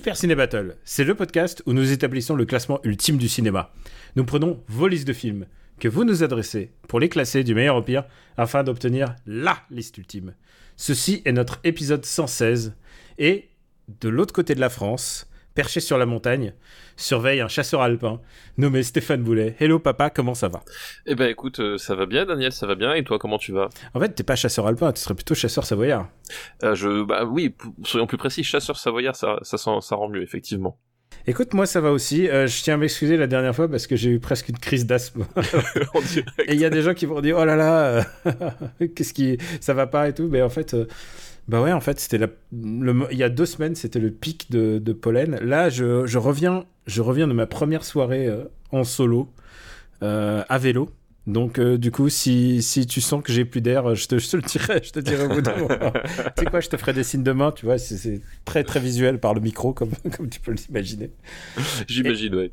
Super Ciné Battle, c'est le podcast où nous établissons le classement ultime du cinéma. Nous prenons vos listes de films que vous nous adressez pour les classer du meilleur au pire afin d'obtenir LA liste ultime. Ceci est notre épisode 116 et de l'autre côté de la France, perché sur la montagne, surveille un chasseur alpin nommé Stéphane Boulet. Hello papa, comment ça va? Eh ben écoute, euh, ça va bien Daniel, ça va bien, et toi comment tu vas? En fait, t'es pas chasseur alpin, tu serais plutôt chasseur savoyard. euh, je, Bah oui, soyons plus précis, chasseur savoyard, ça, ça, rend mieux, effectivement. Écoute, moi ça va aussi. Euh, je tiens à m'excuser la dernière fois parce que j'ai eu presque une crise d'asthme. Et il y a des gens qui vont dire oh là là, qu'est-ce qui ça va pas et tout. Mais en fait, bah ouais, en fait, c'était la, le, il y a deux semaines, c'était le pic de, de pollen. Là, je, je reviens, je reviens de ma première soirée euh, en solo euh, à vélo. Donc euh, du coup, si, si tu sens que j'ai plus d'air, je te, je te le dirai, je te dirai au bout d'un moment. tu sais quoi, je te ferai des signes de main, tu vois, c'est- très très visuel par le micro, comme, comme tu peux l'imaginer. J'imagine, ouais.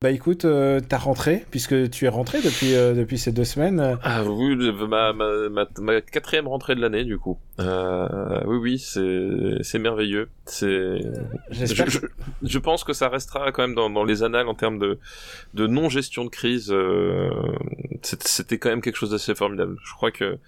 Bah écoute, euh, t'as rentré, puisque tu es rentré depuis, euh, depuis ces deux semaines. Ah oui, ma, ma, ma, ma quatrième rentrée de l'année, du coup. Euh, oui, oui, c'est c'est merveilleux. C'est... J'espère Je, que- je, je pense que ça restera quand même dans, dans les annales en termes de, de non-gestion de crise. euh, C'était quand même quelque chose d'assez formidable. Je crois que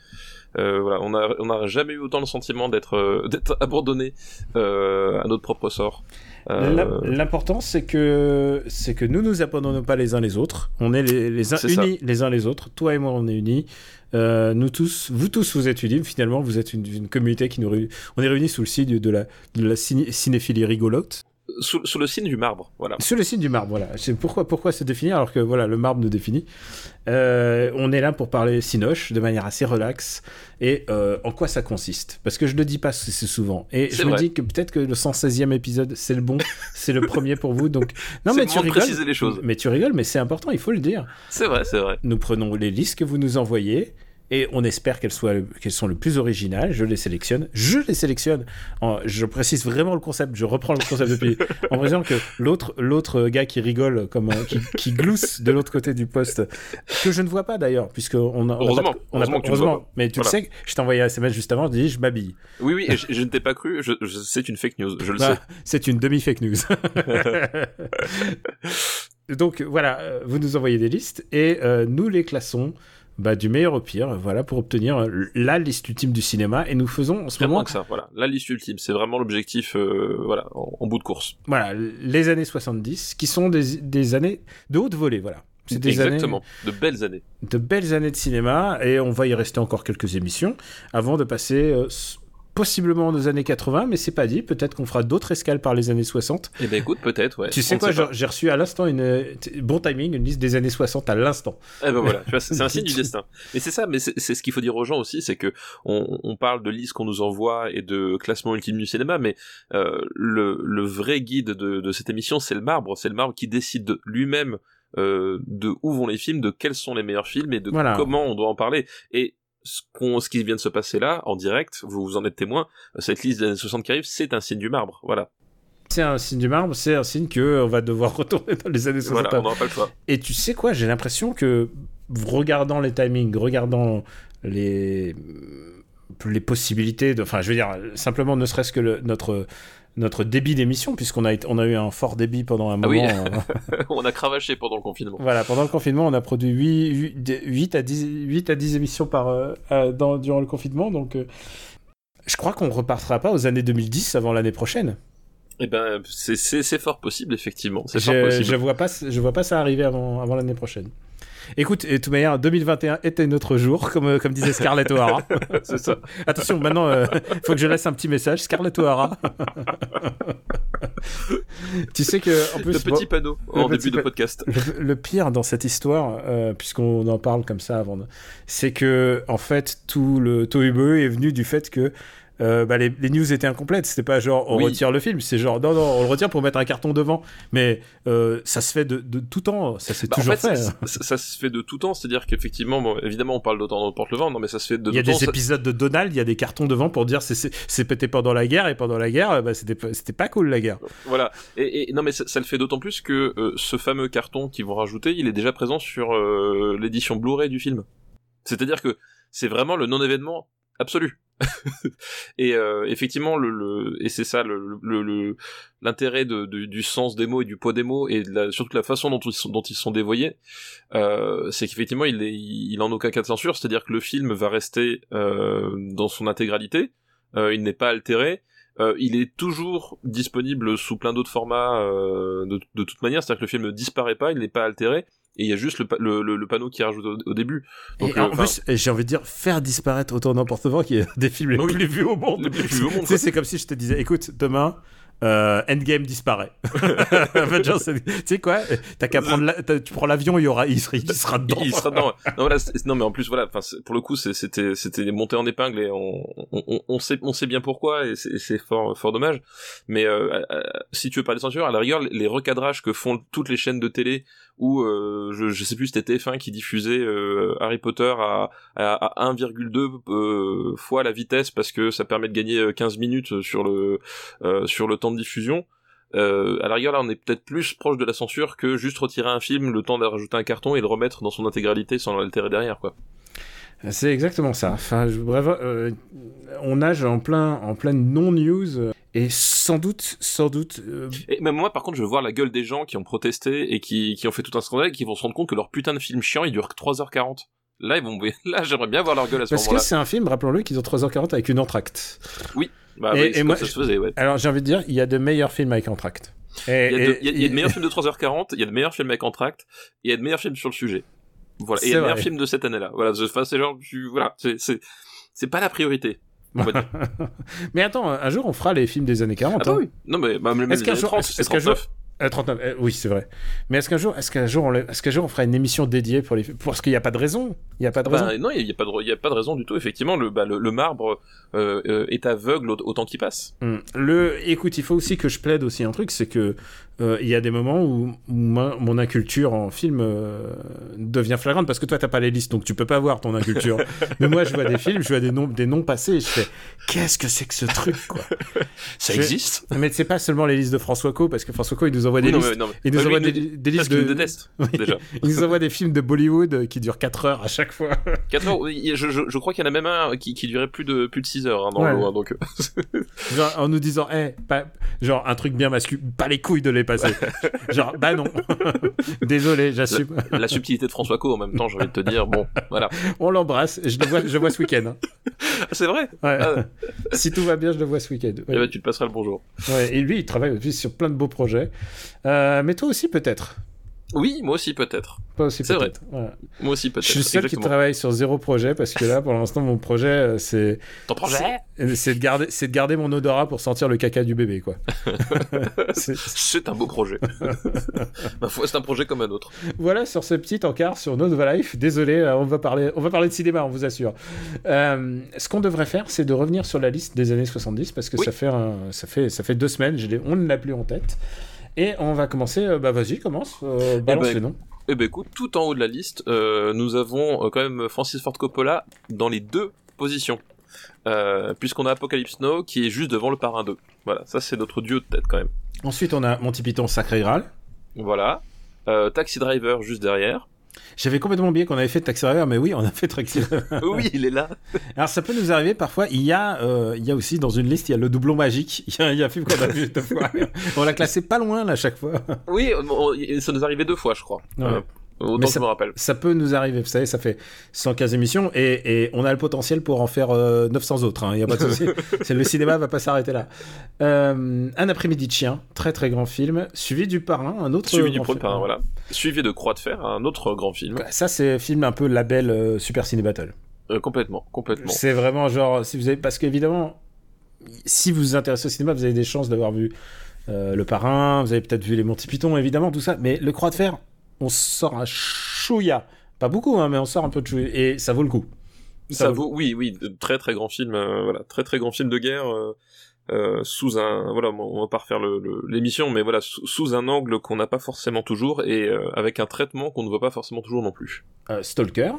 euh, voilà, on a on n'a jamais eu autant le sentiment d'être euh, d'être abandonné euh, à notre propre sort. Euh, L'im- L'important, c'est que c'est que nous nous abandonnons pas les uns les autres. On est les, les uns ça. unis les uns les autres. Toi et moi, on est unis. Euh, nous tous, vous tous, vous êtes unis. Finalement, vous êtes une, une communauté qui nous réunit. On est réunis sous le signe de la, de la ciné- cinéphilie rigolote. Sous, sous le signe du marbre, voilà. Sous le signe du marbre, voilà. C'est pourquoi, pourquoi se définir alors que voilà, le marbre nous définit. Euh, on est là pour parler cinoche de manière assez relaxe et euh, en quoi ça consiste. Parce que je ne le dis pas assez souvent. Et C'est je me dis que peut-être que le 116e épisode, c'est le bon, c'est le premier pour vous. Donc, non, C'est mais tu rigoles. préciser les choses. Mais tu rigoles, mais c'est important, il faut le dire. C'est vrai, c'est vrai. Nous prenons les listes que vous nous envoyez et on espère qu'elles soient qu'elles sont le plus originales. Je les sélectionne. Je les sélectionne. En- je précise vraiment le concept. Je reprends le concept depuis. en précisant que l'autre l'autre gars qui rigole comme un- qui, qui glousse de l'autre côté du poste que je ne vois pas d'ailleurs puisque on a on a Heureusement. pas a pas- tu mais tu Voilà. le sais. Je t'ai envoyé un SMS juste avant. Je dis je m'habille. Oui, oui, je, je ne t'ai pas cru, je, je- c'est une fake news, je le Bah, c'est une demi fake news. Donc voilà, euh, vous nous envoyez des listes et euh, nous les classons bah, du meilleur au pire, voilà, pour obtenir euh, la liste ultime du cinéma. Et nous faisons en ce moment, que ça, voilà. La liste ultime, c'est vraiment l'objectif, euh, voilà, en, en bout de course. voilà, les années 70, qui sont des, des années de haute volée, voilà. C'est des Exactement. De belles années. années, de belles années de cinéma, et on va y rester encore quelques émissions avant de passer euh, possiblement aux années 80, mais c'est pas dit. Peut-être qu'on fera d'autres escales par les années 60. Eh ben écoute, peut-être, ouais. Tu sais quoi, j'ai reçu à l'instant une euh, bon timing, une liste des années 60 à l'instant. Eh ben voilà, c'est un signe du destin. Mais c'est ça, mais c'est ce qu'il faut dire aux gens aussi, c'est que on, on parle de listes qu'on nous envoie et de classement ultime du cinéma, mais euh, le, le vrai guide de, de cette émission, c'est le marbre. C'est le marbre qui décide de lui-même euh, de où vont les films, de quels sont les meilleurs films et de Voilà. comment on doit en parler. Et ce, qu'on, ce qui vient de se passer là, en direct, vous, vous en êtes témoin, cette liste des années 60 qui arrive, c'est un signe du marbre. Voilà. C'est un signe du marbre, c'est un signe que on va devoir retourner dans les années 60. Voilà, on pas le choix. Et tu sais quoi, j'ai l'impression que regardant les timings, regardant les les possibilités de enfin je veux dire simplement ne serait-ce que le- notre notre débit d'émission puisqu'on a on a eu un fort débit pendant un Ah oui. moment on a cravaché pendant le confinement. voilà pendant le confinement on a produit 8, 8 à 10 8 à 10 émissions par euh, dans, durant le confinement donc euh, je crois qu'on repartira pas aux années 2010 avant l'année prochaine. Eh ben, c'est, fort possible, effectivement. C'est fort Je, possible. je vois pas, je vois pas ça arriver avant, avant l'année prochaine. Écoute, et de toute manière, 2021 était notre jour, comme, euh, comme disait Scarlett O'Hara. c'est ça. Attention, maintenant, euh, faut que je laisse un petit message. Scarlett O'Hara. tu sais que, en plus, le petit bon, panneau en début de pa- podcast. le, le pire dans cette histoire, euh, puisqu'on en parle comme ça avant, de- c'est que, en fait, tout le tohu est venu du fait que euh, bah, les, les news étaient incomplètes. C'était pas genre on Oui. retire le film, c'est genre non, non, on le retire pour mettre un carton devant. Mais euh, ça se fait de, de tout temps, ça s'est Bah, en toujours fait, fait. ça, hein. ça- ça se fait de tout temps, c'est-à-dire qu'effectivement, bon, évidemment, on parle d'autant dans porte le vent, non, mais ça se fait de Il y a des temps. ça- épisodes de Donald, il y a des cartons devant pour dire c'est- pété pendant la guerre et pendant la guerre, bah, c'était pas- c'était pas cool la guerre. Voilà. Et, et- non, mais ça, ça le fait d'autant plus que euh, ce fameux carton qu'ils vont rajouter, il est déjà présent sur euh, l'édition Blu-ray du film. C'est-à-dire que c'est vraiment le non-événement absolu. et euh, effectivement, le, et c'est ça l'intérêt du sens des mots et du poids des mots et de la, surtout la façon dont ils sont, sont dévoyés, euh, c'est qu'effectivement il est il en aucun cas de censure, c'est-à-dire que le film va rester euh, dans son intégralité, il n'est pas altéré. Euh, il est toujours disponible sous plein d'autres formats euh, de, de toute manière, c'est-à-dire que le film ne disparaît pas, il n'est pas altéré, et il y a juste le, pa- le, le- le panneau qui est rajouté au, au début. Donc, et euh, en enfin, plus, j'ai envie de dire, faire disparaître autant n'importe vent qui est des films les Oui. plus vus au monde. C'est comme si je te disais, écoute, demain, euh, Endgame disparaît. Tu sais quoi T'as qu'à prendre, la- tu prends l'avion, il y aura, il sera, il sera dedans. il sera dedans. Non, voilà, c'est- non, mais en plus, voilà, pour le coup, c'était, c'était monté en épingle et on, on, on- on sait, on sait bien pourquoi et c'est, fort, fort dommage. Mais euh, euh, si tu veux parler de censure, à la rigueur, les recadrages que font toutes les chaînes de télé où euh, je, je sais plus, c'était TF1 qui diffusait euh, Harry Potter à, à, à 1,2 euh, fois la vitesse parce que ça permet de gagner euh, 15 minutes sur le euh, sur le temps de diffusion. Euh, à la rigueur, là, on est peut-être plus proche de la censure que juste retirer un film, le temps de rajouter un carton et le remettre dans son intégralité sans l'altérer derrière, quoi. C'est exactement ça. Enfin, je- bref, euh, on nage en plein, en pleine non-news euh, et sans doute, sans doute. euh, Et même moi, par contre, je veux voir la gueule des gens qui ont protesté et qui, qui ont fait tout un scandale et qui vont se rendre compte que leur putain de film chiant, il dure que 3h40. Là, ils vont, là, j'aimerais bien voir leur gueule à ce parce que moment-là. c'est un film, rappelons-le, qu'ils ont 3h40 avec une entracte. Bah, et- oui, et moi, ça se faisait, ouais. Alors j'ai envie de dire, il y a de meilleurs films avec entracte. Il y a, de, et- il y a- il y a de meilleurs films de 3h40, il y a de meilleurs films avec entracte, et il y a de meilleurs films sur le sujet. Voilà. Et y C'est a de cette année-là. Voilà. Enfin, c'est genre, tu- voilà, c'est, pas la priorité. Mais attends, un jour on fera les films des années 40. Ah bah hein. oui. Non, mais, bah, même Est-ce qu'un jour- 30, est-ce- qu'un jour- 39. Euh, 39, euh, oui, c'est vrai. Mais est-ce qu'un jour, est-ce qu'un jour, on, le- est-ce qu'un jour on fera une émission dédiée pour les films Parce qu'il n'y a pas de raison. Il n'y a pas de raison. Bah, non, il y a pas de, il y a pas de raison du tout. Effectivement, le, bah, le, le marbre euh, euh, est aveugle au, au temps qui passe. Hmm. Le, écoute, il faut aussi que je plaide aussi un truc, c'est que il y a des moments où, ma- mon inculture en film euh, devient flagrante parce que toi t'as pas les listes, donc tu peux pas voir ton inculture. Mais moi, je vois des films, je vois des noms, des noms passés, et je fais qu'est-ce que c'est que ce truc quoi? Ça Je- existe? Mais c'est pas seulement les listes de François Co, parce que François Co il nous envoie des Oui, non, listes. mais, non, mais- Il nous envoie des, listes de. déteste, Oui. déjà. Il nous envoie des films de Bollywood euh, qui durent 4 heures à chaque fois. 4 heures, je, je, je crois qu'il y en a même un qui, qui durait plus de, plus de 6 heures hein, dans Ouais. le lot, hein, donc, Genre, en nous disant, eh, pas, genre un truc bien masculin, pas les couilles de les genre, bah non. Désolé, j'assume. la subtilité de François Co en même temps, j'ai envie de te dire, bon, voilà. On l'embrasse. Je le vois, je vois ce week-end. hein. Ah, c'est vrai? Ouais. Ah. si tout va bien, je le vois ce week-end. Eh Ouais. ben, tu te passeras le bonjour. Ouais, Et lui, il travaille aussi sur plein de beaux projets. Euh, mais toi aussi, peut-être. Oui, moi aussi peut-être. Toi aussi, C'est peut-être. Voilà. Moi aussi peut-être. Je suis le seul qui travaille sur zéro projet parce que là, pour l'instant, mon projet, euh, c'est Ton projet c'est de garder, c'est de garder mon odorat pour sentir le caca du bébé, quoi. C'est- C'est un beau projet. Ma foi, c'est un projet comme un autre. Voilà sur ce petit encart sur Nova Life. Désolé, euh, on va parler, on va parler de cinéma, on vous assure. Euh, ce qu'on devrait faire, c'est de revenir sur la liste des années 70 parce que Oui. ça fait, un- ça fait, ça fait deux semaines, je l'ai- on ne l'a plus en tête. Et on va commencer. euh, bah vas-y, commence. euh, balance ben, les noms. Eh ben écoute, tout en haut de la liste, euh, nous avons euh, quand même Francis Ford Coppola dans les deux positions. Euh, Puisqu'on a Apocalypse Now qui est juste devant le Parrain 2. Voilà, ça c'est notre duo de tête quand même. Ensuite, on a Monty Python Sacré Graal. Voilà. Euh, Taxi Driver juste derrière. J'avais complètement oublié qu'on avait fait Taxi Driver, mais oui, on a fait Taxi Driver. oui, il est là. Alors ça peut nous arriver parfois. Il y a, euh, il y a aussi dans une liste, il y a le doublon magique. Il y a, il y a un film qu'on a vu deux fois. On l'a classé pas loin là à chaque fois. Oui, on- ça nous arrivait deux fois, je crois. Ouais. Euh, autant Mais que je me rappelle. Ça peut nous arriver. Vous savez, ça fait 115 émissions et, et on a le potentiel pour en faire euh, 900 autres. hein. Il y a pas de souci. Le cinéma va pas s'arrêter là. Euh, un après-midi de chien, très très grand film, suivi du parrain, un autre. Suivi du film. Parrain, voilà. Suivi de Croix de Fer, un autre grand film. Ça c'est film un peu label euh, Super Ciné Battle. Euh, complètement, complètement. C'est vraiment genre si vous avez parce qu'évidemment si vous vous intéressez au cinéma, vous avez des chances d'avoir vu euh, le parrain, vous avez peut-être vu les Monty Python évidemment tout ça, mais le Croix de Fer, on sort un chouïa, pas beaucoup hein, mais on sort un peu de chouïa. Et ça vaut le coup. Ça, vaut, oui, oui, très très grand film, euh, voilà, très très grand film de guerre. Euh, euh, sous un voilà on va pas refaire l'émission le, mais voilà sous, un angle qu'on n'a pas forcément toujours et euh, avec un traitement qu'on ne voit pas forcément toujours non plus. Euh, Stalker.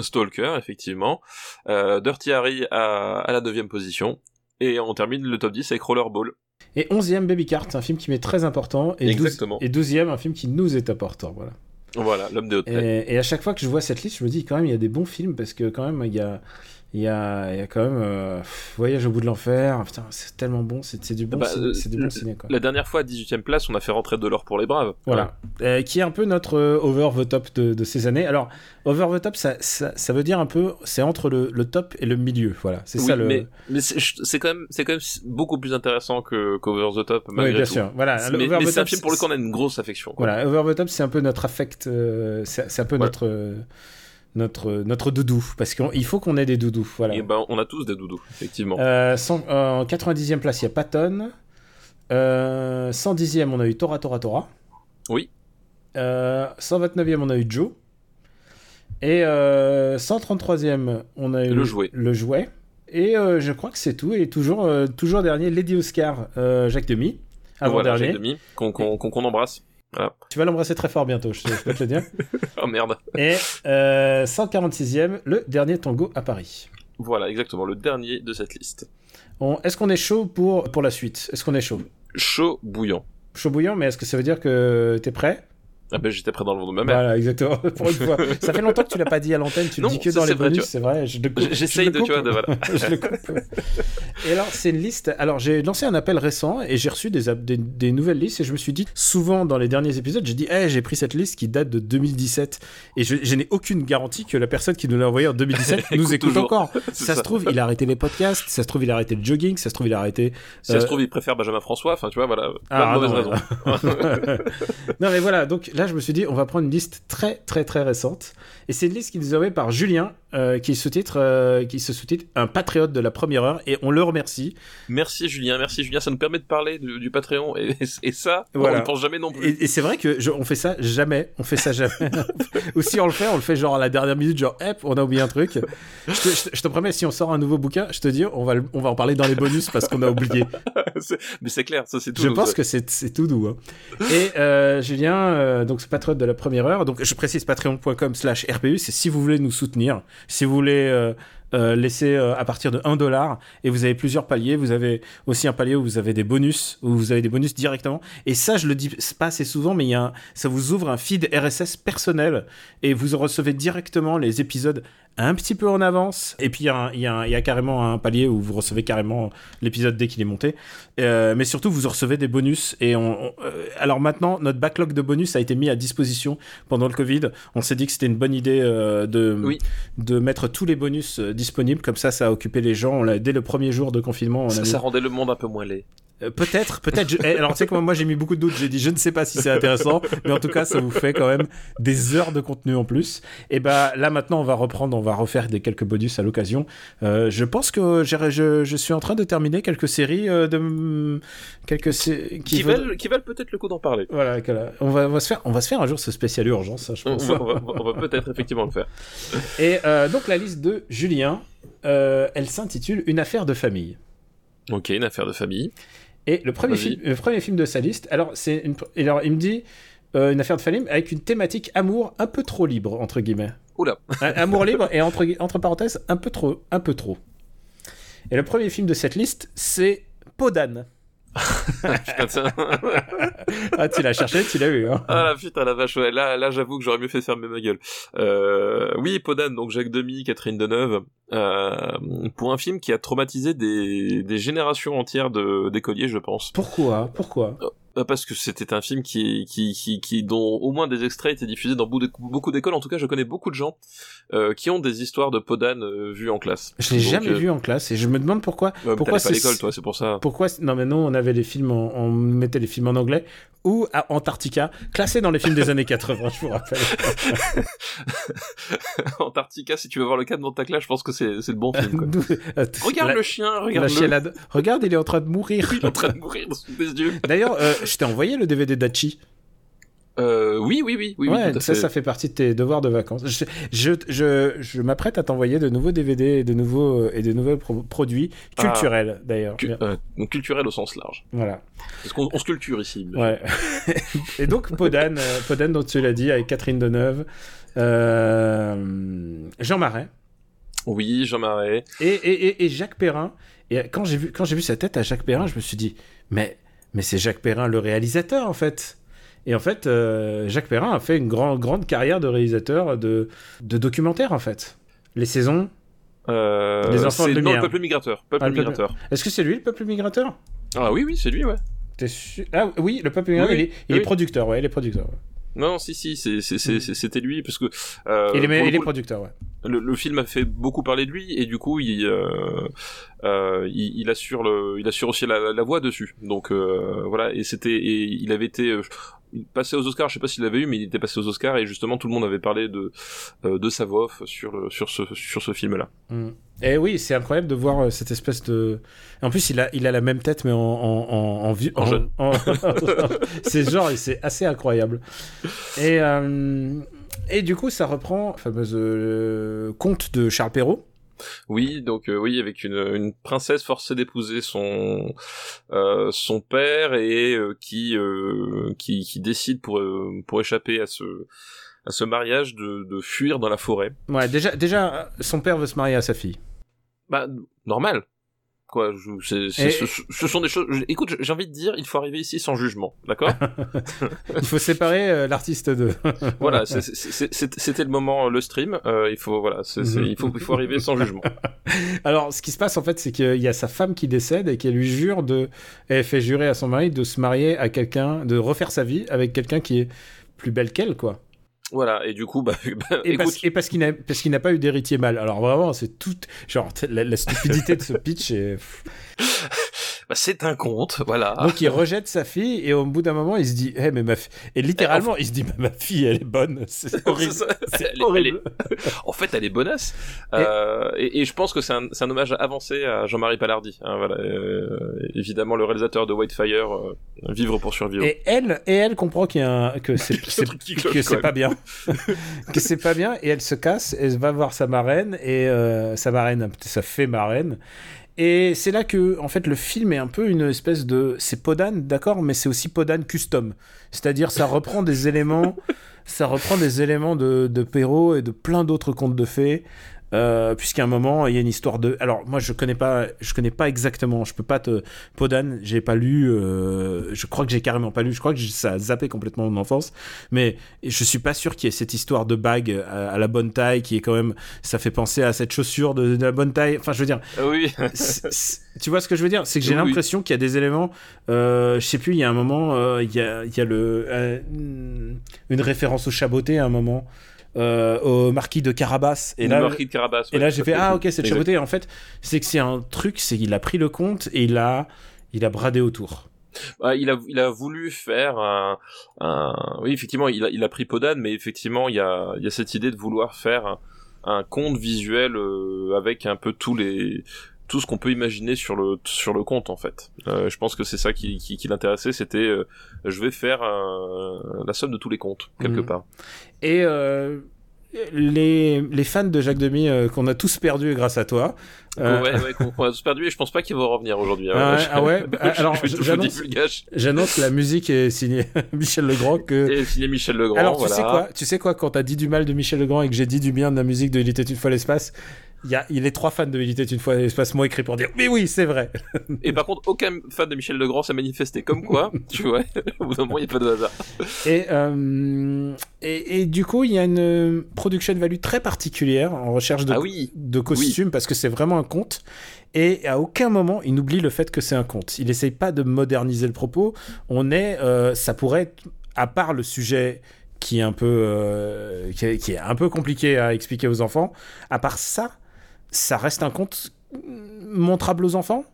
Stalker effectivement. Dirty Harry à, à la neuvième position. Et on termine le top 10 avec Rollerball et 11e Baby Cart un film qui m'est très important. Et, Exactement. 12, et 12e un film qui nous est important voilà. Voilà l'homme de haute et, et, à chaque fois que je vois cette liste je me dis quand même il y a des bons films parce que quand même il y a il y a, y a quand même euh, Voyage au bout de l'enfer. Putain, c'est tellement bon, c'est du bon, bah, c'est du bon ciné. Quoi. La dernière fois, à 18ème place, on a fait rentrer de l'or pour les braves. Voilà. Euh, qui est un peu notre euh, over the top de, de, ces années. Alors, over the top, ça, ça, ça veut dire un peu, c'est entre le, le, top et le milieu. Voilà, c'est oui, ça le. Mais, mais c'est quand même, quand même beaucoup plus intéressant qu'over the top. Malgré oui, bien tout. sûr. Voilà. Mais, mais c'est un film pour lequel on a une grosse affection. Quoi. Voilà, over the top, c'est un peu notre affect, euh, c'est un peu notre notre, notre doudou, parce qu'il faut qu'on ait des doudous. Voilà. Et ben, on a tous des doudous, effectivement. Euh, en 90e place, il y a Patton. Euh, 110e, on a eu Tora Tora Tora. Oui. Euh, 129e, on a eu Joe. Et euh, 133e, on a eu Le jouet. le jouet. Et euh, je crois que c'est tout. Et toujours, euh, toujours dernier, Lady Oscar, euh, Jacques Demy. Avant voilà, dernier. Jacques qu'on qu'on- qu'on embrasse. Voilà. Tu vas l'embrasser très fort bientôt, je, je peux te le dire. Oh merde. Et euh, 146e, le dernier tango à Paris. Voilà, exactement, le dernier de cette liste. On- Est-ce qu'on est chaud pour, pour la suite? Est-ce qu'on est chaud? Chaud bouillant. Chaud bouillant, mais est-ce que ça veut dire que t'es prêt? Ah ben, j'étais prêt dans le ventre de ma mère. Voilà, exactement. Pour une fois. Ça fait longtemps que tu l'as pas dit à l'antenne, tu Non, le dis que dans les bonus, c'est vrai. je je J'essaye le de, tu vois, de, voilà. je le coupe. Et alors, c'est une liste. Alors, j'ai lancé un appel récent et j'ai reçu des, ab- des, des nouvelles listes et je me suis dit, souvent dans les derniers épisodes, j'ai dit, hey, j'ai pris cette liste qui date de 2017 et je, je n'ai aucune garantie que la personne qui nous l'a envoyé en 2017 nous Écoute écoute toujours. encore. Ça, se trouve, il a arrêté les podcasts, ça se trouve, il a arrêté le jogging, ça se trouve, il a arrêté. Si ça Euh, se trouve, il préfère Benjamin François, enfin, tu vois, voilà, plein Ah, de mauvaises non, raisons. non mais voilà, donc là je me suis dit on va prendre une liste très très très récente. Et c'est une liste qui nous est par Julien euh, qui sous-titre euh, qui se sous-titre un patriote de la première heure et on le remercie. Merci Julien, merci Julien, ça nous permet de parler du, du Patreon et, et ça, Voilà. on ne pense jamais non plus. Et, et c'est vrai que je- on fait ça jamais, on fait ça jamais. Ou si on le fait, on le fait genre à la dernière minute, genre hop, on a oublié un truc. Je te, je te- je te promets, si on sort un nouveau bouquin, je te dis, on va, on va en parler dans les bonus parce qu'on a oublié. Mais c'est clair, ça c'est tout. Je pense ça. que c'est tout doux. hein. Et euh, Julien, donc ce patriote de la première heure, donc je précise patreon.com slash RPU, c'est si vous voulez nous soutenir, si vous voulez euh, euh, laisser euh, à partir de 1 dollar, et vous avez plusieurs paliers, vous avez aussi un palier où vous avez des bonus, où vous avez des bonus directement, et ça je le dis pas assez souvent, mais y a un- ça vous ouvre un feed RSS personnel, et vous recevez directement les épisodes un petit peu en avance, et puis il y, a y y carrément un palier où vous recevez carrément l'épisode dès qu'il est monté. Euh, mais surtout, vous recevez des bonus. Et on, on- euh, alors maintenant, notre backlog de bonus a été mis à disposition pendant le Covid. On s'est dit que c'était une bonne idée euh, de, Oui. de mettre tous les bonus disponibles. Comme ça, ça a occupé les gens. On dès le premier jour de confinement, on a ça, mis- ça rendait le monde un peu moins laid. Euh, peut-être, peut-être. je- eh, Alors, tu sais que moi, j'ai mis beaucoup de doutes. J'ai dit, je ne sais pas si c'est intéressant, mais en tout cas, ça vous fait quand même des heures de contenu en plus. Et bah là, maintenant, on va reprendre, on va refaire des quelques bonus à l'occasion. Euh, je pense que je, je suis en train de terminer quelques séries euh, de quelques sé- Qui, valent, qui valent peut-être le coup d'en parler. Voilà, on va, on va se faire, on va se faire un jour ce spécial urgence, hein, je On, pense. va, on va- peut-être effectivement le faire. Et donc la liste de Julien, elle s'intitule Une affaire de famille. Ok, une affaire de famille. Et le premier, film, le premier film de sa liste, alors, c'est une, alors il me dit euh, une affaire de famille avec une thématique amour un peu trop libre, entre guillemets. Oula. Amour libre et entre, entre parenthèses, un peu trop. Un peu trop. Et le premier film de cette liste, c'est Podane. Putain, tiens. Ah, tu l'as cherché, tu l'as eu. Hein. Ah la putain la vache, ouais. là, là j'avoue que j'aurais mieux fait fermer ma gueule. Euh, oui, Podane, donc Jacques Demy, Catherine Deneuve, euh, pour un film qui a traumatisé des, des générations entières de d'écoliers, je pense. Pourquoi? Pourquoi? Parce que c'était un film qui, qui, qui, qui, dont au moins des extraits étaient diffusés dans beaucoup d'é- beaucoup d'écoles. En tout cas, je connais beaucoup de gens euh, qui ont des histoires de Podane euh, vues en classe. Je l'ai jamais euh, vu en classe et je me demande pourquoi. ouais, pourquoi t'allais pas c'est- l'école, toi, c'est pour ça. Pourquoi Non, mais non, on avait les films, en, on mettait les films en anglais ou à Antarctica, classés dans les films des années 80, je vous rappelle. Antarctica, si tu veux voir le cadre dans ta classe, je pense que c'est c'est le bon film. Quoi. Euh, Regarde la- le chien, la regarde le. chialade. Regarde, il est en train de mourir. Il est en train de mourir sous tes yeux. D'ailleurs, euh, je t'ai envoyé le DVD d'Achi. Euh, oui, oui, oui, oui. ouais, oui, ça, fait. ça fait partie de tes devoirs de vacances. Je, je, je, je m'apprête à t'envoyer de nouveaux DVD et de nouveaux, et de nouveaux pro- produits Ah. culturels, d'ailleurs. Cu- euh, culturel au sens large. Voilà. Parce qu'on on se culture ici. Ouais. et donc, Podane, euh, Podane, dont tu l'as dit, avec Catherine Deneuve, euh, Jean Marais Oui, Jean Marais. et, et, et, et Jacques Perrin. Et quand j'ai vu, quand j'ai vu sa tête à Jacques Perrin, je me suis dit, mais, mais c'est Jacques Perrin le réalisateur, en fait. Et en fait, euh, Jacques Perrin a fait une grande, grande carrière de réalisateur de, de documentaires, en fait. Les saisons. Euh, Les enfants de non, lumière. le peuple migrateur. Peuple Ah, peuple- migrateur. Est-ce que c'est lui, le peuple migrateur? Ah oui, oui, c'est lui, ouais. Sûr Ah oui, le peuple migrateur, Oui, il, est, il oui. est producteur, ouais, il est producteur. ouais. Non, si, si, c'est- c'est- c'est- c'est- c'était lui, parce que euh, il est, producteur, ouais. le, le film a fait beaucoup parler de lui, et du coup, il, euh, euh, il, il assure le, il assure aussi la, la voix dessus. Donc euh, voilà, et c'était, et il avait été euh, passé aux Oscars. Je sais pas s'il l'avait eu, mais il était passé aux Oscars, et justement, tout le monde avait parlé de euh, de sa voix off sur le sur ce sur ce film-là. Mm. Et oui, c'est incroyable de voir euh, cette espèce de. En plus, il a, il a la même tête, mais en, en, en, en, jeune. c'est genre, c'est assez incroyable. Et, euh, et du coup, ça reprend le fameux conte de Charles Perrault. Oui, donc euh, oui, avec une, une princesse forcée d'épouser son euh, son père et euh, qui, euh, qui qui décide pour euh, pour échapper à ce à ce mariage de, de fuir dans la forêt. Ouais, déjà, déjà, son père veut se marier à sa fille. Bah normal. Quoi, je- Et- ce, ce sont des choses. je- Écoute, j'ai envie de dire, il faut arriver ici sans jugement, d'accord Il faut séparer euh, l'artiste de. Voilà, c'était le moment, euh, le stream. euh, il faut voilà, il faut il faut arriver sans jugement. Alors, ce qui se passe en fait, c'est qu'il y a sa femme qui décède et qu'elle lui jure de. Elle fait jurer à son mari de se marier à quelqu'un, de refaire sa vie avec quelqu'un qui est plus belle qu'elle, quoi. Voilà, et du coup, bah, bah, Et, écoute, parce, et parce qu'il n'a parce qu'il n'a pas eu d'héritier mâle. Alors vraiment, c'est tout. Genre, la, la stupidité de ce pitch. Et... bah, c'est un conte, voilà. Donc il rejette sa fille et au bout d'un moment, il se dit, eh mais ma fille. Et littéralement, il se dit, ma fille, elle est bonne. C'est horrible. C'est elle est- En fait, elle est bonasse. Euh, et, et je pense que c'est un, hommage avancé à Jean-Marie Palardi. hein, voilà, euh, évidemment, le réalisateur de Whitefire, euh, Vivre pour survivre. Et elle, et elle comprend qu'il y a un- que c'est que pas bien, que c'est pas bien, et elle se casse, elle va voir sa marraine et euh, sa marraine, ça fait marraine. Et c'est là que, en fait, le film est un peu une espèce de, c'est Podane, d'accord, mais c'est aussi Podane custom. C'est-à-dire, ça reprend des éléments, ça reprend des éléments de, de Perrault et de plein d'autres contes de fées. Euh, puisqu'à un moment il y a une histoire de alors moi je connais pas je connais pas exactement je peux pas te Podane j'ai pas lu euh, je crois que j'ai carrément pas lu je crois que ça a zappé complètement mon enfance mais je suis pas sûr qu'il y ait cette histoire de bague à, à la bonne taille qui est quand même ça fait penser à cette chaussure de, de la bonne taille enfin je veux dire Ah oui. tu vois ce que je veux dire? C'est que j'ai Oui, l'impression qu'il y a des éléments. Euh, je sais plus, il y a un moment, euh, il y, a, il y a le, une référence au chaboté à un moment, euh, au marquis de Carabas. Et là, Marquis de Carabas. et là j'ai fait Ah, ok, c'est chaboté. En fait, c'est que c'est un truc, c'est qu'il a pris le compte et il a, il a bradé autour. Il a, il a voulu faire un, un- oui, effectivement, il a, il a pris Podane, mais effectivement, il y a, il y a cette idée de vouloir faire un, un conte visuel euh, avec un peu tous les, tout ce qu'on peut imaginer sur le, sur le conte, en fait. Euh, je pense que c'est ça qui, qui, qui l'intéressait, c'était, euh, je vais faire un- la somme de tous les contes, quelque Mhm. part. Et euh, les, les fans de Jacques Demy euh, qu'on a tous perdus grâce à toi. euh, Ouais, ouais, qu'on a tous perdu, et je pense pas qu'il va revenir aujourd'hui. hein. Ah ah ouais, bah, alors, j'annonce- que la musique est signée Michel Legrand. Que... Et signé Michel Legrand, Alors, tu voilà. sais quoi Tu sais quoi Quand t'as dit du mal de Michel Legrand et que j'ai dit du bien de la musique de Il était une fois l'espace, il y a, il est trois fans de était une fois l'espace m'ont écrit pour dire Mais oui, c'est vrai. Et par contre, aucun fan de Michel Legrand s'est manifesté. Comme quoi, tu vois, au bout d'un moment, il n'y a pas de hasard. Et, euh, et, et du coup, il y a une production value très particulière en recherche de, Ah oui. de costumes parce que c'est vraiment un conte. Et à aucun moment, il n'oublie le fait que c'est un conte. Il essaye pas de moderniser le propos. On est, euh, ça pourrait être, à part le sujet qui est un peu, euh, qui, est, qui est un peu compliqué à expliquer aux enfants. À part ça, ça reste un conte montrable aux enfants?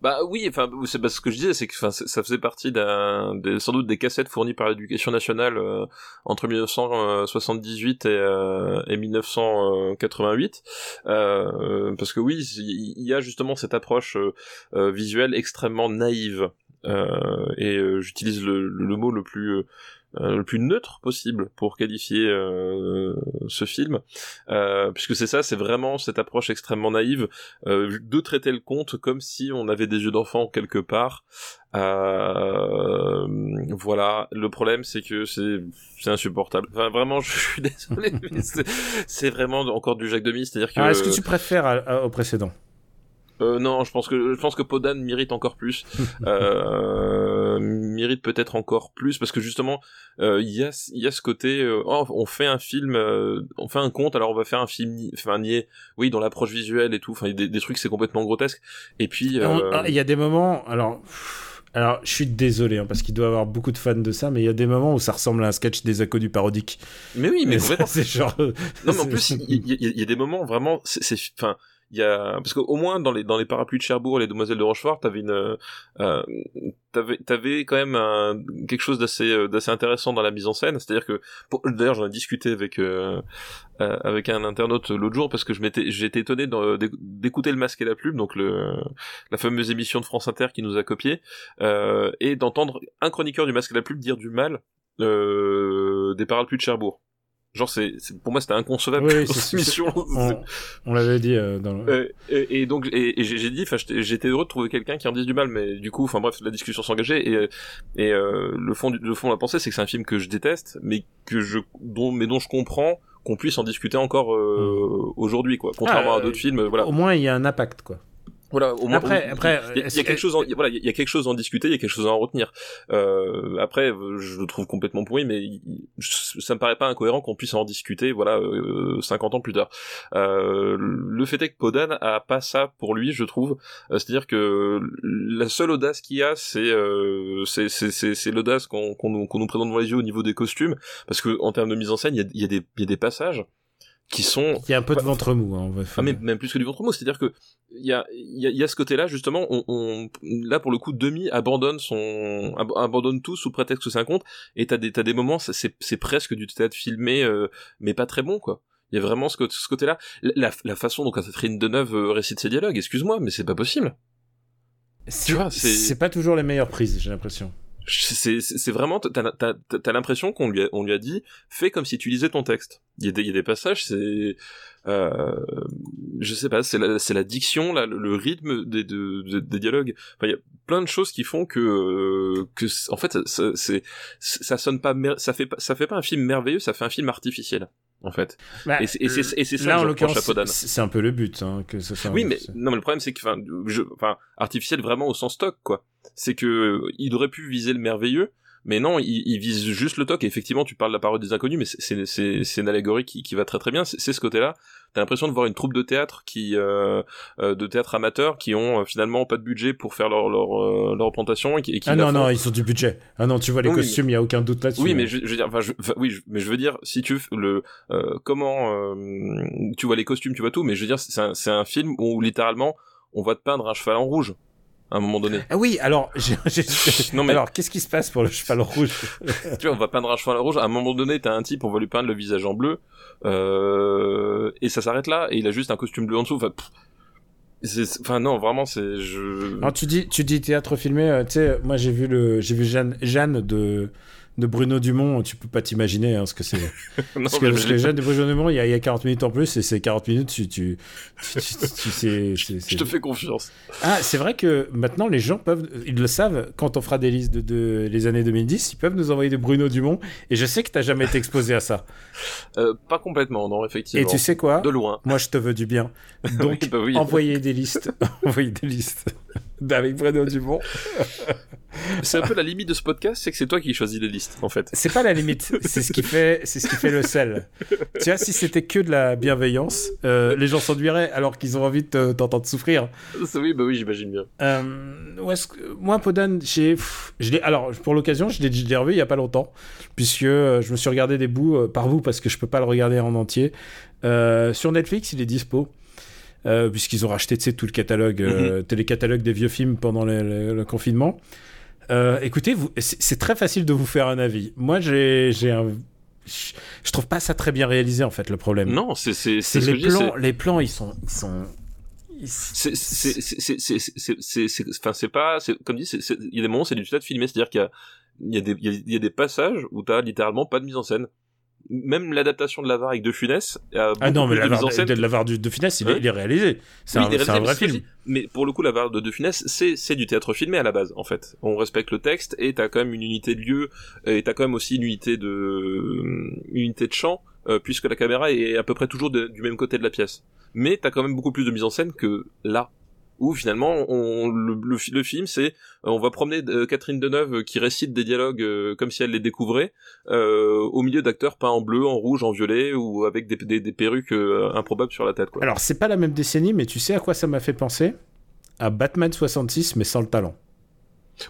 Bah oui, enfin c'est parce que je disais, c'est que ça faisait partie d'un, sans doute des cassettes fournies par l'éducation nationale euh, entre 1978 et, euh, et 1988, euh, parce que oui, il y a justement cette approche euh, euh, visuelle extrêmement naïve. et j'utilise le, le, mot le plus euh, le plus neutre possible pour qualifier euh, ce film, euh, puisque c'est ça, c'est vraiment cette approche extrêmement naïve de traiter le conte comme si on avait des yeux d'enfant quelque part. voilà, le problème c'est que c'est c'est insupportable. Enfin, vraiment, je suis désolé, mais c'est vraiment encore du Jacques Demy, c'est-à-dire que. Ah, est-ce que tu préfères au précédent? Euh, non, je pense que je pense que Podan mérite encore plus. euh, mérite peut-être encore plus parce que justement, euh, il y a il y a ce côté, oh, on fait un film, on fait un conte, alors on va faire un film, enfin nier, oui, dans l'approche visuelle et tout. Enfin, des, des trucs c'est complètement grotesque. Et puis ah, il y a des moments, alors. Alors, je suis désolé, hein, parce qu'il doit y avoir beaucoup de fans de ça, mais il y a des moments où ça ressemble à un sketch des du parodique. Mais oui, mais, complètement. C'est genre. Non, mais en plus, il y, y, y, a des moments vraiment, c'est, enfin, il y a parce qu'au moins dans les dans les parapluies de Cherbourg les demoiselles de Rochefort t'avais une euh, t'avais t'avais quand même un, quelque chose d'assez euh, d'assez intéressant dans la mise en scène. C'est-à-dire que d'ailleurs j'en ai discuté avec euh, euh, avec un internaute l'autre jour parce que je m'étais j'étais étonné d'écouter le masque et la plume donc le la fameuse émission de France Inter qui nous a copié euh, et d'entendre un chroniqueur du masque et la plume dire du mal des parapluies de Cherbourg Genre, c'est, pour moi, c'était inconcevable oui, cette mission. On, l'avait dit euh, dans le... Euh, et, donc, et, j'ai dit, enfin, j'étais heureux de trouver quelqu'un qui en dise du mal, mais du coup, enfin bref, la discussion s'engageait et, et euh, le fond, du, le fond de la pensée, c'est que c'est un film que je déteste, mais que je, dont, mais dont je comprends qu'on puisse en discuter encore euh, hmm. aujourd'hui, quoi. Contrairement à d'autres films, voilà. Au moins, il y a un impact, quoi. Voilà, au moins, après, après, il y, a, quelque chose, en, voilà, il y a quelque chose à en discuter, il y a quelque chose à en retenir. Euh, après, je le trouve complètement pourri, mais ça me paraît pas incohérent qu'on puisse en discuter, voilà, euh, 50 ans plus tard. Euh, le fait est que Podan a pas ça pour lui, je trouve. Euh, c'est-à-dire que la seule audace qu'il y a, c'est euh, c'est c'est l'audace qu'on qu'on nous, nous présente dans les yeux au niveau des costumes, parce que en termes de mise en scène, il y a, y a des il y a des passages qui sont il y a un peu de ventre mou hein, on va ah, mais même plus que du ventre mou c'est à dire que il y a il y a, ce côté là justement on, on, là pour le coup demi abandonne son abandonne tout sous prétexte que c'est un conte et t'as des t'as des moments c'est c'est presque du théâtre filmé euh, mais pas très bon quoi. Il y a vraiment ce, ce côté là la, la façon dont Catherine Deneuve euh, récite ses dialogues excuse-moi mais c'est pas possible. C'est pas toujours les meilleures prises j'ai l'impression c'est vraiment t'as as, l'impression qu'on lui a, on lui a dit fais comme si tu lisais ton texte. Il y a des, il y a des passages c'est euh, je sais pas c'est la c'est la diction là, le, rythme des, des dialogues. Enfin il y a plein de choses qui font que euh, que en fait c'est ça sonne pas ça fait pas ça fait pas un film merveilleux ça fait un film artificiel en fait. Bah, et c'est ça là, en l'occurrence, c'est un peu le but, hein, que ça soit. Oui, mais non, mais le problème c'est que, enfin, enfin, artificiel vraiment au sens stock, quoi c'est que il aurait pu viser le merveilleux, mais non, il, vise juste le toc. Et effectivement, tu parles de la parole des inconnus, mais c'est une allégorie qui, qui va très très bien. C'est ce côté-là. T'as l'impression de voir une troupe de théâtre qui, euh, euh de théâtre amateur, qui ont euh, finalement pas de budget pour faire leur leur, leur représentation et qui, ah non non, ils ont du budget. Ah non, tu vois les costumes, il y a aucun doute là-dessus. Oui, mais je, je, veux dire, enfin, je, oui, mais je veux dire, si tu le comment tu vois les costumes, tu vois tout, mais je veux dire, c'est un, un film où littéralement on va te peindre un cheval en rouge à un moment donné. Ah oui, alors, j'ai, non mais alors, qu'est-ce qui se passe pour le cheval rouge Tu vois, on va peindre un cheval rouge. À un moment donné, t'as un type, on va lui peindre le visage en bleu, euh, et ça s'arrête là. Et il a juste un costume bleu en dessous. Enfin, enfin non, vraiment, c'est. Je... Alors tu dis, tu dis théâtre filmé. Euh, tu sais, moi j'ai vu le, j'ai vu Jeanne, Jeanne de de Bruno Dumont, tu peux pas t'imaginer hein, ce que c'est. parce que, de Bruno Dumont, il y, a, il y, a 40 minutes en plus, et ces 40 minutes, tu, tu, tu, tu sais. Je te fais confiance. Ah, c'est vrai que maintenant, les gens peuvent, ils le savent, quand on fera des listes de, de les années 2010, ils peuvent nous envoyer de Bruno Dumont, et je sais que t'as jamais été exposé à ça. Euh, pas complètement, non, effectivement. Et tu sais quoi? De loin. Moi, je te veux du bien. Donc, bah envoyez des listes. envoyez des listes. Avec Bruno Dumont. c'est un peu la limite de ce podcast, c'est que c'est toi qui choisis les listes, en fait. C'est pas la limite, c'est ce qui fait, c'est ce qui fait le sel. tu vois, si c'était que de la bienveillance, euh, les gens s'enduiraient alors qu'ils ont envie de t'entendre souffrir. Oui, bah oui, j'imagine bien. Euh, moi, Podan, j'ai, je l'ai, alors pour l'occasion, je l'ai revu il y a pas longtemps, puisque euh, je me suis regardé des bouts par vous parce que je peux pas le regarder en entier. sur Netflix, il est dispo. Euh, puisqu'ils ont racheté tout le catalogue, euh, mm des vieux films pendant le, confinement. Euh, écoutez, c'est très facile de vous faire un avis. Moi, j'ai un. Je trouve pas ça très bien réalisé en fait le problème. Non, c'est les plans. Les plans, ils sont, ils sont c'est c'est c'est c'est c'est c'est enfin c'est pas c'est comme dit il y a des moments c'est du théâtre filmé c'est-à-dire qu'il y a il y a des il y a des passages où t'as littéralement pas de mise en scène même l'adaptation de l'avare avec De Funès ah non mais l'avare de, l'avare de, de Funès il, est, réalisé. C'est un, un, vrai film. mais pour le coup l'avare de De Funès c'est c'est du théâtre filmé à la base en fait. On respecte le texte et t'as quand même une unité de lieu et t'as quand même aussi une unité de une unité de champ euh, puisque la caméra est à peu près toujours du même côté de la pièce. Mais t'as quand même beaucoup plus de mise en scène que là où finalement le, film c'est euh, on va promener euh, Catherine Deneuve euh, qui récite des dialogues comme si elle les découvrait au milieu d'acteurs peints en bleu, en rouge, en violet ou avec des, perruques improbables sur la tête. Alors c'est pas la même décennie, mais tu sais à quoi ça m'a fait penser? À Batman 66, mais sans le talent.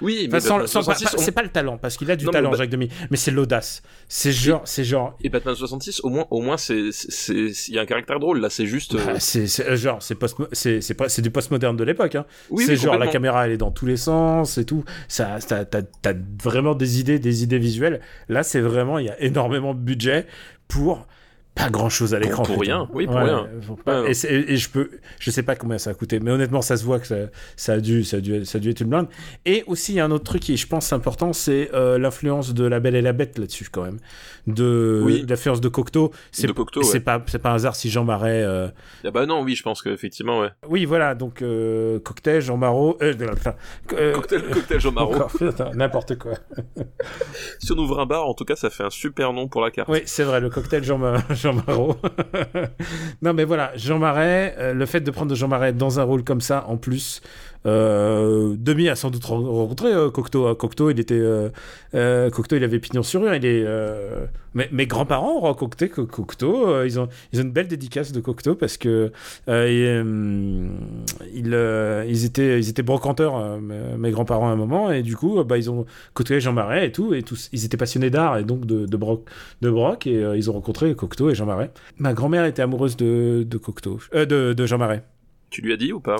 Oui, mais c'est pas le talent parce qu'il a du talent, Jacques Demy, mais c'est l'audace. C'est genre, c'est genre. Et Batman 66, au moins, au moins, c'est, c'est, il y a un caractère drôle là. C'est juste. Bah, c'est, genre, c'est post, c'est, c'est du postmoderne de l'époque. Hein. Oui, c'est genre la caméra, elle est dans tous les sens et tout. Ça, t'as, t'as vraiment des idées, des idées visuelles. Là, c'est vraiment, il y a énormément de budget pour pas grand chose à l'écran. Pour, rien, oui, pour rien. Et, et, je peux, je sais pas combien ça a coûté, mais honnêtement, ça se voit que ça, ça, a, dû, ça, a, dû, ça a dû être une blinde. Et aussi, il y a un autre truc qui, je pense, important, c'est euh, l'influence de La Belle et la Bête là-dessus, quand même. De, oui. l'influence de Cocteau. C'est, pas, c'est pas un hasard si Jean Marais. Euh... Ah bah non, oui, je pense qu'effectivement, ouais. Oui, voilà, donc euh, cocktail, Jean Marot. Euh, euh, cocktail, cocktail, Jean Marot. N'importe quoi. si on ouvre un bar, en tout cas, ça fait un super nom pour la carte. Oui, c'est vrai, le cocktail Jean, Jean Marot. non, mais voilà, Jean Marais, le fait de prendre Jean Marais dans un rôle comme ça, en plus, Demi a sans doute rencontré euh, Cocteau. Hein. Cocteau, il était, euh, Cocteau, il avait pignon sur rue. Il est, mes grands-parents ont rencontré Cocteau. ils ont, ils ont une belle dédicace de Cocteau parce que ils, ils étaient, ils étaient brocanteurs, mes grands-parents à un moment, et du coup, bah, ils ont côtoyé Jean Marais et tout, et tous, ils étaient passionnés d'art et donc de, broc, de broc, et ils ont rencontré Cocteau et Jean Marais. Ma grand-mère était amoureuse de, Cocteau, de Jean Marais. Tu lui as dit ou pas?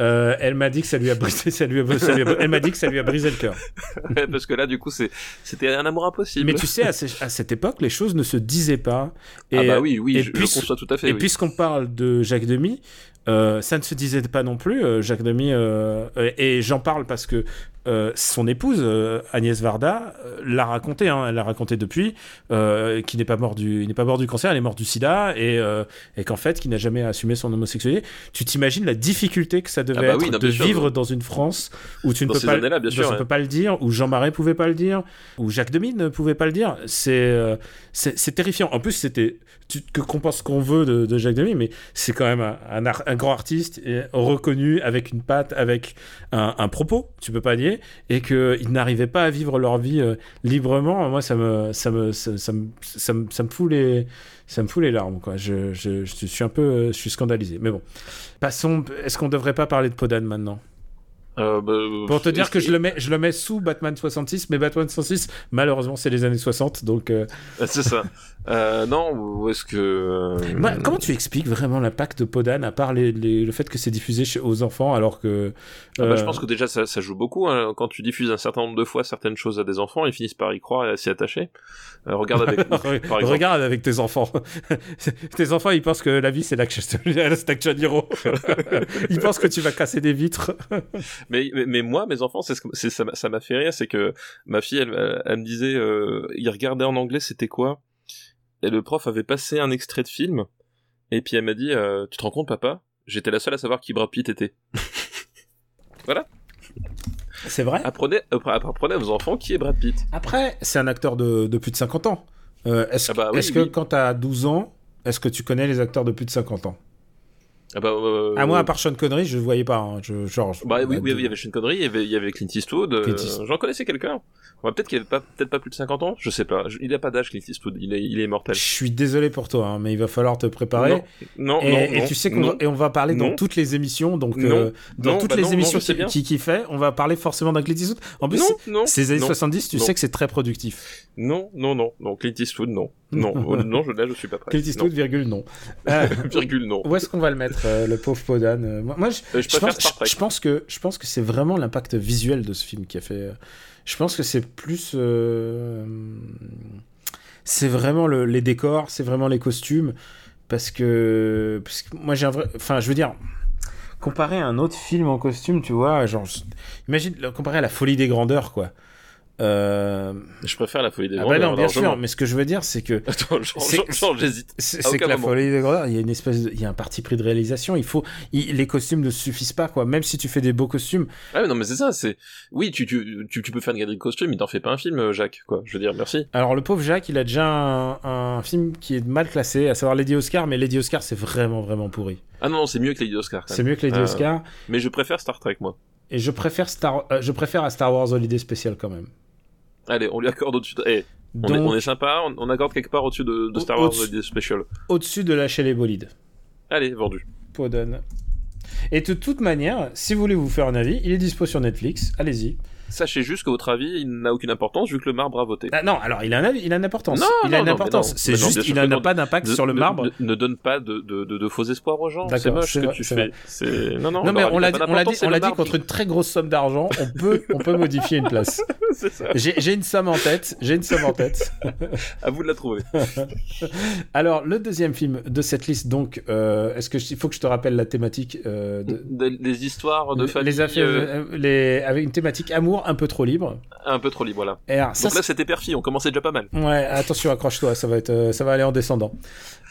Euh, elle m'a dit que ça lui a brisé, ça lui a, ça lui a, elle m'a dit que ça lui a brisé le cœur. parce que là, du coup, c'était un amour impossible. Mais tu sais, à, à, cette époque, les choses ne se disaient pas. Et, ah bah oui, oui, et je, puis, conçois tout à fait. Et puisqu'on parle de Jacques Demy, euh, ça ne se disait pas non plus. Euh, Jacques Demy, euh, et j'en parle parce que euh, son épouse euh, Agnès Varda euh, l'a raconté, hein, elle l'a raconté depuis, qu'il n'est pas mort du, n'est pas mort du cancer, elle est morte du SIDA et, et qu'en fait, qu'il n'a jamais assumé son homosexualité. Tu t'imagines la difficulté que ça devait ah bah être de vivre dans une France où tu ne peux pas, le dire, où Jean Marais pouvait pas le dire, où Jacques Demy ne pouvait pas le dire. C'est, c'est, terrifiant. En plus, c'était que qu'on pense qu'on veut de, Jacques Demy, mais c'est quand même un, un, grand artiste et reconnu avec une patte, avec un, un propos. Tu peux pas dire et qu'ils n'arrivaient pas à vivre leur vie euh, librement, moi ça me, ça me, ça, me, ça, me, ça me fout les, ça me fout les larmes. Quoi. Je, je, je suis un peu, euh, je suis scandalisé. Mais bon, passons. Est-ce qu'on devrait pas parler de Podan maintenant? Euh, bah, Pour te dire que je le, mets, je le mets sous Batman 66, mais Batman 66, malheureusement, c'est les années 60, donc... Euh, c'est ça. Euh, non, où est-ce que... comment tu expliques vraiment l'impact de Podan, à part le fait que c'est diffusé aux enfants, alors que... Ah bah, je pense que déjà, ça, ça joue beaucoup. Hein. Quand tu diffuses un certain nombre de fois certaines choses à des enfants, ils finissent par y croire et à s'y attacher. regarde avec Regarde avec tes enfants. tes enfants, ils pensent que la vie, c'est l'Action Hero. ils pensent que tu vas casser des vitres mais, mais, moi, mes enfants, c'est ce ça, ça m'a fait rire, c'est que ma fille, elle, elle, me disait, euh, il regardait en anglais, c'était quoi? Et le prof avait passé un extrait de film, et puis elle m'a dit, euh, tu te rends compte, papa? J'étais la seule à savoir qui Brad Pitt était. voilà. C'est vrai? Apprenez, apprenez à vos enfants qui est Brad Pitt. Après, c'est un acteur de, de, plus de 50 ans. Euh, est-ce ah bah est que quand t'as 12 ans, est-ce que tu connais les acteurs de plus de 50 ans? Ah bah, euh, à moi, à part Sean Connery, je ne voyais pas. Hein. Je, genre, bah, oui, oui, il y avait Sean Connery, il y avait, il y avait Clint Eastwood. Euh, j'en connaissais quelqu'un. peut-être qu'il avait pas, peut-être pas plus de 50 ans, je sais pas. Il a pas d'âge, Clint Eastwood. Il est, il est immortel. Je suis désolé pour toi, hein, mais il va falloir te préparer. Non, non, et, non, et tu sais qu'on va, et on va parler dans toutes les émissions, donc euh, dans toutes bah les émissions qui, qui fait, on va parler forcément d'un Clint Eastwood. En plus, ces années 70, tu sais que c'est très productif. Non, non, non, non, Clint Eastwood, non. Non, non, je, là, je suis pas prêt. Clint Eastwood, virgule, non. virgule, non. Où est-ce qu'on va le mettre, le pauvre Podan Moi, je, je, pense, je, pense, que je pense que c'est vraiment l'impact visuel de ce film qui a fait. Je pense que c'est plus. Euh, c'est vraiment le, les décors, c'est vraiment les costumes. Parce que, parce que moi, j'ai un vrai. Enfin, je veux dire comparer à un autre film en costume, tu vois, genre, imagine comparer à la folie des grandeurs, quoi. Euh... Je préfère la folie des Ah bah grandeurs, non, bien largement. sûr, mais ce que je veux dire, c'est que Attends, j'hésite. c'est que la moment. folie des grandeurs, il y a une espèce, de- il y a un parti pris de réalisation. Il faut, il- les costumes ne suffisent pas, quoi. Même si tu fais des beaux costumes, Ah, mais non, mais c'est ça, c'est. Oui, tu, tu, tu, tu peux faire une galerie de costumes, il t'en fait pas un film, euh, Jacques, quoi. Je veux dire, merci. Alors le pauvre Jacques, il a déjà un, un film qui est mal classé, à savoir Lady Oscar, mais Lady Oscar c'est vraiment vraiment pourri. Ah non, non, c'est mieux que Lady Oscar, C'est mieux que Lady Euh, Oscar, Mais je préfère Star Trek, moi. et je préfère Star, euh, je préfère à Star Wars Holiday Special quand même. Allez, on lui accorde au-dessus de... Eh, on, Donc est, on est sympa, on, on accorde quelque part au-dessus de, de Star Au- Wars Special. au-dessus de lâcher les bolides. Allez, vendu. Podon. Et de toute manière, si vous voulez vous faire un avis, il est dispo sur Netflix. Allez-y. Sachez juste que votre avis, il n'a aucune importance vu que le marbre a voté. Ah, non, alors il a un avis, il a une importance. Non, il a une non, importance. C'est juste, bien sûr il que n'a pas d'impact sur le marbre. Ne, ne donne pas de, de, de, de faux espoirs aux gens. C'est moche ce que vrai, tu fais. Non, non, Non, mais on l'a dit, on l'a dit, on l'a contre une très grosse somme d'argent, on peut, on peut modifier une place. qui- c'est ça. J'ai une somme en tête, j'ai une somme en tête. À vous de la trouver. Alors, le deuxième film de cette liste, donc, euh, est-ce que il faut que je te rappelle la thématique euh, de, Des, des histoires de famille les affaires, euh, les, avec une thématique amour un peu trop libre. un peu trop libre, voilà. Et alors, ça, Donc là, c'était perfide, on commençait déjà pas mal. ouais, attention, accroche-toi, ça va être, euh, ça va aller en descendant.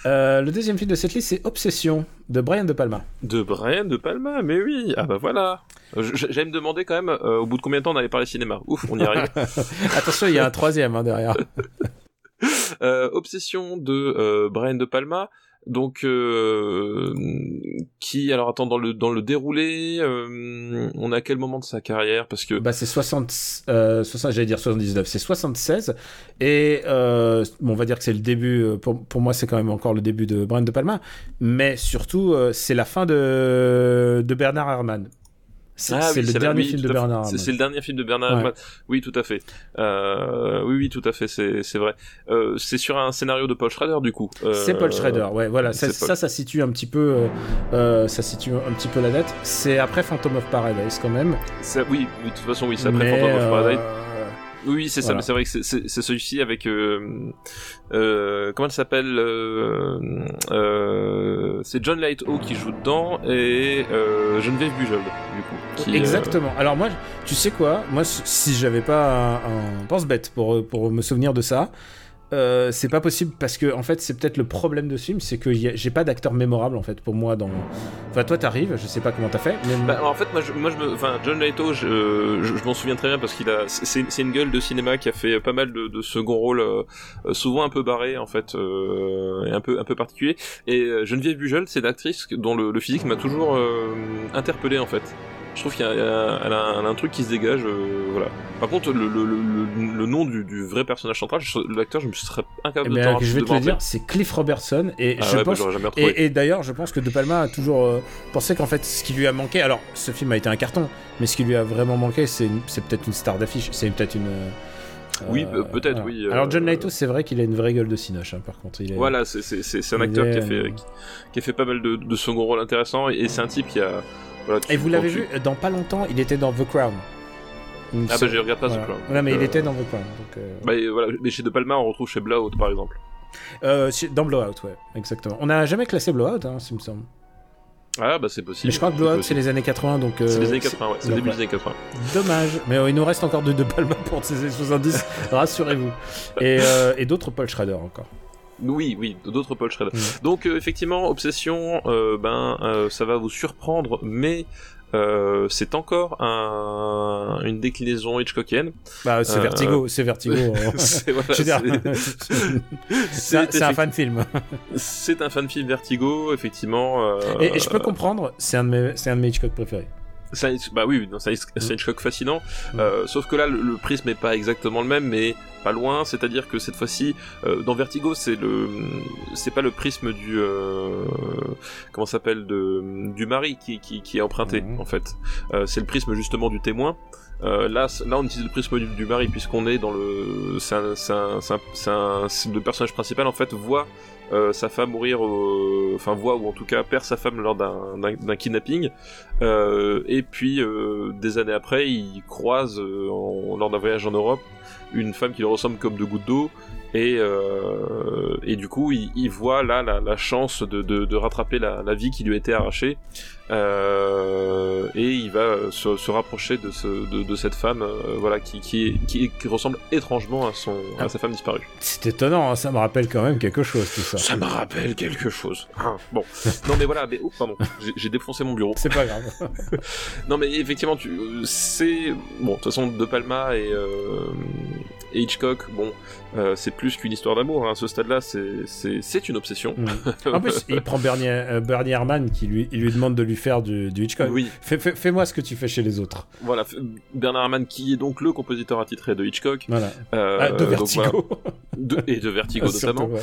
Euh, le deuxième film de cette liste, c'est Obsession de Brian De Palma. De Brian De Palma, mais oui. Ah bah voilà. Euh, J'allais me demander quand même euh, au bout de combien de temps on allait parler cinéma. Ouf, on y arrive. Attention, il y a un troisième hein, derrière. Obsession de Brian De Palma. Donc euh, qui alors attends dans le dans le déroulé euh, on à quel moment de sa carrière? Parce que Bah, c'est 60, euh, 60 j'allais dire 79, c'est 76. Et euh, on va dire que c'est le début, pour, pour moi, c'est quand même encore le début de Brian De Palma. Mais surtout, c'est la fin de, de Bernard Herrmann. C'est Ah oui, le dernier film de. Bernard C'est- le dernier film de Bernard Ouais. Oui, tout à fait. Euh, oui, oui, tout à fait. C'est vrai. Euh, c'est sur un scénario de Paul Schrader du coup. Euh, C'est Paul Schrader, ouais, voilà. Ça, ça, ça situe un petit peu, euh, euh, ça situe un petit peu la date. C'est après Phantom of Paradise quand même. ça- oui, oui, de toute façon, oui, c'est après Mais, Phantom of Paradise. Oui, c'est ça, mais c'est vrai que c'est- celui-ci avec euh, euh, comment elle s'appelle euh, euh, C'est John Lighthow qui joue dedans et euh, Geneviève Bujold du coup. qui, Exactement. Alors moi, tu sais quoi? Moi, si j'avais pas un, un pense-bête pour, pour me souvenir de ça, euh, c'est pas possible parce que en fait, c'est peut-être le problème de ce film, c'est que j'ai pas d'acteur mémorable en fait pour moi dans. Enfin, toi, t'arrives, je sais pas comment t'as fait, mais Bah, en fait, moi, je, moi, je me, enfin, John Lighthow, je, je, je m'en souviens très bien parce qu'il a, c'est, une gueule de cinéma qui a fait pas mal de, de second rôles, euh, souvent un peu barré en fait, euh, et un peu, un peu particulier. Et euh, Geneviève Bujold, c'est l'actrice dont le, le physique m'a toujours euh, interpellé en fait. Je trouve qu'il y a, elle a, un, truc qui se dégage, euh, voilà. Par contre, le, le, le, le- le nom du, du vrai personnage central, l'acteur, je me serais Eh incapable de ben, t'en je vais de te le dire, c'est Cliff Robertson et Ah je ouais, bah, pense. et, et d'ailleurs, je pense que De Palma a toujours euh, pensé qu'en fait, ce qui lui a manqué. Alors, ce film a été un carton, mais ce qui lui a vraiment manqué, c'est peut-être une star d'affiche. C'est peut-être une. euh, Oui, peut-être, oui, Alors John Lighthouse, c'est vrai qu'il a une vraie gueule de cinoche, hein, par contre. Il est... Voilà, c'est un acteur est, qui a fait qui, qui a fait pas mal de, de second rôles intéressants et, et c'est un type qui a voilà. tu- Et vous l'avez tu- vu dans pas longtemps, il était dans The Crown. Ah bah je regarde pas voilà. ce plan. Voilà, mais il Euh, était dans The Crown. Donc, euh, Bah voilà, mais chez De Palma on retrouve chez Blowout par exemple. euh, dans Blowout, ouais, exactement. On n'a jamais classé Blowout, hein, il me semble. Ah bah c'est possible. Mais je crois que Blowout, c'est les années 80, donc. euh, C'est les années 80, ouais, c'est le début des années 80. Dommage, mais euh, il nous reste encore de De Palma pour ces années 70, rassurez-vous. Et, euh, et d'autres Paul Schrader encore. Oui, oui, d'autres Paul Schrader. Mm. Donc euh, effectivement, Obsession, euh, ben euh, ça va vous surprendre, mais c'est encore un, une déclinaison Hitchcockienne. Bah, c'est Vertigo, c'est Vertigo. hein. c'est voilà, un- fan film. C'est un fan film Vertigo, effectivement. Et, et je peux comprendre, c'est un, de mes- c'est un de mes Hitchcock préférés. Un, bah oui, non, c'est un, Hitchcock fascinant. Mm. Euh, sauf que là, le, le prisme est pas exactement le même, mais pas loin. C'est-à-dire que cette fois-ci, euh, dans Vertigo, c'est le, c'est pas le prisme du, euh, comment s'appelle, de, du mari qui, qui, qui est emprunté Mhm. en fait. Euh, c'est le prisme justement du témoin. Euh, là, là, on utilise le prisme du, du mari puisqu'on est dans le, c'est un, c'est un, c'est un- c'est le personnage principal en fait voit euh, sa femme mourir, au- enfin voit ou en tout cas perd sa femme lors d'un kidnapping. Euh, et puis euh, des années après, il croise euh, lors d'un voyage en Europe une femme qui lui ressemble comme de gouttes d'eau et, euh, et du coup il, il voit là la, la chance de, de, de rattraper la, la, vie qui lui a été arrachée euh, et il va se, se rapprocher de, ce, de, de, cette femme euh, voilà qui, qui, qui, qui, ressemble étrangement à, son, à sa femme disparue. C'est étonnant, hein, ça me rappelle quand même quelque chose tout ça. Ça me rappelle quelque chose. Ah, bon, non mais voilà, mais oh, pardon, j'ai défoncé mon bureau. C'est pas grave. non mais effectivement, tu, c'est bon, de toute façon De Palma et, euh, et Hitchcock, bon, euh, c'est plus qu'une histoire d'amour. Hein. À ce stade-là, c'est une obsession. Mmh. En plus, il prend Bernie, euh, Bernie Herrmann qui lui, il lui demande de lui faire du, du Hitchcock. Oui. Fais-moi fais, fais ce que tu fais chez les autres. Voilà, Bernard Herrmann qui est donc le compositeur attitré de Hitchcock. Voilà. Euh, ah, de Vertigo. Donc, voilà. de, et de Vertigo notamment. Ouais.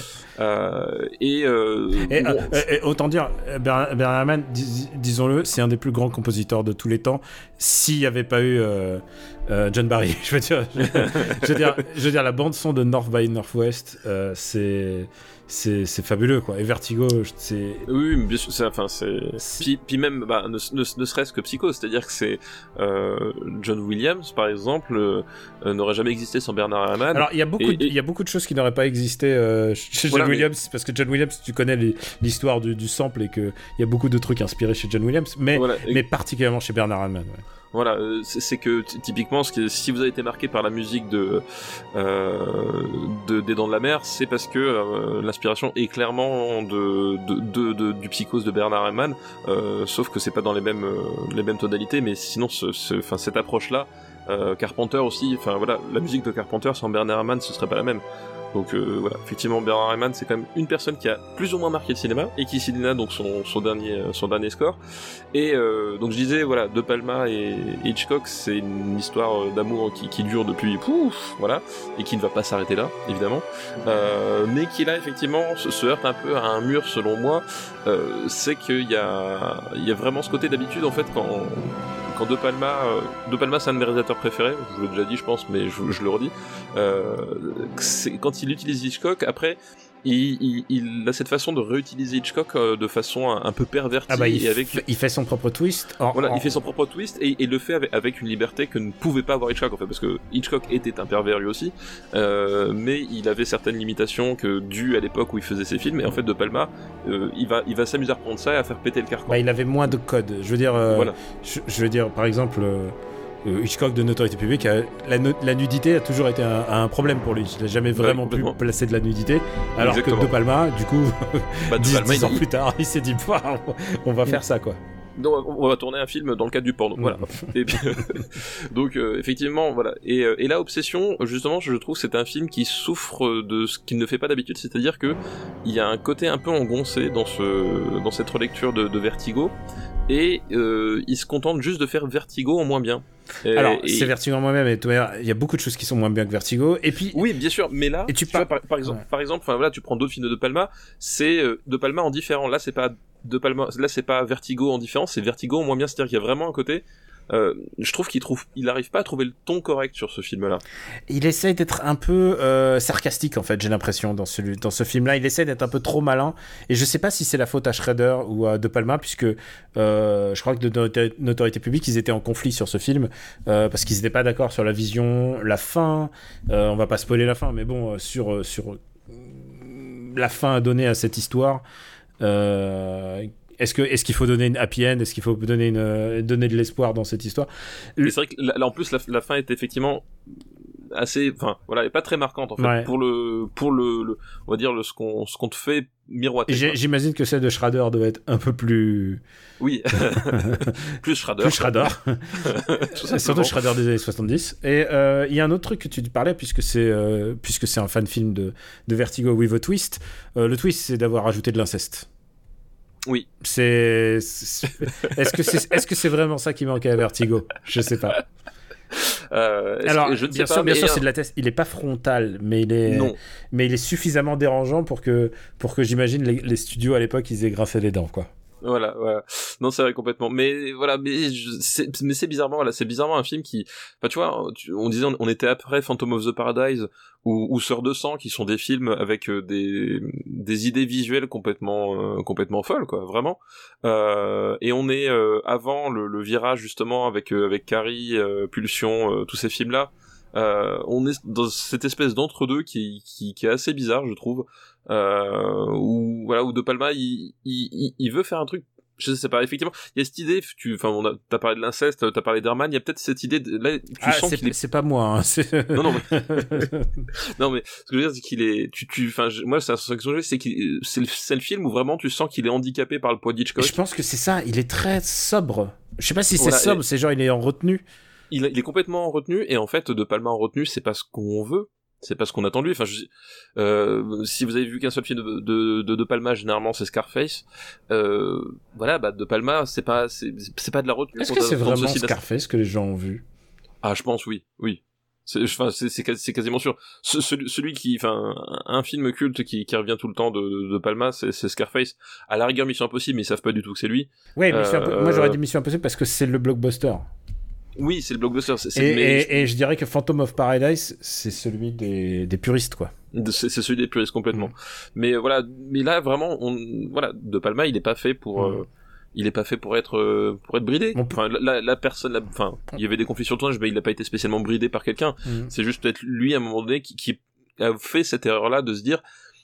Et, et, bon, et, autant dire, Bernard Herrmann, dis, disons-le, c'est un des plus grands compositeurs de tous les temps. S'il n'y avait pas eu euh, John Barry, je veux dire, je, je, veux dire, je veux dire, la bande son de North by Northwest, euh, c'est c'est fabuleux quoi. Et Vertigo, c'est oui, bien sûr, c'est enfin c'est puis, puis, même bah, ne, ne, ne serait-ce que Psycho, c'est-à-dire que c'est euh, John Williams par exemple euh, n'aurait jamais existé sans Bernard Herrmann. Alors il y a beaucoup il y a beaucoup de choses qui n'auraient pas existé euh, chez voilà, John mais... Williams parce que John Williams, tu connais l'histoire du, du, sample et que il y a beaucoup de trucs inspirés chez John Williams, mais voilà, et... mais particulièrement chez Bernard Herrmann. Ouais. Voilà, c'est que typiquement, si vous avez été marqué par la musique de, euh, de des Dents de la Mer, c'est parce que euh, l'inspiration est clairement de, du psychose de Bernard Herrmann, euh, sauf que c'est pas dans les mêmes les mêmes tonalités, mais sinon, ce, ce, cette approche-là, Carpenter aussi, enfin voilà, la musique de Carpenter sans Bernard Herrmann, ce serait pas la même. Donc euh, voilà, effectivement, Bernard Herrmann, c'est quand même une personne qui a plus ou moins marqué le cinéma et qui signera donc son, son, dernier, son dernier score. Et euh, donc je disais, voilà, De Palma et Hitchcock, c'est une histoire d'amour qui, qui, dure depuis, pouf, voilà, et qui ne va pas s'arrêter là, évidemment, euh, mais qui là, effectivement, se, se, heurte un peu à un mur, selon moi. Euh, c'est qu'il y a, il y a vraiment ce côté d'habitude, en fait, quand quand De Palma, euh, De Palma c'est un de mes réalisateurs préférés, je vous l'ai déjà dit je pense, mais je, je le redis, euh, quand il utilise Hitchcock, après il, il, il, a cette façon de réutiliser Hitchcock euh, de façon un, un, peu pervertie. Ah bah il, et avec... il fait son propre twist. En, voilà, en... il fait son propre twist et il le fait avec, avec, une liberté que ne pouvait pas avoir Hitchcock en fait, parce que Hitchcock était un pervers lui aussi, euh, mais il avait certaines limitations que dues à l'époque où il faisait ses films. Et en fait, De Palma, euh, il va, il va s'amuser à reprendre ça et à faire péter le carcan. Bah, il avait moins de codes. Je veux dire, voilà. je, je, veux dire, par exemple. Hitchcock de notoriété publique, la, no la, nudité a toujours été un, un problème pour lui. Il n'a jamais vraiment ouais, pu placer de la nudité. Alors Exactement. que De Palma, du coup, bah, 10, Palma, 10 ans plus tard, il s'est dit, on va faire ça, quoi. On va tourner un film dans le cadre du porno. Voilà. et puis, donc euh, effectivement voilà. Et, euh, et là Obsession justement je trouve c'est un film qui souffre de ce qu'il ne fait pas d'habitude, c'est-à-dire que il y a un côté un peu engoncé dans ce dans cette relecture de, de Vertigo et euh, il se contente juste de faire Vertigo en moins bien. Et, Alors, et... c'est Vertigo en moi-même, et il y a beaucoup de choses qui sont moins bien que Vertigo. Et puis, oui, bien sûr, mais là, et tu, tu vois, par, par, exemple, ouais. par exemple, enfin voilà, tu prends d'autres films de De Palma, c'est euh, De Palma en différent. Là, c'est pas De Palma, là, c'est pas Vertigo en différent, c'est Vertigo en moins bien. C'est-à-dire qu'il y a vraiment un côté. Euh, je trouve qu'il trouve, il arrive pas à trouver le ton correct sur ce film-là. Il essaye d'être un peu euh, sarcastique en fait, j'ai l'impression dans ce film-là. Il essaie d'être un peu trop malin et je sais pas si c'est la faute à Schrader ou à De Palma puisque euh, je crois que de notoriété publique ils étaient en conflit sur ce film parce qu'ils étaient pas d'accord sur la vision, la fin. On va pas spoiler la fin, mais bon sur la fin à donner à cette histoire. Est-ce que est-ce qu'il faut donner une happy end? Est-ce qu'il faut donner une euh, donner de l'espoir dans cette histoire? C'est vrai que là, en plus la, la, fin est effectivement assez enfin voilà est pas très marquante en fait ouais. pour le pour le, le, on va dire le ce qu'on ce qu'on te fait miroiter j'imagine que celle de Schrader devait être un peu plus oui. Plus Schrader. Plus Schrader. Surtout Schrader des années 70 et il euh, y a un autre truc que tu parlais puisque c'est euh, puisque c'est un fan film de de Vertigo with a twist. Euh, le twist c'est d'avoir ajouté de l'inceste oui. C'est. Est-ce que c'est est -ce c'est vraiment ça qui manquait à Vertigo? Je sais pas. Euh, Alors, je bien sûr, pas, bien sûr, c'est de la test. Il est pas frontal, mais il est, non. mais il est suffisamment dérangeant pour que, pour que j'imagine les, les, studios à l'époque ils aient graffé les dents, quoi. Voilà, voilà. Non, c'est vrai complètement. Mais voilà, mais c'est, mais c'est bizarrement, voilà, c'est bizarrement un film qui, enfin, tu vois, on disait, on était après Phantom of the Paradise ou, ou Sœur de sang, qui sont des films avec euh, des, des idées visuelles complètement, euh, complètement folles, quoi, vraiment. Euh, et on est euh, avant le, le, virage justement avec avec Carrie, Pulsion, tous ces films là. Euh, on est dans cette espèce d'entre-deux qui, qui, qui est assez bizarre, je trouve. Euh, où voilà, où De Palma, il, il, il veut faire un truc je sais pas effectivement il y a cette idée tu enfin on a t'as parlé de l'inceste t'as parlé d'Herman il y a peut-être cette idée de, là tu Ah, sens c'est qu'il est c'est pas moi. hein, c'est- non non mais non mais ce que je veux dire c'est qu'il est tu tu enfin je- moi c'est la sensation que j'ai c'est qu'il c'est le, film où vraiment tu sens qu'il est handicapé par le poids d'Hitchcock je pense que c'est ça. Il est très sobre. Je sais pas si c'est Voilà, sobre, et- c'est genre il est en retenue. il, il est complètement en retenue et en fait de Palma en retenue c'est pas ce qu'on veut c'est pas ce qu'on attend de lui. Enfin je, euh, si vous avez vu qu'un seul film de, de, de, de Palma généralement c'est Scarface euh, voilà bah de Palma c'est pas c'est c'est pas de la retenue Est-ce que c'est vraiment. Scarface que les gens ont vu? Ah je pense oui. Oui. C'est enfin c'est c'est quasi- c'est quasiment sûr. Ce- celui, celui qui enfin un film culte qui, qui revient tout le temps de, de Palma c'est c'est Scarface. À la rigueur Mission Impossible mais ils savent pas du tout que c'est lui. Ouais, Mission Euh, moi j'aurais dit Mission Impossible parce que c'est le blockbuster. Oui c'est le blockbuster c'est Et, mais et- et je dirais que Phantom of Paradise, c'est celui des, des puristes, quoi. C'est c'est celui des puristes complètement. Mm. Mais voilà, mais là vraiment, on, voilà, De Palma, il est pas fait pour, Mm. euh, il est pas fait pour être, euh, pour être bridé. Enfin, la, la- la personne, la- enfin, il y avait des conflits sur le tournage, mais il a pas été spécialement bridé par quelqu'un. C'est juste peut-être lui à un moment donné qui, qui a fait cette erreur-là de se dire,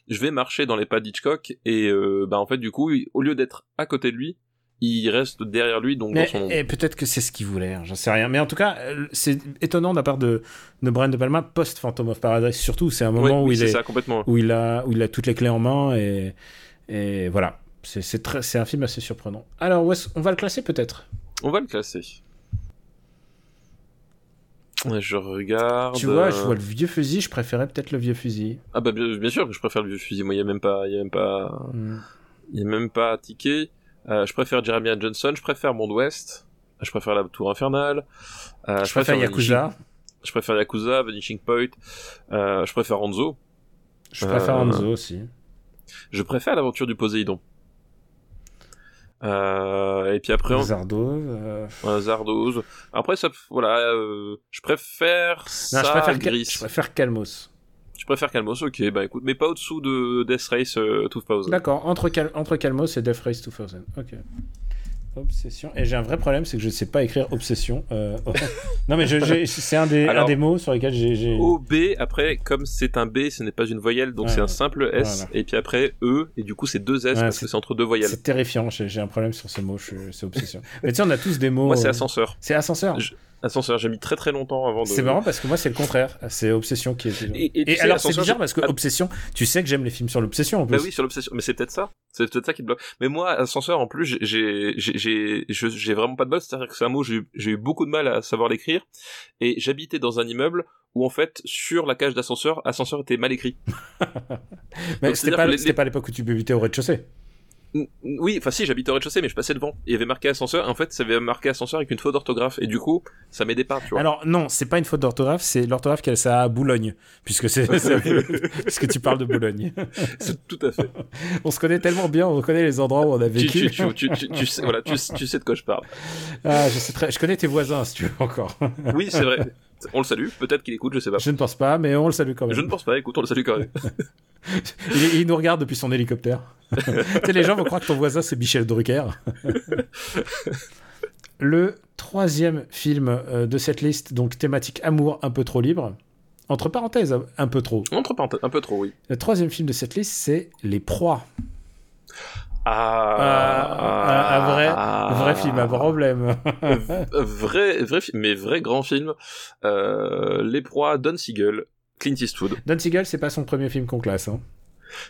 je vais marcher dans les pas d'Hitchcock et euh, bah en fait du coup, au lieu d'être à côté de lui, il reste derrière lui donc Mais, dans son. et peut-être que c'est ce qu'il voulait, hein, j'en sais rien. Mais en tout cas, euh, c'est étonnant de la part de, de Brian De Palma, post Phantom of Paradise, surtout. C'est un moment où, oui, il c'est est, ça complètement. où, il a, où il a toutes les clés en main et, et voilà. C'est un film assez surprenant. Alors, on va le classer peut-être? On va le classer. Je regarde. Tu vois, je euh, vois le vieux fusil, je préférais peut-être le vieux fusil. Ah bah bien, bien sûr que je préfère le vieux fusil. Moi, il y a même pas, il y a même pas, y a même pas à ticker. Euh, je préfère Jeremiah Johnson. Je préfère Monde Ouest. Je préfère La Tour Infernale. Euh, Je préfère Yakuza. Vanishing- Je préfère Yakuza, Vanishing Point. Euh, je préfère Hanzo. Je préfère Euh, Hanzo aussi. Je préfère l'aventure du Poséidon. Euh, et puis après, on... Zardo. euh, Zardoz. Après, ça, voilà, euh, je préfère Non, ça, je préfère, Gris. je préfère Calmos. Je préfère Calmos, ok, bah écoute, mais pas au-dessous de Death Race euh, 2000. D'accord, entre, Cal- entre Calmos et Death Race 2000. Ok. Obsession. Et j'ai un vrai problème, c'est que je ne sais pas écrire obsession. euh, non, mais c'est un des, Alors, un des mots sur lesquels j'ai. OB, après, comme c'est un B, ce n'est pas une voyelle, donc Ouais. c'est un simple S, Voilà. et puis après E, et du coup c'est deux S Ouais, parce que c'est entre deux voyelles. C'est terrifiant, j'ai un problème sur ce mot, c'est obsession. mais tu sais, on a tous des mots. Moi c'est euh, ascenseur. C'est ascenseur. Je- Ascenseur, j'ai mis très très longtemps avant de. C'est marrant parce que moi c'est le contraire, c'est obsession qui est. Et- et sais, alors c'est ascenseur, bizarre parce que obsession, tu sais que j'aime les films sur l'obsession en plus. Bah oui, sur l'obsession. Mais c'est peut-être ça. C'est peut-être ça qui te bloque. Mais moi, ascenseur, en plus, j'ai, j'ai, j'ai, vraiment pas de bol. C'est-à-dire que c'est un mot, j'ai, eu- beaucoup de mal à savoir l'écrire. Et j'habitais dans un immeuble où, en fait, sur la cage d'ascenseur, ascenseur était mal écrit. mais c'était pas, les- c'était pas l'époque où tu habitais au rez-de-chaussée. Oui, enfin si, j'habitais au rez-de-chaussée, mais je passais devant. Il y avait marqué ascenseur. En fait, ça avait marqué ascenseur avec une faute d'orthographe. Et du coup, ça m'aidait pas, tu vois. Alors non, c'est pas une faute d'orthographe, c'est l'orthographe qu'elle ça à Boulogne, puisque c'est puisque tu parles de Boulogne. C'est tout à fait. On se connaît tellement bien, on connaît les endroits où on a vécu. tu, tu, tu, sais, voilà, tu, tu sais de quoi je parle. Ah, je sais très, je connais tes voisins si tu veux encore. Oui, c'est vrai. On le salue. Peut-être qu'il écoute, je sais pas. Je ne pense pas, mais on le salue quand même. Je ne pense pas. Écoute, on le salue quand même. Il, il nous regarde depuis son hélicoptère. tu sais, les gens vont croire que ton voisin c'est Michel Drucker. Le troisième film euh, de cette liste, donc thématique amour un peu trop libre. Entre parenthèses, un peu trop. Entre parenthèses, un peu trop, oui. Le troisième film de cette liste, c'est Les Proies. Ah, un, un vrai, un vrai film à problème. vrai, vrai film, mais vrai grand film. Euh, Les proies, Don Siegel, Clint Eastwood. Don Siegel, c'est pas son premier film qu'on classe. hein.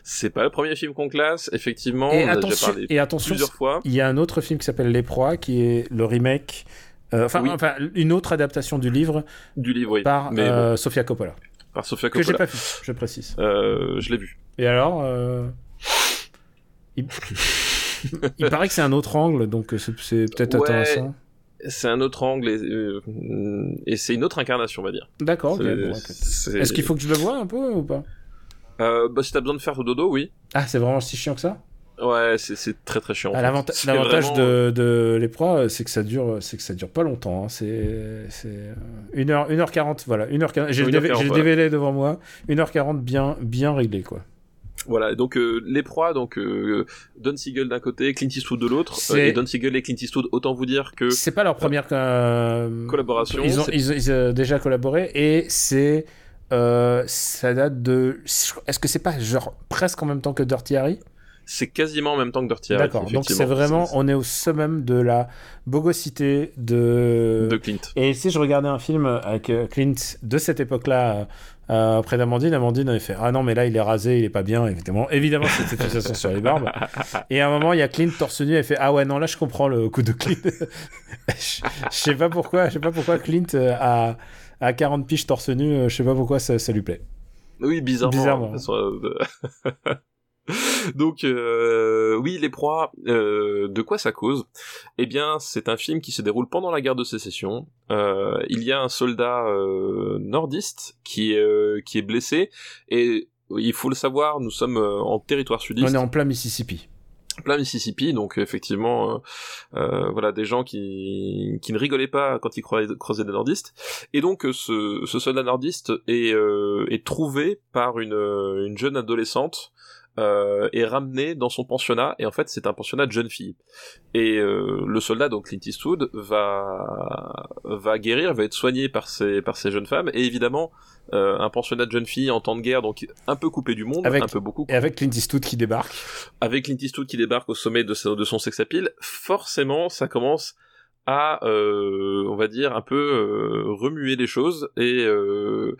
C'est pas le premier film qu'on classe, effectivement. Et on a déjà attention, parlé et attention, plusieurs fois. il y a un autre film qui s'appelle Les Proies, qui est le remake, euh, enfin, Oui. enfin, une autre adaptation du livre Du livre, oui. par mais euh, Sofia Coppola, par Sofia que j'ai Coppola. pas vu, je précise. Euh, je l'ai vu. Et alors, euh, il... il paraît que c'est un autre angle, donc c'est c'est peut-être Ouais. intéressant. C'est un autre angle et, euh, et c'est une autre incarnation, on va dire. D'accord, bon, Est-ce qu'il faut que je le voie un peu ou pas? Euh, bah, si t'as besoin de faire dodo, oui. Ah, c'est vraiment si chiant que ça? Ouais, c'est- très très chiant. Ah, L'avantage vraiment- de, de les proies, c'est que ça dure, c'est que ça dure pas longtemps. hein. C'est euh, 1h, 1h40, voilà. 1h40. J'ai le, 1h40, DV j'ai le voilà. DVD devant moi. 1h40 bien, bien réglé, quoi. Voilà, donc euh, les proies, donc euh, Don Siegel d'un côté, Clint Eastwood de l'autre, euh, et Don Siegel et Clint Eastwood, autant vous dire que c'est pas leur première collaboration. Ils ont, ils, ont déjà collaboré et c'est ça date de. Est-ce que c'est pas genre presque en même temps que Dirty Harry? C'est quasiment en même temps que Dirty Harry. D'accord, donc c'est vraiment, on est au summum de la bogosité de... de Clint. Et si je regardais un film avec Clint de cette époque-là, euh, auprès d'Amandine, Amandine avait fait Ah non, mais là il est rasé, il est pas bien, évidemment. Évidemment, c'était une sur les barbes. Et à un moment, il y a Clint torse nu, et fait Ah ouais, non, là je comprends le coup de Clint. je, sais pas pourquoi, je sais pas pourquoi Clint a, a 40 piges torse nu, euh, je sais pas pourquoi ça, ça lui plaît. Oui, bizarrement. bizarrement. Donc euh, oui, les proies, euh, de quoi ça cause? Eh bien, c'est un film qui se déroule pendant la guerre de sécession. Euh, il y a un soldat euh, nordiste qui est qui est blessé et il faut le savoir, nous sommes en territoire sudiste. On est en plein Mississippi plein Mississippi, donc effectivement, euh, voilà des gens qui, qui ne rigolaient pas quand ils creusaient des nordistes. Et donc ce, ce soldat nordiste est, euh, est trouvé par une, une jeune adolescente euh, est ramené dans son pensionnat et en fait c'est un pensionnat de jeunes filles. Et euh, le soldat donc Clint Eastwood va va guérir va être soigné par ces par ces jeunes femmes. Et évidemment euh, un pensionnat de jeunes filles en temps de guerre donc un peu coupé du monde avec, un peu beaucoup et avec Clint Eastwood qui débarque. Avec Clint Eastwood qui débarque au sommet de, de son sex appeal forcément ça commence à, euh, on va dire, un peu euh, remuer les choses et euh,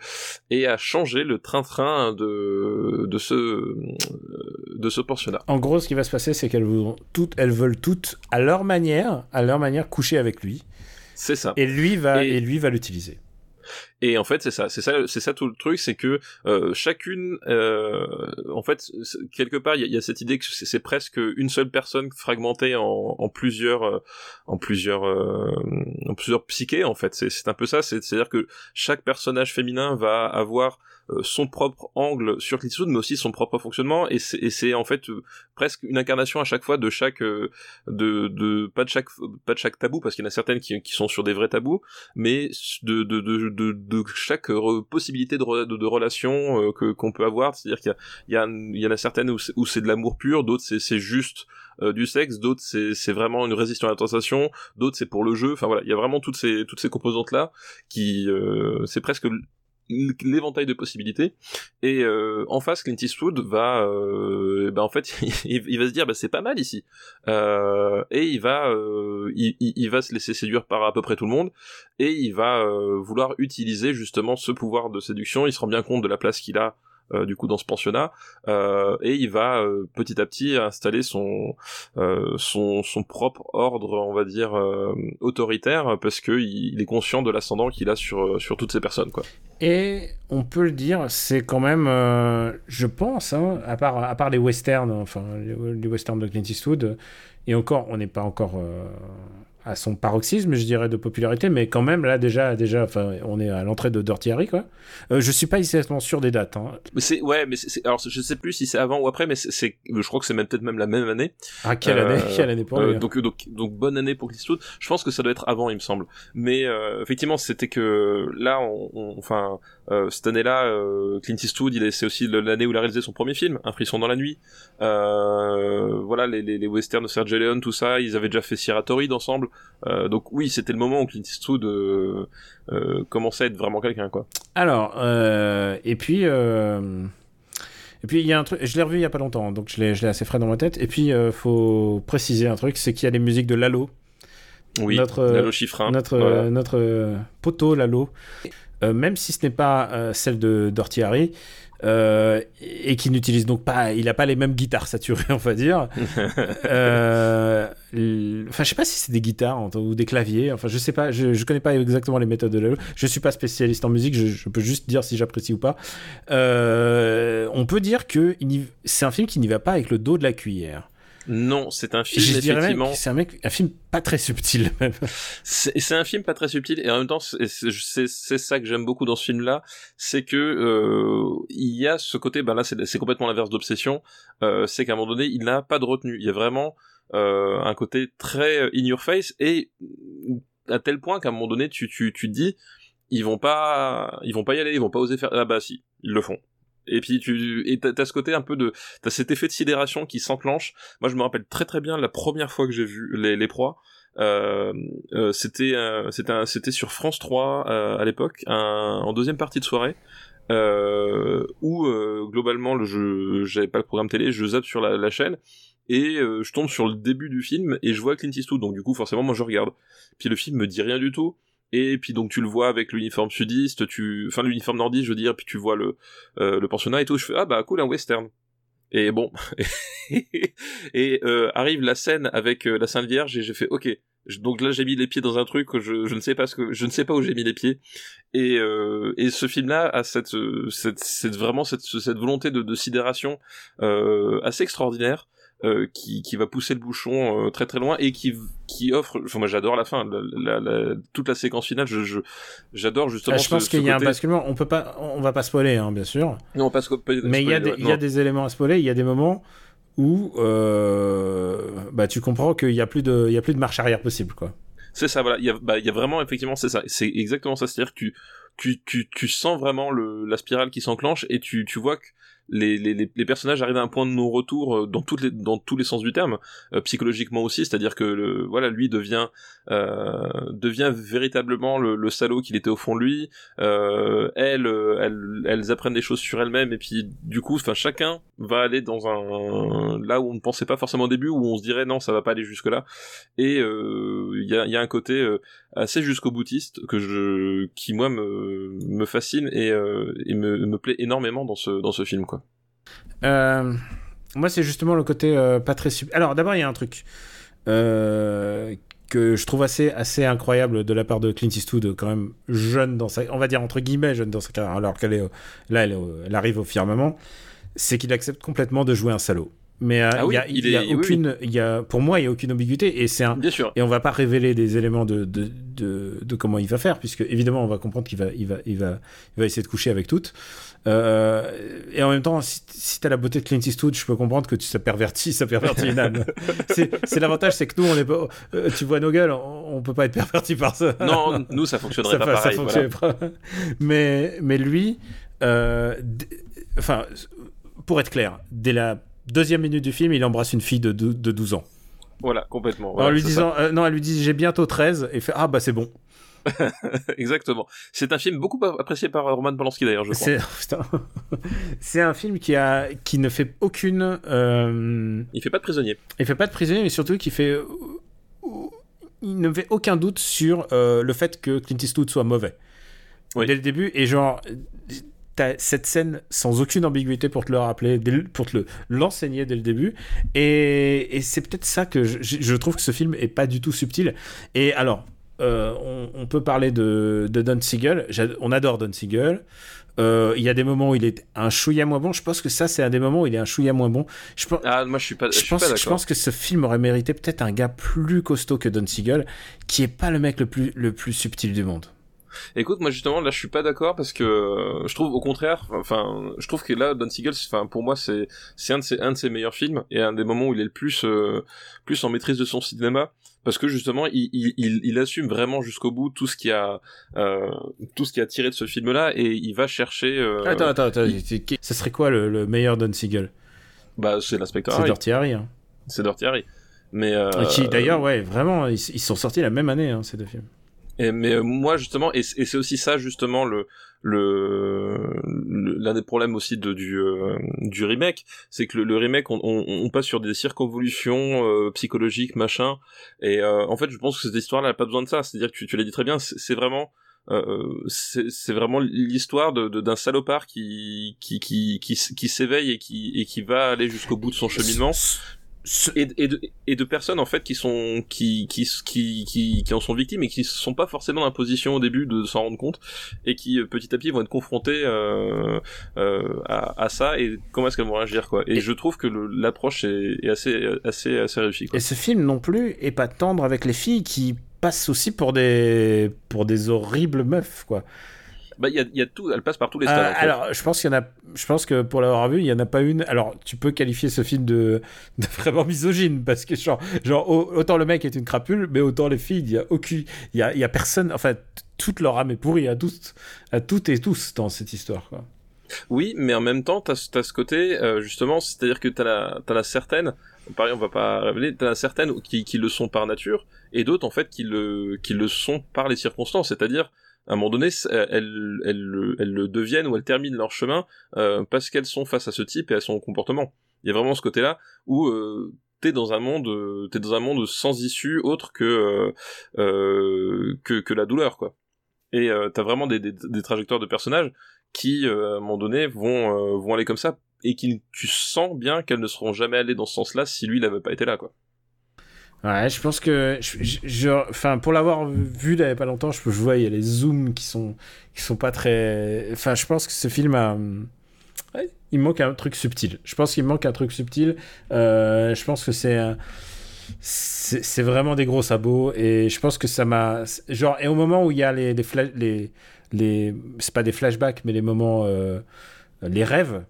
et à changer le train-train de de ce de ce pensionnat. En gros, ce qui va se passer, c'est qu'elles veulent toutes, elles veulent toutes à leur manière, à leur manière, coucher avec lui. C'est ça. Et lui va et lui va l'utiliser. Et en fait, c'est ça, c'est ça, c'est ça tout le truc, c'est que euh, chacune, euh, en fait, quelque part, il y, a cette idée que c'est presque une seule personne fragmentée en, plusieurs, euh, en plusieurs, euh, en plusieurs psychés. En fait, c'est un peu ça. C'est-à-dire que chaque personnage féminin va avoir son propre angle sur Clint mais aussi son propre fonctionnement et c'est en fait presque une incarnation à chaque fois de chaque de, de pas de chaque pas de chaque tabou parce qu'il y en a certaines qui, qui sont sur des vrais tabous mais de, de chaque possibilité de, de, relation que qu'on peut avoir c'est-à-dire qu'il y a il y, en a certaines où c'est de l'amour pur d'autres c'est juste du sexe, d'autres c'est vraiment une résistance à la tentation, d'autres c'est pour le jeu. Enfin voilà, il y a vraiment toutes ces toutes ces composantes là qui c'est presque l'éventail de possibilités. Et euh, en face Clint Eastwood va euh, ben en fait il, va se dire bah c'est pas mal ici. Euh, et il va euh, il, va se laisser séduire par à peu près tout le monde. Et il va euh, vouloir utiliser justement ce pouvoir de séduction. Il se rend bien compte de la place qu'il a euh, du coup dans ce pensionnat euh, et il va euh, petit à petit installer son son propre ordre on va dire autoritaire parce que il, est conscient de l'ascendant qu'il a sur sur toutes ces personnes quoi. Et on peut le dire c'est quand même je pense hein, à part à part les westerns enfin les, westerns de Clint Eastwood et encore on n'est pas encore à son paroxysme, je dirais, de popularité, mais quand même, là, déjà, déjà enfin, on est à l'entrée de Dirty Harry, quoi. Euh, je suis pas exactement sûr des dates. Hein. Mais c'est, ouais, mais c'est, alors, je sais plus si c'est avant ou après, mais c'est, je crois que c'est même peut-être même la même année. Ah, quelle année, euh, quelle année pour lui, euh, donc, donc, donc, bonne année pour Clint Eastwood. Je pense que ça doit être avant, il me semble. Mais, euh, effectivement, c'était que, là, on, enfin, euh, cette année-là, Clint Eastwood, il c'est aussi l'année où il a réalisé son premier film, Un frisson dans la nuit. voilà, les, les, les westerns de Sergio Leone, tout ça, ils avaient déjà fait Sierra Torrid ensemble. Euh, donc oui, c'était le moment où Clint Eastwood euh, euh, commençait à être vraiment quelqu'un, quoi. Alors, et puis. Et puis il y a un truc, je l'ai revu il y a pas longtemps, donc je l'ai assez frais dans ma tête. Et puis il faut préciser un truc, c'est qu'il y a les musiques de Lalo. Oui, notre, Lalo Chiffrin. Notre, notre poteau Lalo. Même si ce n'est pas celle de Dorty Harry, euh, et qui n'utilise donc pas, il n'a pas les mêmes guitares saturées, on va dire. euh, enfin, je sais pas si c'est des guitares ou des claviers. Enfin, je sais pas, je, je connais pas exactement les méthodes de Lalo. Je suis pas spécialiste en musique, je, peux juste dire si j'apprécie ou pas. Euh, on peut dire que c'est un film qui n'y va pas avec le dos de la cuillère. Non, c'est un film effectivement. C'est un, un film pas très subtil même. C'est un film pas très subtil et en même temps c'est ça que j'aime beaucoup dans ce film-là, c'est que euh, il y a ce côté, ben là c'est complètement l'inverse d'obsession, euh, c'est qu'à un moment donné il n'a pas de retenue, il y a vraiment euh, un côté très in your face et à tel point qu'à un moment donné tu tu tu dis ils vont pas ils vont pas y aller, ils vont pas oser faire ah bah si ils le font Et puis tu et t'as, ce côté un peu de t'as cet effet de sidération qui s'enclenche. Moi je me rappelle très très bien la première fois que j'ai vu les, proies. Euh, euh, c'était euh, c'était c'était sur France 3 euh, à l'époque, en deuxième partie de soirée. Euh, où globalement le jeu j'avais pas le programme télé je zappe sur la, la chaîne et je tombe sur le début du film et je vois Clint Eastwood donc du coup forcément moi je regarde puis le film me dit rien du tout et puis donc tu le vois avec l'uniforme sudiste, tu, enfin l'uniforme nordiste, je veux dire, puis tu vois le euh, le pensionnat et tout. Je fais ah bah cool un western. Et bon, et euh, arrive la scène avec euh, la Sainte Vierge et j'ai fait ok. Donc là j'ai mis les pieds dans un truc je, je ne sais pas ce que je ne sais pas où j'ai mis les pieds et et ce film là a cette cette, cette vraiment cette cette volonté de, de sidération assez extraordinaire euh, qui, qui va pousser le bouchon euh, très très loin et qui qui offre enfin moi j'adore la fin la, la, toute la séquence finale je j'adore justement ah, je pense qu'il y a un basculement. On peut pas on va pas spoiler hein, bien sûr. Non pas spoiler, mais il y a des il y a des éléments à spoiler. Il y a des moments où euh, bah tu comprends qu'il y a plus de il y a plus de marche arrière possible quoi. C'est ça voilà. Il y a bah, il y a vraiment effectivement c'est ça. C'est exactement ça. C'est à dire que tu tu, tu, tu sens vraiment le, la spirale qui s'enclenche et tu, tu vois que les, les, les, personnages arrivent à un point de non-retour euh, dans, toutes dans tous les sens du terme, euh, psychologiquement aussi, c'est-à-dire que le, voilà, lui devient, euh, devient véritablement le, le salaud qu'il était au fond de lui. Euh, elles, elles, elles apprennent des choses sur elles-mêmes et puis du coup, enfin chacun va aller dans un là où on ne pensait pas forcément au début, où on se dirait non, ça va pas aller jusque là. Et il y a, y, a, un côté assez jusqu'au boutiste que je, qui moi me, me fascine et, et me, me plaît énormément dans ce, dans ce film. Quoi. Euh, moi, c'est justement le côté euh, pas très sub... Alors, d'abord, il y a un truc euh, que je trouve assez, assez incroyable de la part de Clint Eastwood, quand même jeune dans sa... On va dire entre guillemets jeune dans sa carrière, alors qu'elle est... Là, elle, elle, arrive au firmament. C'est qu'il accepte complètement de jouer un salaud. Mais ah il y a, il y a aucune, il y a, pour moi, il y a aucune ambiguïté et c'est un. Bien sûr. Et on va pas révéler des éléments de, de, de, de comment il va faire, puisque évidemment, on va comprendre qu'il va, il va, il va, il va essayer de coucher avec toutes. Euh, et en même temps, si, si tu as la beauté de Clint Eastwood, je peux comprendre que tu, ça pervertit, ça pervertit une âme. c'est l'avantage, c'est que nous, on est pas, euh, tu vois nos gueules, on, on, peut pas être perverti par ça. Non, nous, ça fonctionnerait ça, pas pareil. Ça voilà. pas. Mais, mais lui, euh, enfin, pour être clair, dès la deuxième minute du film, il embrasse une fille de, de, de 12 ans. Voilà, complètement. Voilà, en lui disant, euh, non, elle lui dit j'ai bientôt 13 et fait ah bah c'est bon. Exactement. C'est un film beaucoup apprécié par Roman Polanski d'ailleurs, je crois. C'est un film qui a qui ne fait aucune. Euh... Il fait pas de prisonnier. Il fait pas de prisonnier, mais surtout qui fait. Il ne fait aucun doute sur euh, le fait que Clint Eastwood soit mauvais. Oui. Dès le début, et genre, t'as cette scène sans aucune ambiguïté pour te le rappeler, pour te l'enseigner dès le début. Et, et c'est peut-être ça que je, je, trouve que ce film est pas du tout subtil. Et alors, euh, on, on, peut parler de, de Don Siegel. On adore Don Siegel. Euh, il y a des moments où il est un chouïa moins bon. Je pense que ça, c'est un des moments où il est un chouïa moins bon. Je pense, ah, moi, je suis pas, je, je suis pense, pas d'accord. Je pense que ce film aurait mérité peut-être un gars plus costaud que Don Siegel, qui est pas le mec le plus, le plus subtil du monde. Écoute, moi justement là je suis pas d'accord parce que euh, je trouve au contraire, enfin je trouve que là Don Siegel, enfin pour moi c'est c'est un de ses un de ses meilleurs films et un des moments où il est le plus euh, plus en maîtrise de son cinéma parce que justement il, il, il assume vraiment jusqu'au bout tout ce qui a euh, tout ce qui a tiré de ce film là et il va chercher. Euh, attends attends attends, ce serait quoi le, le, meilleur Don Siegel? Bah c'est l'inspecteur. C'est Dirty Harry. Hein. C'est Dirty Harry. Mais euh... qui d'ailleurs ouais vraiment ils, ils, sont sortis la même année hein, ces deux films. Et, mais moi justement, et, et c'est aussi ça justement le le l'un des problèmes aussi de du euh, du remake, c'est que le, le remake on, on, on, passe sur des circonvolutions euh, psychologiques machin, et euh, en fait je pense que cette histoire-là n'a pas besoin de ça. C'est-à-dire que tu, tu l'as dit très bien, c'est vraiment euh, c'est vraiment l'histoire d'un de, d'un salopard qui qui qui qui, qui s'éveille et qui et qui va aller jusqu'au bout de son cheminement et, et, de, et de personnes en fait qui sont qui qui, qui qui qui en sont victimes et qui sont pas forcément dans la position au début de s'en rendre compte et qui euh, petit à petit vont être confrontées euh, euh, à, à, ça et comment est-ce qu'elles vont réagir quoi et, et, je trouve que l'approche est, est, assez assez assez réussie quoi. et ce film non plus est pas tendre avec les filles qui passent aussi pour des pour des horribles meufs quoi bah, il y a, y a, tout, elle passe par tous les stades. Euh, en fait. Alors, je pense qu'il y en a, je pense que pour l'avoir vu, il y en a pas une. Alors, tu peux qualifier ce film de, de vraiment misogyne parce que genre, genre, autant le mec est une crapule, mais autant les filles, il y a aucune, il y a, y a personne. En fait, toute leur âme est pourrie à tous, à toutes et tous dans cette histoire. Quoi. Oui, mais en même temps, t'as as ce côté, euh, justement, c'est-à-dire que t'as la, t'as la certaine, pareil, on va pas révéler, t'as la certaine qui, qui le sont par nature, et d'autres, en fait, qui le, qui le sont par les circonstances, c'est-à-dire, à un moment donné, elles, elles, elles, le deviennent ou elles terminent leur chemin euh, parce qu'elles sont face à ce type et à son comportement. Il y a vraiment ce côté-là où euh, t'es dans un monde, euh, t'es dans un monde sans issue autre que euh, euh que, que la douleur, quoi. Et euh, t'as vraiment des, des, des, trajectoires de personnages qui, euh, à un moment donné, vont vont aller comme ça et qui tu sens bien qu'elles ne seront jamais allées dans ce sens-là si lui n'avait pas été là, quoi. Ouais, je pense que, je, enfin, pour l'avoir vu il y a pas longtemps, je, je vois il y a les zooms qui sont, qui sont pas très, enfin, je pense que ce film a, il manque un truc subtil. Je pense qu'il manque un truc subtil. Euh, je pense que c'est, c'est vraiment des gros sabots et je pense que ça m'a, genre, et au moment où il y a les, les, les, les c'est pas des flashbacks, mais les moments, euh, les rêves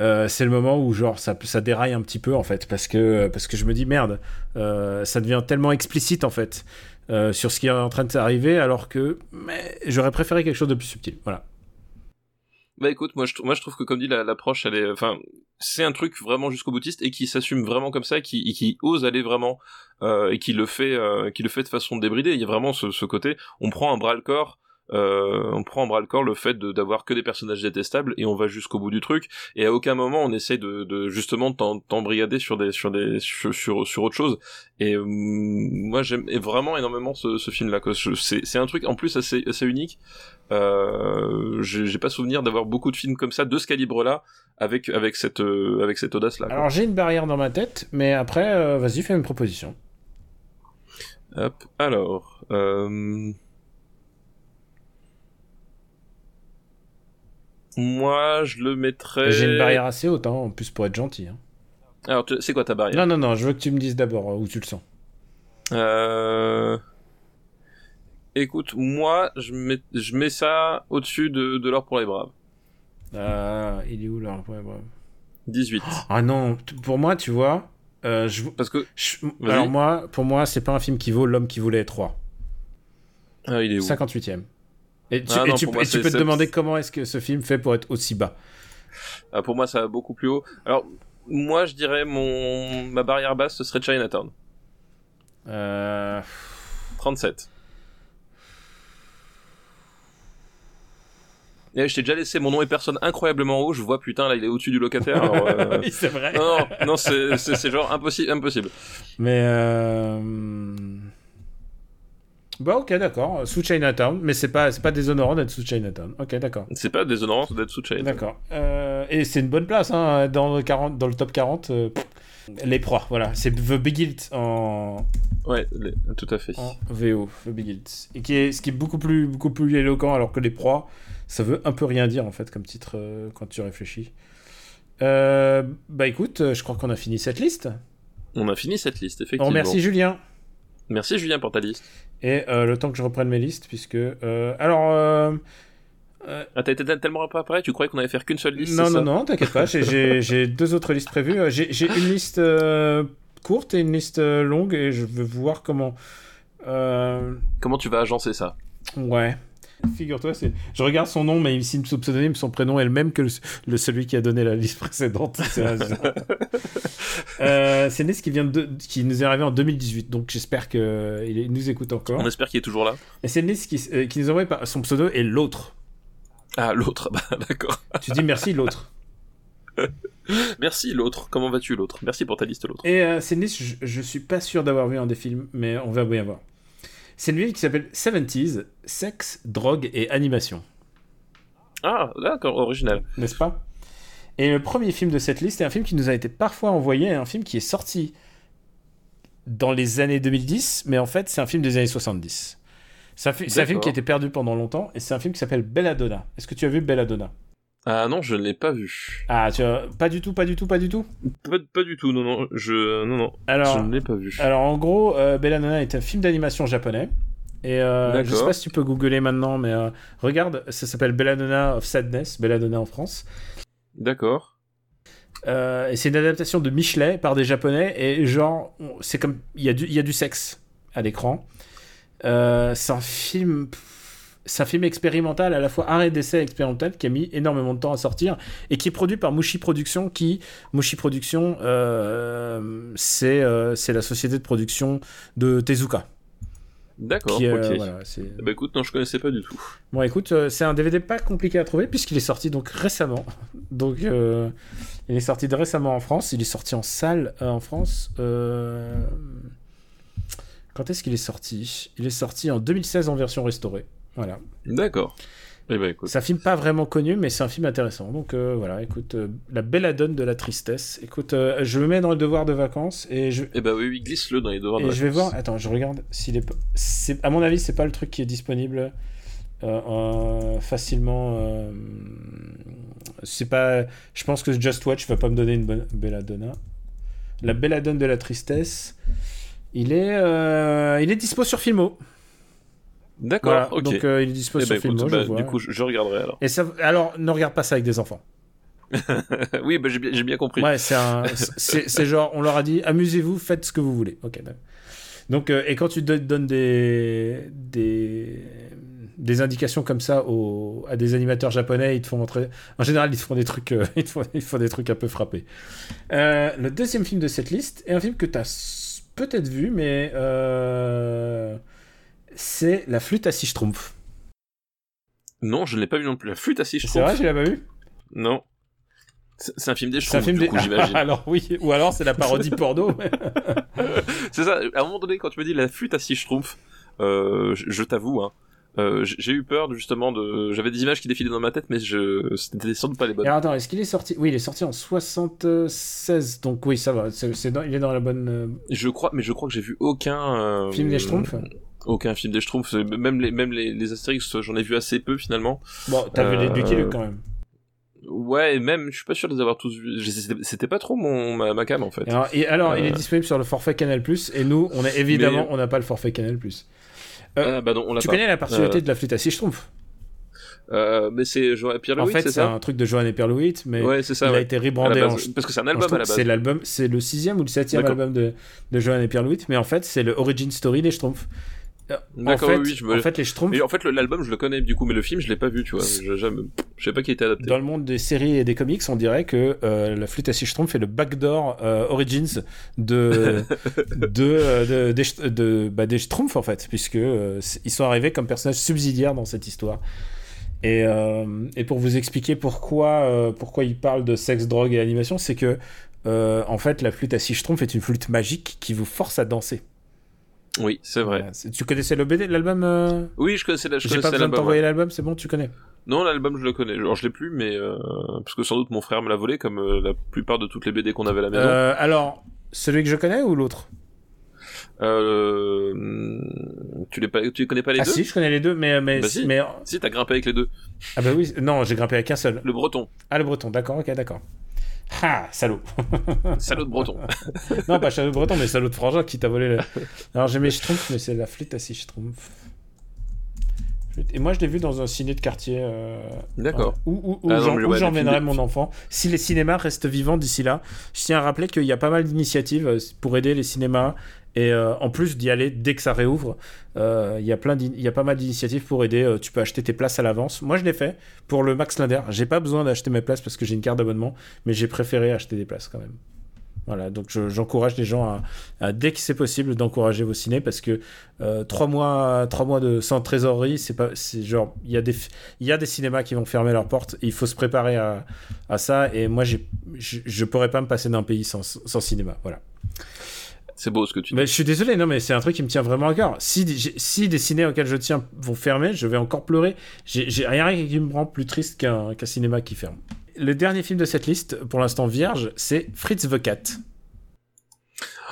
euh, c'est le moment où genre ça, ça déraille un petit peu en fait parce que parce que je me dis merde euh, ça devient tellement explicite en fait euh, sur ce qui est en train de s'arriver alors que j'aurais préféré quelque chose de plus subtil. Voilà. Bah écoute moi je moi je trouve que comme dit l'approche elle est enfin c'est un truc vraiment jusqu'au boutiste et qui s'assume vraiment comme ça et qui, qui ose aller vraiment et qui le fait qui le fait de façon débridée. Il y a vraiment ce, ce côté on prend un bras le corps euh, on prend en bras le corps le fait d'avoir que des personnages détestables et on va jusqu'au bout du truc. Et à aucun moment on essaie de, de justement t'embrigader sur des sur des sur, sur, autre chose. Et euh, moi j'aime vraiment énormément ce, ce film là c'est c'est un truc en plus assez assez unique. Euh, j'ai pas souvenir d'avoir beaucoup de films comme ça de ce calibre là avec avec cette euh, avec cette audace là alors j'ai une barrière dans ma tête mais après euh, vas-y fais une proposition. Hop alors euh... Moi, je le mettrais. J'ai une barrière assez haute, hein, en plus pour être gentil. Hein. Alors, c'est quoi ta barrière? Non, non, non, je veux que tu me dises d'abord euh, où tu le sens. Euh... Écoute, moi, je mets, je mets ça au-dessus de, de l'or pour les braves. Euh, il est où l'or pour les braves? 18. Ah non, pour moi, tu vois. Euh, je... Parce que. Alors, moi, pour moi, c'est pas un film qui vaut L'homme qui voulait être roi. Ah, il est où? 58ème. Et tu, ah peux te demander comment est-ce que ce film fait pour être aussi bas. Ah, pour moi, ça va beaucoup plus haut. Alors, moi, je dirais mon ma barrière basse, ce serait Chinatown. Euh... 37. Et je t'ai déjà laissé mon nom et personne incroyablement haut. Je vois, putain, là, il est au-dessus du locataire. Euh, oui, c'est vrai. Non, non, c'est genre impossible, impossible. Mais euh... Bah ok d'accord, sous Chinatown, mais c'est pas c'est pas déshonorant d'être sous Chinatown. Ok d'accord. C'est pas déshonorant d'être sous Chinatown. D'accord. Euh, et c'est une bonne place hein, dans le 40 dans le top 40 euh, les proies, voilà, c'est The Big Hilt en Ouais, tout à fait. En VO, The Big Hilt. Et qui est ce qui est beaucoup plus beaucoup plus éloquent alors que les proies, ça veut un peu rien dire en fait comme titre euh, quand tu réfléchis. Bah écoute, je crois qu'on a fini cette liste. On a fini cette liste effectivement. Oh, merci Julien. Merci Julien pour ta liste. Et euh, le temps que je reprenne mes listes, puisque... Euh, alors... Euh, ah, t'as été tellement préparé, tu croyais qu'on allait faire qu'une seule liste Non, non, non, t'inquiète pas, j'ai deux autres listes prévues. J'ai une liste courte et une liste longue, et je veux voir comment... Comment tu vas agencer ça? Ouais. Figure-toi, je regarde son nom, mais il signe son pseudonyme, son prénom est le même que le, celui qui a donné la liste précédente. euh, c'est une liste qui, vient de, qui nous est arrivée en 2018, donc j'espère qu'il nous écoute encore. On espère qu'il est toujours là. Et c'est liste qui, euh, qui nous envoie par son pseudo et l'autre. Ah, l'autre, bah, d'accord. Tu dis merci, l'autre. Merci l'autre. Comment vas-tu l'autre? Merci pour ta liste l'autre. Et euh, c'est liste, je, je, suis pas sûr d'avoir vu un des films, mais on va bien voir. C'est une ville qui s'appelle 70s, sexe, drogue et animation. Ah, d'accord, original. N'est-ce pas? Et le premier film de cette liste est un film qui nous a été parfois envoyé, un film qui est sorti dans les années 2010, mais en fait c'est un film des années 70. C'est un, un, film qui a été perdu pendant longtemps, et c'est un film qui s'appelle Belladonna. Est-ce que tu as vu Belladonna? Ah non, je ne l'ai pas vu. Ah, tu as... pas du tout, pas du tout, pas du tout pas, du tout, non, non, je, non, non, alors, je ne l'ai pas vu. Alors en gros, euh, Belladonna est un film d'animation japonais. Et euh, je sais pas si tu peux googler maintenant, mais euh, regarde, ça s'appelle Belladonna of Sadness, Belladonna en France. D'accord. Euh, et c'est une adaptation de Michelet par des japonais, et genre, c'est comme. Il y, a du, y a du sexe à l'écran. c'est un film c'est un film expérimental, à la fois arrêt d'essai expérimental, qui a mis énormément de temps à sortir, et qui est produit par Mushi Productions, qui, Mushi Productions, euh, c'est euh, c'est la société de production de Tezuka. D'accord, euh, ok. voilà, ben, écoute, non, je connaissais pas du tout. Bon, écoute, euh, c'est un DVD pas compliqué à trouver puisqu'il est sorti donc récemment. Donc, euh, il est sorti de récemment en France. Il est sorti en salle en France. Quand est-ce qu'il est sorti? Il est sorti en 2016 en version restaurée. Voilà. D'accord. Eh ben, écoute. C'est un film pas vraiment connu, mais c'est un film intéressant. Donc euh, voilà, écoute, euh, La belladone de la tristesse. Écoute, euh, je le mets dans le devoir de vacances et je, Eh ben, oui, oui, glisse-le dans les devoirs de et je vais vacances. voir. Attends, je regarde s'il est c'est- À mon avis, c'est pas le truc qui est disponible facilement. C'est pas. Je pense que Just Watch va pas me donner une bonne belladonna. La belladone de la tristesse. Il est, il est dispo sur Filmo. D'accord, Voilà, ok. Donc euh, il est dispo Eh sur ben, écoute, Filmo. bah, je vois. du coup, je, je regarderai alors. Et ça, alors, ne regarde pas ça avec des enfants. oui, bah, j'ai bien, compris. Ouais, c'est un, c'est c'est genre, on leur a dit, amusez-vous, faites ce que vous voulez. Ok. Donc, euh, et quand tu don- donnes des, des, des indications comme ça aux, à des animateurs japonais, ils te font montrer. En général, ils te font des trucs, euh, ils te font, ils te font des trucs un peu frappés. Euh, le deuxième film de cette liste est un film que tu as peut-être vu, mais c'est La flûte à six schtroumpfs. Non, je ne l'ai pas vu non plus. La flûte à six C'est vrai, schtroumpfs. tu l'as pas vu? Non. C'est un film des C'est un schtroumpfs, film du des. coup, j'imagine. alors oui, ou alors c'est la parodie porno. mais- c'est ça. À un moment donné, quand tu me dis la flûte à six schtroumpfs, euh, je, je t'avoue, hein, euh, j'ai eu peur justement de. J'avais des images qui défilaient dans ma tête, mais je c'était sans doute pas les bonnes. Alors, attends, est-ce qu'il est sorti Oui, il est sorti en 76, donc oui, ça va. c'est dans- il est dans la bonne. euh, Je crois, mais je crois que j'ai vu aucun euh, Film des Schtroumpfs? Aucun film des Schtroumpfs. Même les, même les, les Astérix, j'en ai vu assez peu finalement. Bon, t'as vu les Euh, Lucky Luke quand même. Ouais, et même, je suis pas sûr de les avoir tous vus. C'était pas trop mon ma, ma cam en fait. Et alors, et alors, il est Euh. disponible sur le forfait Canal et nous, on est évidemment, Mais- on n'a pas le forfait Canal Euh, Ah, bah non, on Tu pas. connais la particularité Euh, de la flûte à six schtroumpfs? Euh, mais c'est Jo- Pierre En Louis, fait, c'est un truc de Johan et Pierre Louis, mais Ouais, c'est ça. il a été rebrandé en. Parce que c'est un en album à la base. C'est l'album, c'est le sixième ou le septième album de, de Johan et Pierre Louis, mais en fait, c'est le origin story des Schtroumpfs. Euh, En fait, oui, oui, je me- en fait, les Schtroumpfs, Et en fait, l'album, je le connais du coup, mais le film, je l'ai pas vu, tu vois. Je, jamais- je sais pas qui a été adapté. Dans le monde des séries et des comics, on dirait que euh, la flûte à six schtroumpfs est le backdoor euh, origins de, de, euh, de, des, Sch- de- bah, des schtroumpfs en fait, puisque ils sont arrivés comme personnages subsidiaires dans cette histoire. Et, et pour vous expliquer pourquoi, pourquoi ils parlent de sexe, drogue et animation, c'est que en fait la flûte à six schtroumpfs est une flûte magique qui vous force à danser. Oui, c'est vrai. C'est- Tu connaissais le BD, l'album euh Oui, je connaissais, la- je J'ai pas besoin de l'album. t'envoyer l'album, c'est bon, tu connais. Non, l'album, je le connais. Alors, je l'ai plus, mais euh, parce que sans doute mon frère me l'a volé, comme euh, la plupart de toutes les BD qu'on avait à la maison. Euh, alors, celui que je connais ou l'autre? Euh, tu les pas, tu les connais pas les Ah deux? si, je connais les deux, mais mais Bah si. mais Si, t'as grimpé avec les deux. ah bah oui, non, j'ai grimpé avec un seul. Le breton. Ah le breton, d'accord, ok, d'accord. Ah, salaud. Salaud de breton. non, pas salaud de breton, mais salaud de frangin qui t'a volé. Le... Alors j'ai mes schtroumpfs, mais c'est la flûte à six schtroumpfs. Et moi, je l'ai vu dans un ciné de quartier. euh, D'accord. Où, où, où Ah ouais, j'emmènerai mon enfant. Si les cinémas restent vivants d'ici là, je tiens à rappeler qu'il y a pas mal d'initiatives euh, pour aider les cinémas. Et euh, en plus d'y aller dès que ça réouvre, euh, il y a pas mal d'initiatives pour aider. Euh, tu peux acheter tes places à l'avance. Moi, je l'ai fait pour le Max Linder. J'ai pas besoin d'acheter mes places parce que j'ai une carte d'abonnement, mais j'ai préféré acheter des places quand même. Voilà, donc je- j'encourage les gens à, dès que c'est possible, d'encourager vos ciné parce que euh, trois mois, trois mois de sans trésorerie, c'est pas, genre, il y a des, il cinémas qui vont fermer leurs portes. Il faut se préparer à, ça. Et moi, je, je pourrais pas me passer d'un pays sans, sans cinéma. Voilà. C'est beau ce que tu dis. Mais je suis désolé, non, mais c'est un truc qui me tient vraiment à cœur. Si, si des ciné auxquels je tiens vont fermer, je vais encore pleurer. J'ai rien qui me rend plus triste qu'un qu'un cinéma qui ferme. Le dernier film de cette liste, pour l'instant vierge, c'est Fritz the Cat.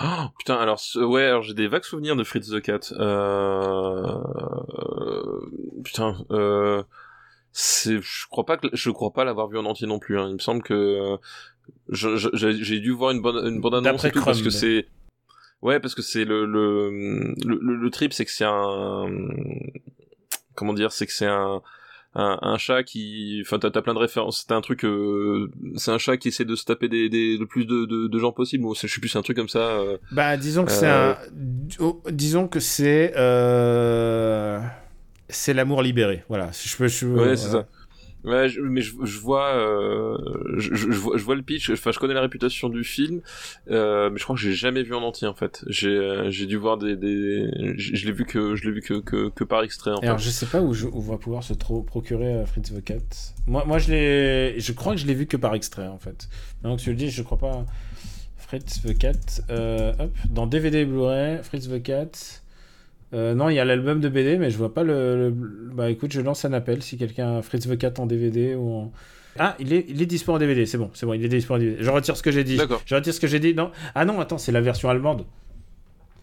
Oh, putain, alors ouais, alors j'ai des vagues souvenirs de Fritz the Cat. Euh... euh, Putain, euh... c'est, je crois pas que je crois pas l'avoir vu en entier non plus. Hein. Il me semble que je- j'ai dû voir une bonne une bande annonce et tout parce que c'est ouais parce que c'est le le, le le trip c'est que c'est un comment dire c'est que c'est un un, un chat qui enfin t'as plein de références c'est un truc euh, c'est un chat qui essaie de se taper des, des le plus de, de, de gens possible ou je sais plus c'est un truc comme ça euh, Bah, disons que c'est Euh, un. oh, disons que c'est. euh, c'est l'amour libéré. Voilà. Je peux. Je, ouais, c'est ça. Ouais, mais je, je vois, euh, je, je, vois, je vois le pitch. Enfin, je connais la réputation du film, euh, mais je crois que j'ai jamais vu en entier en fait. J'ai, euh, j'ai dû voir des, des... je l'ai vu que, je l'ai vu que, que, que, par extrait. En Alors, je sais pas où, je, où on va pouvoir se procurer euh, Fritz the Cat. Moi, moi, je l'ai, je crois que je l'ai vu que par extrait en fait. Donc tu le dis, je crois pas. Fritz the Cat, euh, hop, dans DVD Blu-ray, Fritz the Cat. Euh, non, il y a l'album de BD, mais je vois pas le, Bah écoute, je lance un appel si quelqu'un a Fritz the Cat en DVD ou en. Ah, il est, il est dispo en DVD, c'est bon, c'est bon, il est dispo en DVD. Je retire ce que j'ai dit. Je retire ce que j'ai dit. Non. Ah non, attends, c'est la version allemande.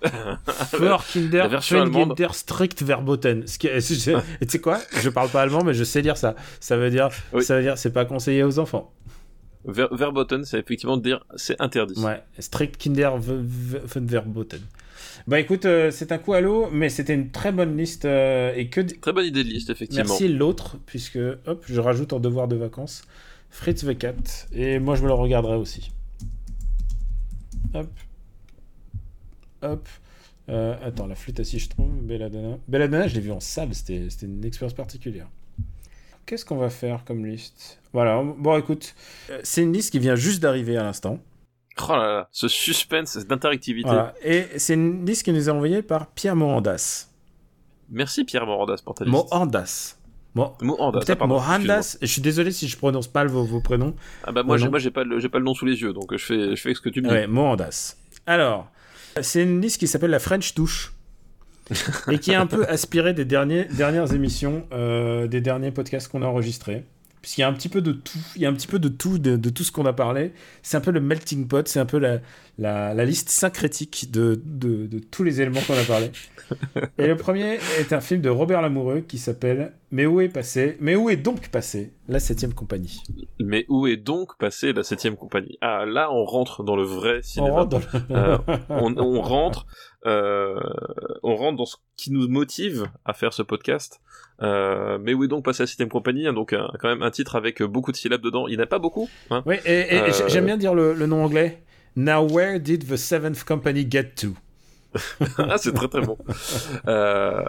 Für Kinder, strict verboten. Tu sais quoi? Je parle pas allemand, mais je sais dire ça. Ça veut dire, ça veut dire, c'est pas conseillé aux enfants. verboten, c'est effectivement dire, c'est interdit. Ouais, strict Kinder verboten. Bah écoute, euh, c'est un coup à l'eau, mais c'était une très bonne liste euh, et que très bonne idée de liste effectivement. Merci l'autre puisque hop, je rajoute en devoir de vacances Fritz the Cat et moi je me le regarderai aussi. Hop, hop. Euh, attends, la flûte à six, je trouve. Belladonna. Belladonna, je l'ai vu en salle, c'était une expérience particulière. Qu'est-ce qu'on va faire comme liste? Voilà, bon écoute, c'est une liste qui vient juste d'arriver à l'instant. Oh là là, ce suspense d'interactivité. Et c'est une liste qui nous est envoyée par Pierre Morandas. Merci Pierre Morandas pour ta liste. Morandas. Mo Peut-être Morandas. Je suis désolé si je prononce mal vos, vos prénoms. Ah bah moi, j'ai pas, le, pas le nom sous les yeux, donc je fais, je fais ce que tu me dis. Ouais, Morandas. Alors, c'est une liste qui s'appelle la French Touche. et qui est un peu aspirée des derniers, dernières émissions, euh, des derniers podcasts qu'on a enregistrés puisqu'il y a un petit peu de tout, il y a un petit peu de tout, de, tout ce qu'on a parlé. C'est un peu le melting pot, c'est un peu la, la, liste syncrétique de, de, de tous les éléments qu'on a parlé. Et le premier est un film de Robert Lamoureux qui s'appelle Mais où est passé Mais où est donc passé la septième compagnie? Mais où est donc passé la septième compagnie? Ah là, on rentre dans le vrai cinéma. On rentre dans, euh, on, rentre, euh, on rentre dans ce qui nous motive à faire ce podcast. Euh, mais où est donc passé la septième compagnie hein, Donc quand même un titre avec beaucoup de syllabes dedans. Il n'y a pas beaucoup. Hein oui, et, j'aime bien dire le, le nom anglais. Now where did the seventh company get to? Ah, c'est très très bon. Euh,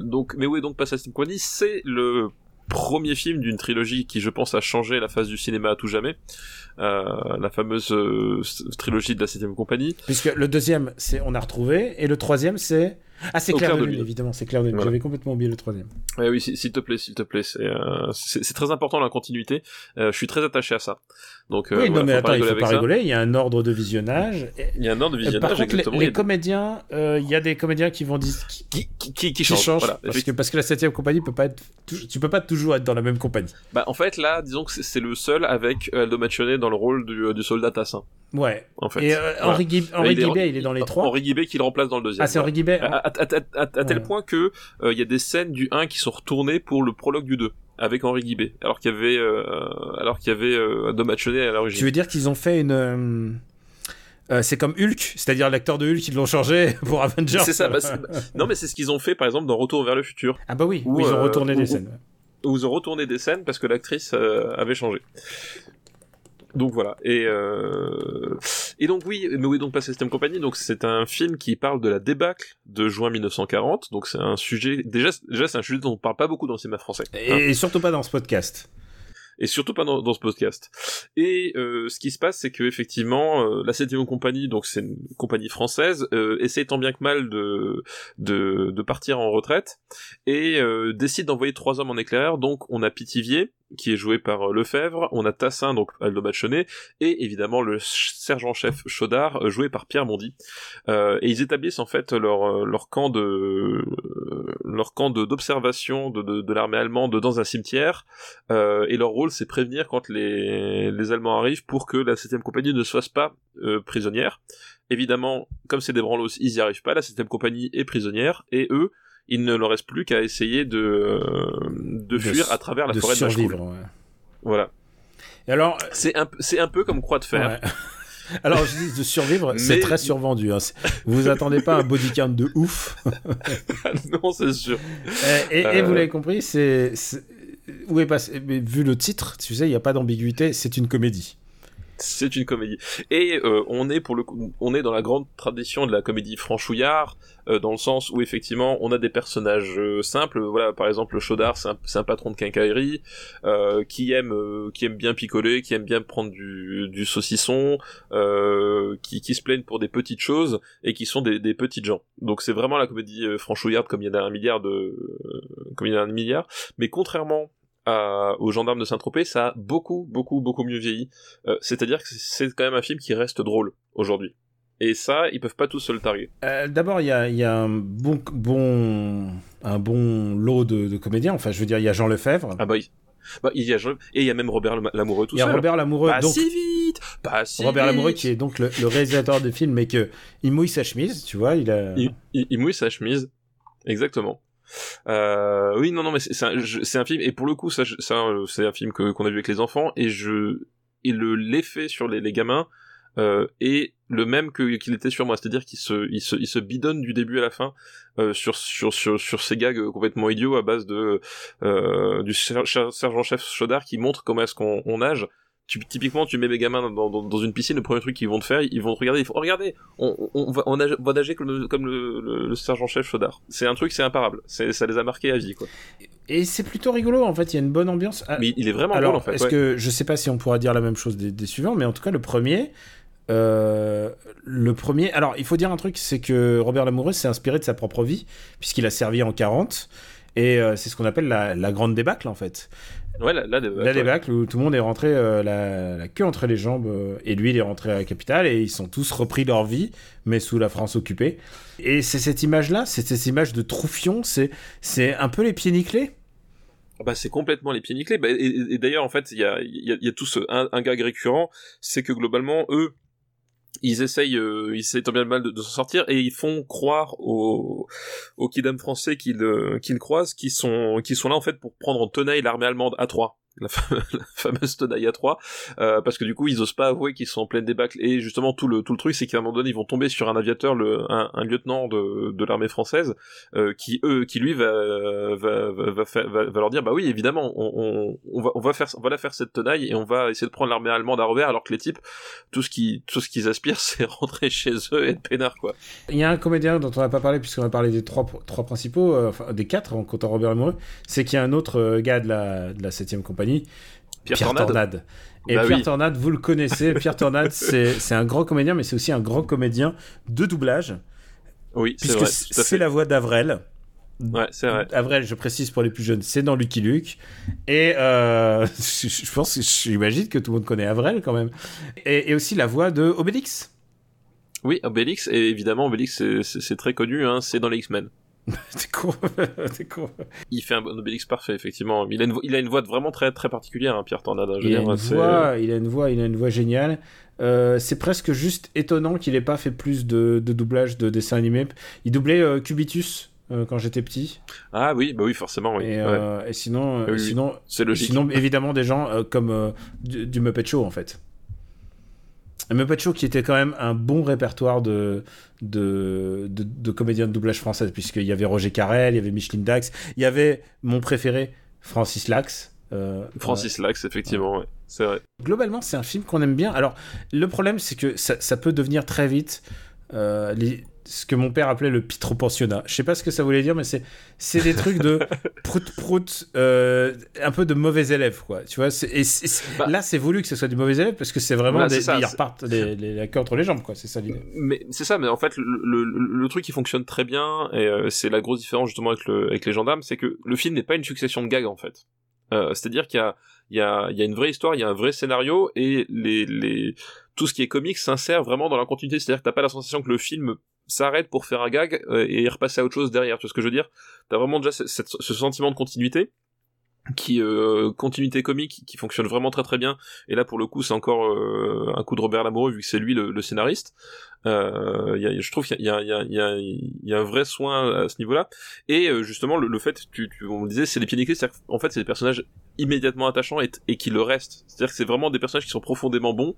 donc, mais où est donc passé cette compagnie C'est le premier film d'une trilogie qui, je pense, a changé la face du cinéma à tout jamais. Euh, la fameuse euh, trilogie de la septième compagnie. Puisque le deuxième, c'est On a retrouvé, et le troisième, c'est ah, c'est clair, de, lune, évidemment, c'est clair de J'avais complètement oublié le troisième. Ouais, oui, s'il te plaît, s'il te plaît, c'est euh, c'est très important la continuité. Euh, je suis très attaché à ça. Donc, euh, oui, non, mais attends, il faut pas rigoler. Il y a un ordre de visionnage. Il y a un ordre de visionnage. Par contre, les, les comédiens, il y a des comédiens qui vont dire qui qui, qui, qui changent. Voilà, parce que parce que la septième compagnie peut pas être, tu peux pas toujours être dans la même compagnie. Bah, en fait, là, disons que c'est le seul avec Aldo Macione dans le rôle du, du soldat Tassin. Ouais. En fait. Et Henri, Guibet, il est dans les trois. Henri Guibet qui le remplace dans le deuxième. Ah, c'est Henri Guibet. À, tel point que il y a des scènes du 1 qui sont retournées pour le prologue du 2 avec Henri Guibet, alors qu'il y avait, euh, alors qu'il y avait euh, à l'origine. Tu veux dire qu'ils ont fait une. c'est comme Hulk, c'est-à-dire l'acteur de Hulk, ils l'ont changé pour Avengers. C'est ça. Bah, non, mais c'est ce qu'ils ont fait, par exemple, dans Retour vers le futur. Ah bah oui, où, ils ont retourné des scènes. Où ils ont retourné des scènes parce que l'actrice avait changé. Donc voilà. Et euh... et donc oui, mais est donc passé System Company? Donc c'est un film qui parle de la débâcle de juin 1940. Donc c'est un sujet déjà déjà c'est un sujet dont on parle pas beaucoup dans le cinéma français. Et, et surtout pas dans ce podcast et surtout pas dans, ce podcast. Et euh, ce qui se passe, c'est que effectivement, euh, la septième compagnie, donc c'est une compagnie française, euh, essaie tant bien que mal de de, de partir en retraite et euh, décide d'envoyer trois hommes en éclaireur. Donc on a Pitivier, qui est joué par euh, Lefebvre, on a Tassin, donc Aldo Machonnet, et évidemment le sergent-chef Chaudard, joué par Pierre Mondy. Euh, et ils établissent en fait leur, leur camp de leur camp d'observation de, de, de l'armée allemande dans un cimetière, euh, et leur rôle c'est prévenir quand les, les Allemands arrivent pour que la 7 compagnie ne se fasse pas euh, prisonnière. Évidemment, comme c'est des branlos, ils y arrivent pas, la 7 compagnie est prisonnière, et eux, il ne leur reste plus qu'à essayer de, euh, de, fuir à travers la forêt de survivre, Voilà. Et alors, c'est un, c'est un peu comme Croix de Fer. Alors, je dis de survivre, c'est très survendu. Hein. Vous vous attendez pas à un bodycam de ouf. non, c'est sûr. Et, et, vous l'avez compris, c'est où est passé. vu le titre, tu sais, il n'y a pas d'ambiguïté, c'est une comédie. C'est une comédie. Et euh, on est pour le coup, on est dans la grande tradition de la comédie franchouillard, euh, dans le sens où effectivement on a des personnages euh, simples. Voilà, par exemple, le Chaudard, c'est un, un, patron de quincaillerie qui aime qui aime bien picoler, qui aime bien prendre du, du saucisson, qui, qui se plaignent pour des petites choses et qui sont des, des petites gens. Donc c'est vraiment la comédie franchouillarde comme il y en a un milliard de comme il y en a un milliard. Mais contrairement aux gendarmes de Saint-Tropez, ça a beaucoup, beaucoup, beaucoup mieux vieilli. Euh, c'est-à-dire que c'est quand même un film qui reste drôle aujourd'hui. Et ça, ils peuvent pas tous se le targuer. Euh, d'abord, il y a, y a, un bon, bon, un bon lot de, de, comédiens. Enfin, je veux dire, il y a Jean Lefebvre. Ah bah, il, bah, il y a Jean, et il y a même Robert Lamoureux tout seul. Il y a Robert Lamoureux. Pas donc, si vite, pas si Robert vite. Lamoureux qui est donc le, le réalisateur de film, mais que il mouille sa chemise, tu vois, il a. Il, il, il mouille sa chemise, exactement. Euh, oui, non, non, mais c'est un, film et pour le coup, ça, ça c'est un film qu'on a vu avec les enfants et je et le l'effet sur les, les gamins euh, est le même qu'il était sur moi, c'est-à-dire qu'il se il se il se bidonne du début à la fin euh, sur sur sur sur ces gags complètement idiots à base de euh, du sergent chef Chaudard qui montre comment est-ce qu'on on nage tu, typiquement, tu mets mes gamins dans, dans, dans, une piscine, le premier truc qu'ils vont te faire, ils vont te regarder, ils font, oh, regardez, on, on, va, on, nage, on va nager comme le, comme le, le, le sergent-chef Chaudard. C'est un truc, c'est imparable. C'est, ça les a marqués à vie, quoi. Et c'est plutôt rigolo, en fait, il y a une bonne ambiance. Mais il est vraiment Alors, en fait. Est-ce ouais. que, je sais pas si on pourra dire la même chose des, des suivants, mais en tout cas, le premier, euh, le premier. Alors, il faut dire un truc, c'est que Robert Lamoureux s'est inspiré de sa propre vie, puisqu'il a servi en 40. Et euh, c'est ce qu'on appelle la, la, grande débâcle, en fait. Ouais, la, la débâcle. La débâcle où tout le monde est rentré euh, la, la, queue entre les jambes, euh, et lui, il est rentré à la capitale, et ils sont tous repris leur vie, mais sous la France occupée. Et c'est cette image-là, c'est cette image de Troufion, c'est un peu les pieds nickelés. Bah, c'est complètement les pieds nickelés. Bah, et, et d'ailleurs, en fait, il y a, y, a, y a tout ce, un, un gag récurrent, c'est que globalement, eux, ils essayent, euh, ils essayent tant bien mal de, s'en sortir et ils font croire aux, aux kidam français qu'ils euh, qu'ils croisent, qui sont, qui sont là en fait pour prendre en tenaille l'armée allemande à 3 la, fameuse à 3 euh, parce que du coup ils osent pas avouer qu'ils sont en pleine débâcle. Et justement tout le tout le truc c'est qu'à un moment donné ils vont tomber sur un aviateur le un, lieutenant de, de l'armée française euh, qui eux qui lui va va, va, leur dire bah oui évidemment on, on, va on va faire on va la faire cette tenaille et on va essayer de prendre l'armée allemande à revers alors que les types tout ce qu'ils aspirent c'est rentrer chez eux et être peinard quoi. Il y a un comédien dont on n'a pas parlé puisqu'on a parlé des trois trois principaux euh, enfin des quatre en comptant Robert Lamoureux c'est qu'il y a un autre euh, gars de la de la septième compagnie Pierre, Pierre Tornade. Tornade. Et bah Pierre oui. Tornade, vous le connaissez. Pierre Tornade, c'est un grand comédien, mais c'est aussi un grand comédien de doublage. Oui, c'est Puisque vrai. c'est la voix d'Avrel. Ouais, c'est vrai. Avrel, je précise pour les plus jeunes, c'est dans Lucky Luke. Et euh, je pense, j'imagine que tout le monde connaît Avrel quand même. Et, et aussi la voix de Obélix. Oui, Obélix, et évidemment, Obélix, c'est très connu, hein, c'est dans les X-Men. c'est con, c'est con. Il fait un Obélix parfait, effectivement. Il a une, il a une voix vraiment très très particulière, hein, Pierre Tornade. Je il, a une voix, il a une voix, il a une voix géniale. Euh, c'est presque juste étonnant qu'il ait pas fait plus de, de doublage de dessins animés. Il doublait euh, Cubitus euh, quand j'étais petit. Ah oui, bah oui, forcément, oui. Et, ouais. et sinon, oui, sinon, c'est logique. Sinon, évidemment, des gens comme du, du Muppet Show en fait. Muppet qui était quand même un bon répertoire de, de, de, de comédiens de doublage français, puisqu'il y avait Roger Carrel, il y avait Micheline Dax, il y avait mon préféré, Francis Lax. Euh, Francis euh, Lax, effectivement, ouais. ouais. c'est vrai. Globalement, c'est un film qu'on aime bien. Alors, le problème, c'est que ça, ça, peut devenir très vite euh, les, ce que mon père appelait le pitropensionnat. Je sais pas ce que ça voulait dire, mais c'est c'est des trucs de prout prout, euh, un peu de mauvais élèves, quoi. Tu vois, et bah, là, c'est voulu que ce soit des mauvais élèves parce que c'est vraiment voilà, des, ça, ils repartent les, les, la queue entre les jambes, quoi. C'est ça l'idée. Mais c'est ça, mais en fait, le, le, le, truc qui fonctionne très bien, et euh, c'est la grosse différence justement avec, le, avec les gendarmes, c'est que le film n'est pas une succession de gags, en fait. Euh, C'est-à-dire qu'il y a, il y, a, il y a une vraie histoire, il y a un vrai scénario, et les, les, tout ce qui est comique s'insère vraiment dans la continuité. C'est-à-dire que t'as pas la sensation que le film s'arrête pour faire un gag euh, et repasser à autre chose derrière. Tu vois ce que je veux dire? T'as vraiment déjà ce, sentiment de continuité qui euh, continuité comique qui fonctionne vraiment très très bien. Et là pour le coup c'est encore euh, un coup de Robert Lamoureux vu que c'est lui le, le scénariste. Euh, je trouve qu'il y a, un vrai soin à ce niveau là et euh, justement le, le, fait tu, tu on me disait c'est les pieds nickelés c'est en fait c'est des personnages immédiatement attachants et, qui le restent. C'est à dire que c'est vraiment des personnages qui sont profondément bons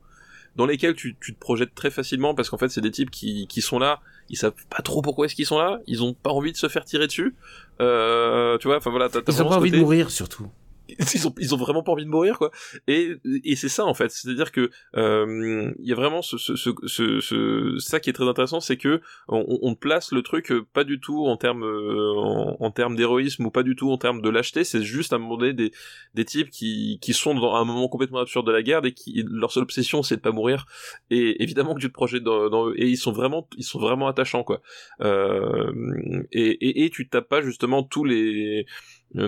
dans lesquels tu, tu te projettes très facilement parce qu'en fait c'est des types qui, qui sont là ils savent pas trop pourquoi est-ce qu'ils sont là ils ont pas envie de se faire tirer dessus. Euh, tu vois enfin voilà ils ont pas envie côté... de mourir surtout ils ont ils ont vraiment pas envie de mourir quoi. Et et c'est ça en fait. C'est à dire que euh, il y a vraiment ce, ce, ce, ce, ça qui est très intéressant c'est que on, on, place le truc euh, pas du tout en termes euh, en, en termes d'héroïsme ou pas du tout en termes de lâcheté. C'est juste à un moment des des types qui qui sont dans un moment complètement absurde de la guerre et qui leur seule obsession c'est de pas mourir. Et évidemment que tu te projettes dans, dans eux. Et ils sont vraiment ils sont vraiment attachants quoi. Euh, et, et et tu tapes pas justement tous les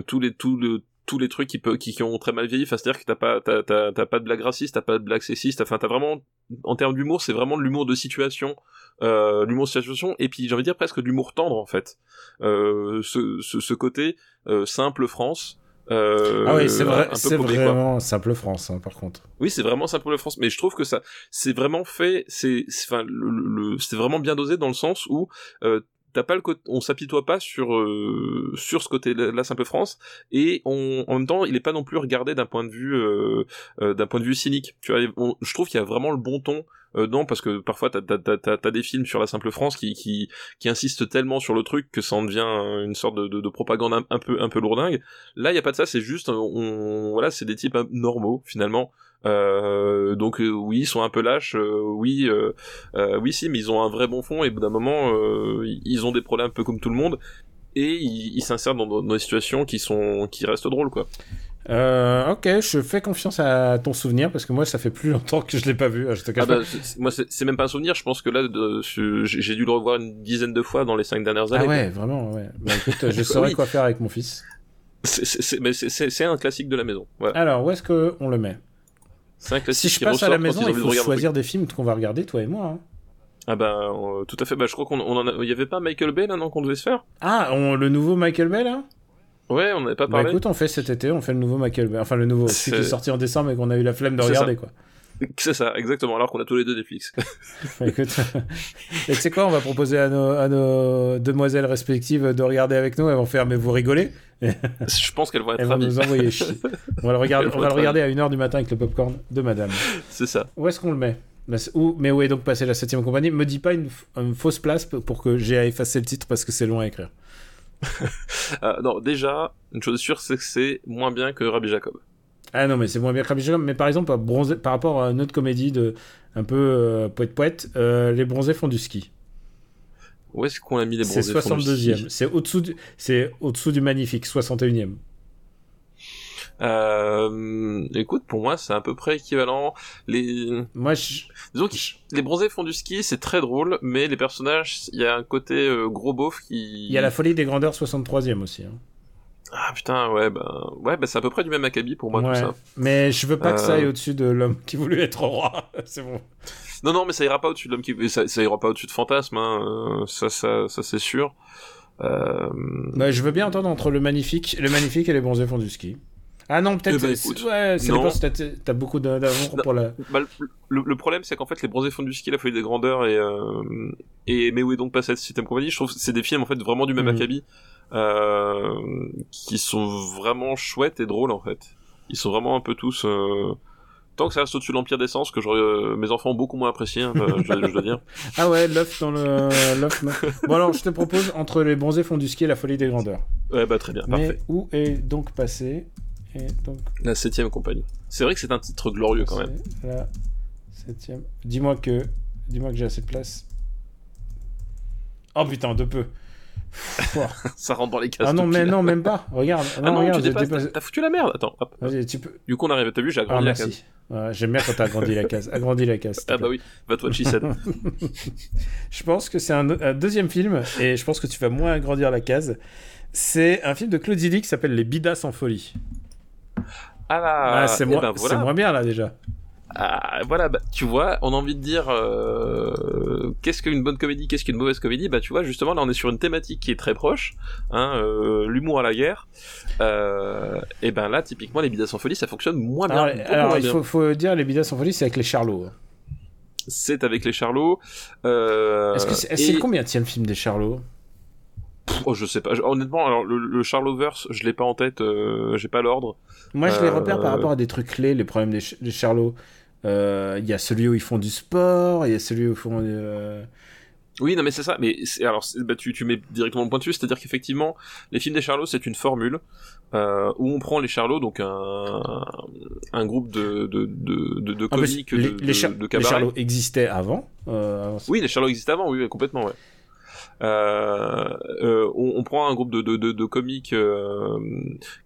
tous les tous le tous les trucs qui, peut, qui, qui ont très mal vieilli. Enfin, c'est-à-dire que t'as pas, t'as, t'as, t'as pas de blague raciste, t'as pas de blague sexiste. Enfin, t'as vraiment, en termes d'humour, c'est vraiment de l'humour de situation, euh, l'humour de situation, et puis j'ai envie de dire presque de l'humour tendre en fait. Euh, ce, ce, ce côté euh, simple France. Euh, ah oui, c'est vrai, c'est vraiment simple France, hein, par contre. Oui, c'est vraiment simple France, mais je trouve que ça, c'est vraiment fait, c'est, enfin, le, le, c'est vraiment bien dosé dans le sens où euh, t'as pas le côté, on s'apitoie pas sur euh, sur ce côté la simple France et on, en même temps il est pas non plus regardé d'un point de vue euh, euh, d'un point de vue cynique. Tu vois je trouve qu'il y a vraiment le bon ton euh, parce que parfois t'as t'as t'as des films sur la simple France qui qui qui insistent tellement sur le truc que ça en devient une sorte de, de, de propagande un, un, peu un peu lourdingue. Là il y a pas de ça c'est juste on voilà c'est des types normaux finalement euh, donc euh, oui, ils sont un peu lâches. Euh, oui, oui, si, mais ils ont un vrai bon fond et d'un moment, ils ont des problèmes un peu comme tout le monde et ils s'insèrent dans, dans, des situations qui sont qui restent drôles quoi. Euh, ok, je fais confiance à ton souvenir parce que moi ça fait plus longtemps que je l'ai pas vu. Je te ah bah, moi c'est même pas un souvenir, je pense que là j'ai dû le revoir une dizaine de fois dans les cinq dernières années. Ah ouais, vraiment, ouais. Bah, écoute, je saurais quoi faire avec mon fils. C'est un classique de la maison. Voilà. Alors où est-ce que on le met? Si je passe à la maison, il faut choisir des films qu'on va regarder, toi et moi. Hein. Ah bah euh, tout à fait. Bah je crois qu'on on en a... il y avait pas Michael Bay là non qu'on devait se faire? Ah le nouveau Michael Bay là? Ouais, on n'avait pas parlé. Bah écoute, on fait cet été, on fait le nouveau Michael Bay. Enfin le nouveau, celui qui est sorti en décembre et qu'on a eu la flemme de regarder quoi. C'est ça, exactement. Alors qu'on a tous les deux Netflix. Écoute, et tu sais quoi, on va proposer à nos, à nos demoiselles respectives de regarder avec nous. Elles vont faire, mais vous rigolez Je pense qu'elles vont être Elles vont nous envoyer chier. On va le regarder, on va le regarder à 1h du matin avec le popcorn de madame. C'est ça. Où est-ce qu'on le met? Où, mais où est donc passé la 7ème compagnie? Me dis pas une, une, fausse place pour que j'ai à effacer le titre parce que c'est long à écrire. euh, non, déjà, une chose sûre, c'est que c'est moins bien que Rabbi Jacob. Ah non, mais c'est moins bien que Jacob. Mais par exemple, par rapport à une autre comédie de un peu euh, poète-poète, euh, Les Bronzés font du ski. Où est-ce qu'on a mis les bronzés C'est 62e. C'est au-dessous du... c'est au-dessous du magnifique, 61e. Euh, écoute, pour moi, c'est à peu près équivalent. Les, moi, je... disons que les bronzés font du ski, c'est très drôle, mais les personnages, il y a un côté euh, gros beauf qui. Il y a la folie des grandeurs 63e aussi. Hein. Ah putain, ouais, bah, ouais, bah c'est à peu près du même acabit pour moi ouais. tout ça. Mais je veux pas que ça aille au-dessus de l'homme qui voulait être roi. c'est bon. Non, non, mais ça ira pas au-dessus de l'homme qui, ça, ça ira pas au-dessus de Fantasme, hein. ça, ça, ça c'est sûr. Euh... Bah, je veux bien entendre entre le magnifique, le magnifique et les bronzés font du ski. Ah non, peut-être. Eh ben, ouais, c'est parce que t'as beaucoup d'amour pour la. Bah, le, le, problème, c'est qu'en fait, les bronzés font du ski, la folie des grandeurs et euh, et mais où est donc passé cette système compagnie? Je trouve que c'est des films en fait vraiment du même Mhm. acabit euh, qui sont vraiment chouettes et drôles en fait. Ils sont vraiment un peu tous. Euh... Tant que ça reste au-dessus de l'Empire d'essence, que j'aurais, euh, mes enfants ont beaucoup moins apprécié, hein, je, dois, je, dois dire. Ah ouais, l'œuf dans le. l'œuf. bon alors, je te propose entre les bronzés font du ski et la folie des grandeurs. Ouais, bah très bien, Mais parfait. où est donc passé et donc... La septième compagnie. C'est vrai que c'est un titre glorieux quand même. La septième. Dis-moi que, dis-moi que j'ai assez de place. Oh putain, de peu. ça rentre dans les cases. Ah non, mais non, même pas. Regarde. Ah non, regarde, tu dépasses. T'as foutu la merde. Attends. Hop. Vas-y, tu peux. Du coup, on arrive. T'as vu, j'ai agrandi ah, la merci. case. Ouais, J'aime bien quand t'as agrandi la case. Agrandi la case. Ah bah oui. Va toi, Chised. je pense que c'est un, un, deuxième film et je pense que tu vas moins agrandir la case. C'est un film de Claude Zidi qui s'appelle Les Bidas en folie. Ah là. Ah, c'est eh moins, ben, voilà. moins bien là déjà. Ah, voilà, bah, tu vois, on a envie de dire euh, qu'est-ce qu'une bonne comédie, qu'est-ce qu'une mauvaise comédie? Bah, tu vois, justement, là, on est sur une thématique qui est très proche, hein, euh, l'humour à la guerre. Euh, et ben là, typiquement, les bidas en folie, ça fonctionne moins bien. Alors, alors moins il bien. faut, faut, dire les bidas en folie, c'est avec les Charlots. C'est avec les Charlots. Euh, Est-ce que c'est est et... combien tient le film des Charlots? Oh, je sais pas. Honnêtement, alors le, le Charlotverse, je l'ai pas en tête. Euh, J'ai pas l'ordre. Moi, je les repère Euh, par rapport à des trucs clés, les problèmes des, ch- des Charlots. Euh, Il y a celui où ils font du sport, il y a celui où ils font. euh, Oui, non, mais c'est ça. Mais alors, bah, tu, tu mets directement le point dessus, c'est-à-dire qu'effectivement, les films des Charlots, c'est une formule euh, où on prend les Charlots, donc un, un groupe de de de, de, de Ah, mais comiques, les, de, les, Char- de, de les cabaret. Charlots existaient avant. euh. Oui, les Charlots existaient avant, oui, complètement, ouais. Euh, euh, on, on prend un groupe de, de, de, de comiques euh,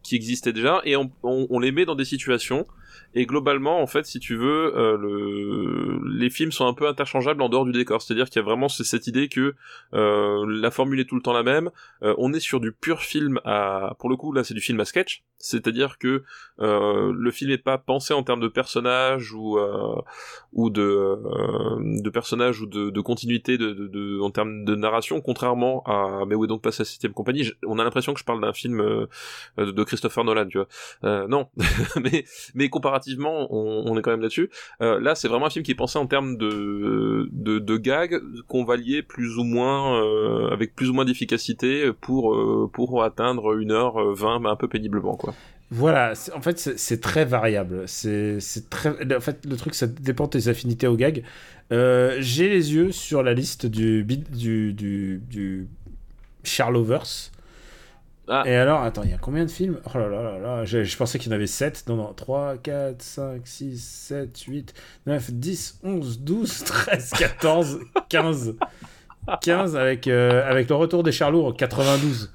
qui existaient déjà et on, on, on les met dans des situations et globalement en fait si tu veux euh, le... les films sont un peu interchangeables en dehors du décor. C'est à dire qu'il y a vraiment ce- cette idée que euh, la formule est tout le temps la même. Euh, on est sur du pur film à pour le coup là c'est du film à sketch. C'est à dire que euh, le film est pas pensé en termes de personnages ou euh, ou de euh, de personnages ou de, de continuité de, de, de- en termes de narration contrairement à mais où est donc pas sa septième compagnie? On a l'impression que je parle d'un film de Christopher Nolan tu vois. Non. Mais mais comparativement on, est quand même là-dessus Euh, là c'est vraiment un film qui est pensé en termes de gags qu'on va lier plus ou moins euh, avec plus ou moins d'efficacité pour euh, pour atteindre une heure euh, vingt mais un peu péniblement quoi Voilà, en fait, c'est- très variable. C'est très. En fait, le truc, ça dépend de tes affinités au gag. Euh, J'ai les yeux sur la liste du du du. Ah. Et alors, attends, il y a combien de films? Oh là là là là, je, je pensais qu'il y en avait 7. Non, non, 3, 4, 5, 6, 7, 8, 9, 10, 11, 12, 13, 14, 15. 15 avec, euh, avec le retour des Charlots en 92.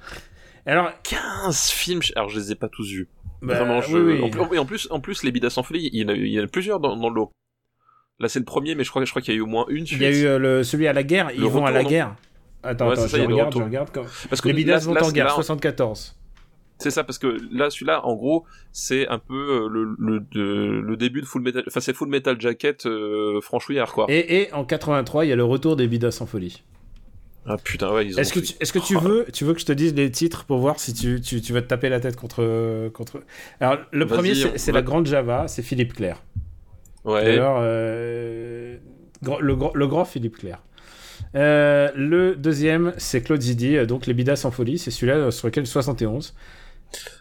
Et Alors, 15 films alors je les ai pas tous vus bah, Vraiment, je... oui, oui. En, plus- en plus, en plus, les bidas sans folie, il y en a, il y en a plusieurs dans, dans le lot. Là, c'est le premier, mais je crois, je crois qu'il y a eu au moins une Il y a eu euh, le, celui à la guerre, ils Le vont à la retour, non? guerre. Attends, Ouais, attends, ça, je regarde, je retour. regarde. Quand... Parce que Les bidas vont en guerre, là, 74. C'est ça, parce que là, celui-là, en gros, c'est un peu euh, le, le, début de Full Metal, enfin, c'est Full Metal Jacket euh, franchouillard, quoi. Et, et en 83, il y a le retour des bidas sans folie. Ah putain, ouais, ils ont Est-ce que, tu, est-ce que tu Oh. veux, tu veux que je te dise les titres pour voir si tu, tu, tu vas te taper la tête contre. contre... Alors, le Vas-y, premier, c'est, c'est va- la Grande Java, c'est Philippe Clair. Ouais. Alors, euh, le, le grand Philippe Clair. Euh, le deuxième, c'est Claude Zidi, euh, donc Les Bidas sans folie, c'est celui-là euh, sur lequel 71.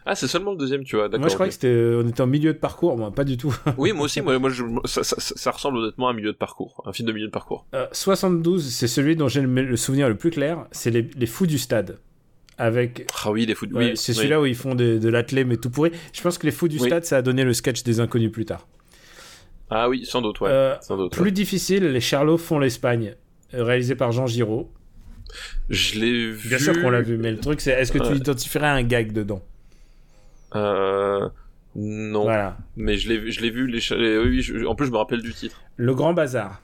Ah, c'est seulement le deuxième, tu vois. Moi, je croyais que c'était, on était en milieu de parcours, moi, pas du tout. Oui, moi aussi, moi, moi je- ça, ça, ça ressemble honnêtement à un milieu de parcours, un film de milieu de parcours. Euh, 72, c'est celui dont j'ai le, souvenir le plus clair, c'est les, les Fous du Stade. Avec. Ah oui, les foot. ouais, oui, c'est oui. celui-là où ils font de, de l'athlé, mais tout pourri. Je pense que les Fous du Oui. Stade, ça a donné le sketch des inconnus plus tard. Ah oui, sans doute, ouais. Euh, sans doute. plus ouais. difficile, les Charlots font l'Espagne, réalisé par Jean Giraud. Je l'ai vu. Bien sûr qu'on l'a vu, mais le truc, c'est est-ce que tu identifierais un gag dedans? Euh, non, Voilà. mais je l'ai vu, les, oui, oui, je- en plus je me rappelle du titre. Le Grand Bazar.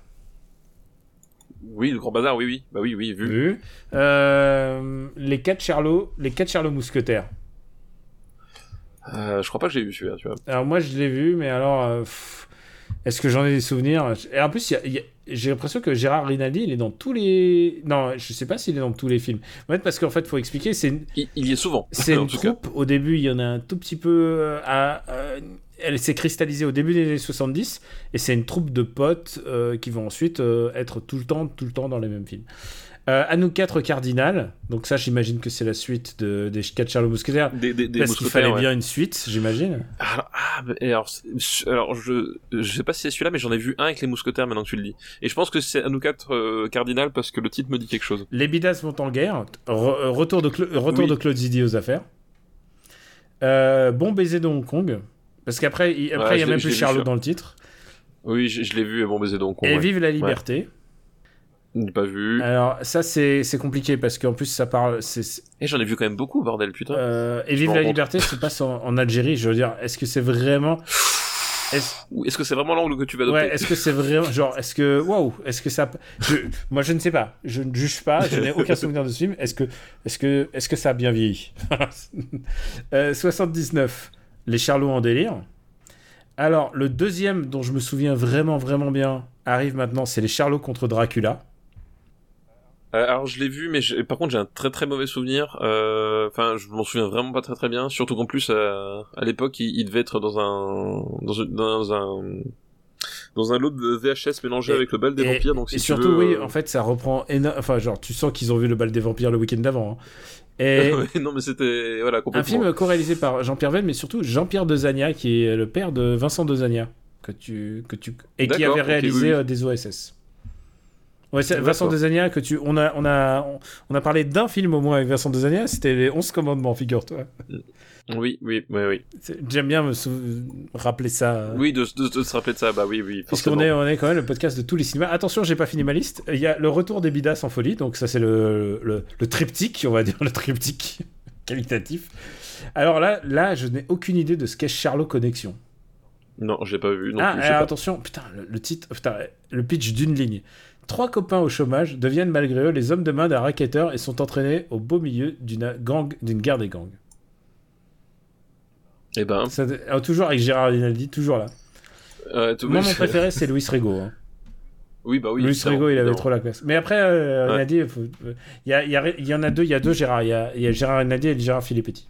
Oui, le grand bazar, oui, oui, bah oui, oui, vu. Vu. Euh, les quatre Charlots, les quatre Charlots mousquetaires. Euh, je crois pas que j'ai vu celui-là, tu vois. Alors moi je l'ai vu, mais alors euh, pff, est-ce que j'en ai des souvenirs? Et en plus, j'ai l'impression que Gérard Rinaldi, il est dans tous les. Non, je sais pas s'il est dans tous les films. En fait, parce qu'en fait, faut expliquer, c'est une, Il, il y est souvent. c'est une troupe. Au début, il y en a un tout petit peu. euh, à, euh, elle s'est cristallisée au début des années 70, et c'est une troupe de potes euh, qui vont ensuite euh, être tout le temps, tout le temps dans les mêmes films. Euh, à nous quatre cardinal. Donc ça, j'imagine que c'est la suite de, des quatre Charles Mousquetaires. Des, des, des Parce qu'il fallait ouais. bien une suite, j'imagine. Alors, ah, alors, je, je sais pas si c'est celui-là, mais j'en ai vu un avec les mousquetaires maintenant que tu le dis. Et je pense que c'est à nous quatre euh, cardinal parce que le titre me dit quelque chose. Les Bidas vont en guerre. Re- euh, retour de, Cla- retour Oui. de Claude Zidi aux affaires. Euh, bon baiser de Hong Kong. Parce qu'après, il après, Ouais, il y a même plus Charlot dans le titre. Oui, je, je l'ai vu, bon baiser donc. Et ouais. Vive la liberté. Pas vu. Alors, ça, c'est compliqué parce qu'en plus, ça parle. Et j'en ai vu quand même beaucoup, bordel, putain. euh, et Vive la liberté se passe en, en Algérie. Je veux dire, est-ce que c'est vraiment. Est-ce que c'est vraiment l'angle que tu vas adopter ouais, est-ce que c'est vraiment. Genre, est-ce que. Waouh Est-ce que ça. je- moi, je ne sais pas. Je ne juge pas. Je n'ai aucun souvenir de ce film. Est-ce que, est que, est que ça a bien vieilli Euh, 79. Les Charlots en délire. Alors, le deuxième dont je me souviens vraiment, vraiment bien arrive maintenant c'est Les Charlots contre Dracula. Euh, alors je l'ai vu, mais par contre j'ai un très très mauvais souvenir. Euh, Enfin, je m'en souviens vraiment pas très très bien. Surtout qu'en plus euh, à l'époque, il, il devait être dans un dans, un dans un lot de VHS mélangé Et- avec le bal des et, vampires. Donc si et surtout, veux, oui, euh, en fait, ça reprend éno- Enfin, genre, tu sens qu'ils ont vu le bal des vampires le week-end d'avant. hein. Et non mais c'était voilà un complètement. film co-réalisé par Jean-Pierre Venne, mais surtout Jean-Pierre Dezania, qui est le père de Vincent Dezania, que tu, que tu... et qui avait réalisé oui. des OSS. Ouais, Vincent Desagna que tu. On a, on a, on a parlé d'un film au moins avec Vincent Desagna, c'était les 11 commandements, figure-toi. Oui, oui, oui, oui. J'aime bien me rappeler ça. Oui, de, de, se rappeler de ça, bah oui, oui. Parce qu'on est, on est quand même le podcast de tous les cinémas. Attention, j'ai pas fini ma liste. Il y a le retour des Bidas en folie, donc ça c'est le, le, le, triptyque, on va dire, le triptyque qualitatif. Alors là, là, je n'ai aucune idée de ce qu'est Charlot Connexion. Non, j'ai pas vu. Non ah, plus, attention, putain, le, titre, putain, le pitch d'une ligne. Trois copains au chômage deviennent malgré eux les hommes de main d'un racketteur et sont entraînés au beau milieu d'une gang, d'une guerre des gangs. Eh ben. Ça, oh, toujours avec Gérard Rinaldi, toujours là. Moi, mon préféré, c'est Louis Rego. Hein. Oui, bah oui. Louis Rego, il avait trop la classe. Mais après, euh, Rinaldi, il, y, a, il, y, en a deux, il y a deux Gérard. Il y a, y Gérard Rinaldi et Gérard Filippetti.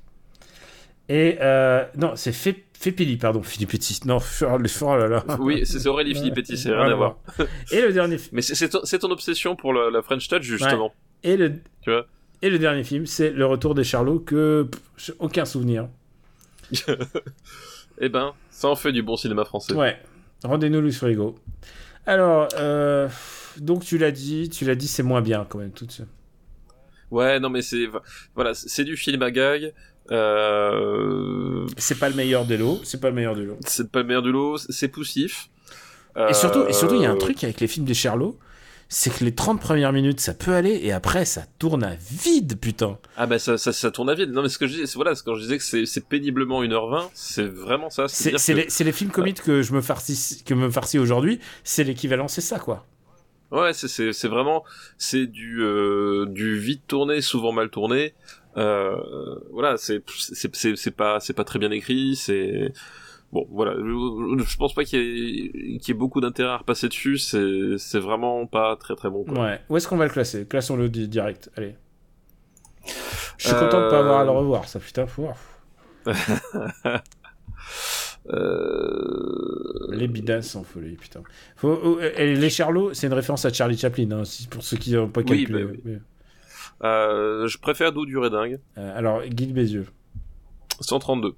Et euh, non, c'est Fépili, pardon, Filippetti. Non, oh là là. Oui, c'est Aurélie Filippetti, c'est rien à voir. Et le dernier Mais c'est ton, ton, obsession pour la, French Touch, justement. Et le, tu vois et le dernier film, c'est Le Retour des Charlots, que aucun souvenir. eh ben, ça en fait du bon cinéma français. Ouais. Rendez-nous Louis Frigo. Alors, euh, donc tu l'as dit, tu l'as dit, c'est moins bien quand même tout ça. Ouais, non mais c'est voilà, c'est du film à gag. Euh... C'est pas le meilleur de l'eau, c'est pas le meilleur de l'eau. C'est pas le meilleur de l'eau, c'est poussif. Et surtout, et surtout, il y a un euh, truc avec les films des Charlots, c'est que les 30 premières minutes, ça peut aller, et après, ça tourne à vide, putain. Ah bah ça, ça, ça tourne à vide. Non mais ce que je dis, voilà, quand je disais que c'est péniblement 1h20, c'est vraiment ça. C'est les, les, films comiques que je me farcis, que me farcis aujourd'hui, c'est l'équivalent, c'est ça, quoi. Ouais, c'est vraiment, c'est du, euh, du vite tourné, souvent mal tourné. Euh, voilà, c'est c'est pas c'est pas très bien écrit, c'est bon voilà. Je, pense pas qu'il y, ait beaucoup d'intérêt à repasser dessus c'est c'est vraiment pas très très bon quoi. ouais. Où est-ce qu'on va le classer? Classons le direct allez. Je suis content de pas avoir à le revoir ça putain faut euh... Les bidas sont folie, putain. Faut, oh, les Charlots, c'est une référence à Charlie Chaplin, hein, pour ceux qui n'ont pas calculé. Oui, bah euh, je préfère Doux du Redingue. Euh, alors, Guy Bézieux. 132.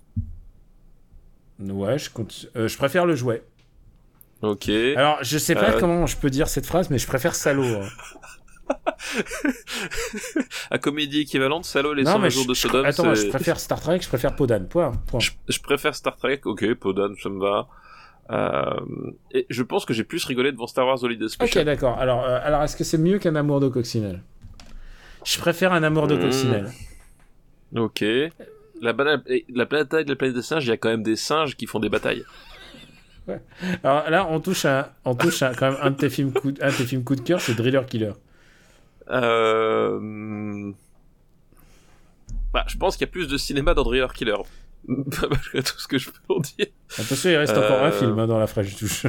Ouais, je, euh, je préfère le jouet. Ok. Alors, je sais pas euh, comment je peux dire cette phrase, mais je préfère Salaud. Hein. à comédie équivalente, Salaud, les 100 jours de Sodome. Attends, je préfère Star Trek, je préfère Podan. Point. point. Je, préfère Star Trek, ok, Podan, ça me va. Euh, et je pense que j'ai plus rigolé devant Star Wars Holiday Special. Ok, d'accord. Alors, alors est-ce que c'est mieux qu'un amour de coccinelle? Je préfère un amour de hmm. coccinelle. Ok la, planète de la planète des singes, il y a quand même des singes qui font des batailles. Alors là, on touche à, on touche à quand même un de tes films coup, un de tes films coup de cœur, c'est Driller Killer. Euh... Bah, je pense qu'il y a plus de cinéma dans Driller Killer. Malgré tout ce que je peux en dire. Attention, il reste encore un euh, film hein, dans la fraîche touche.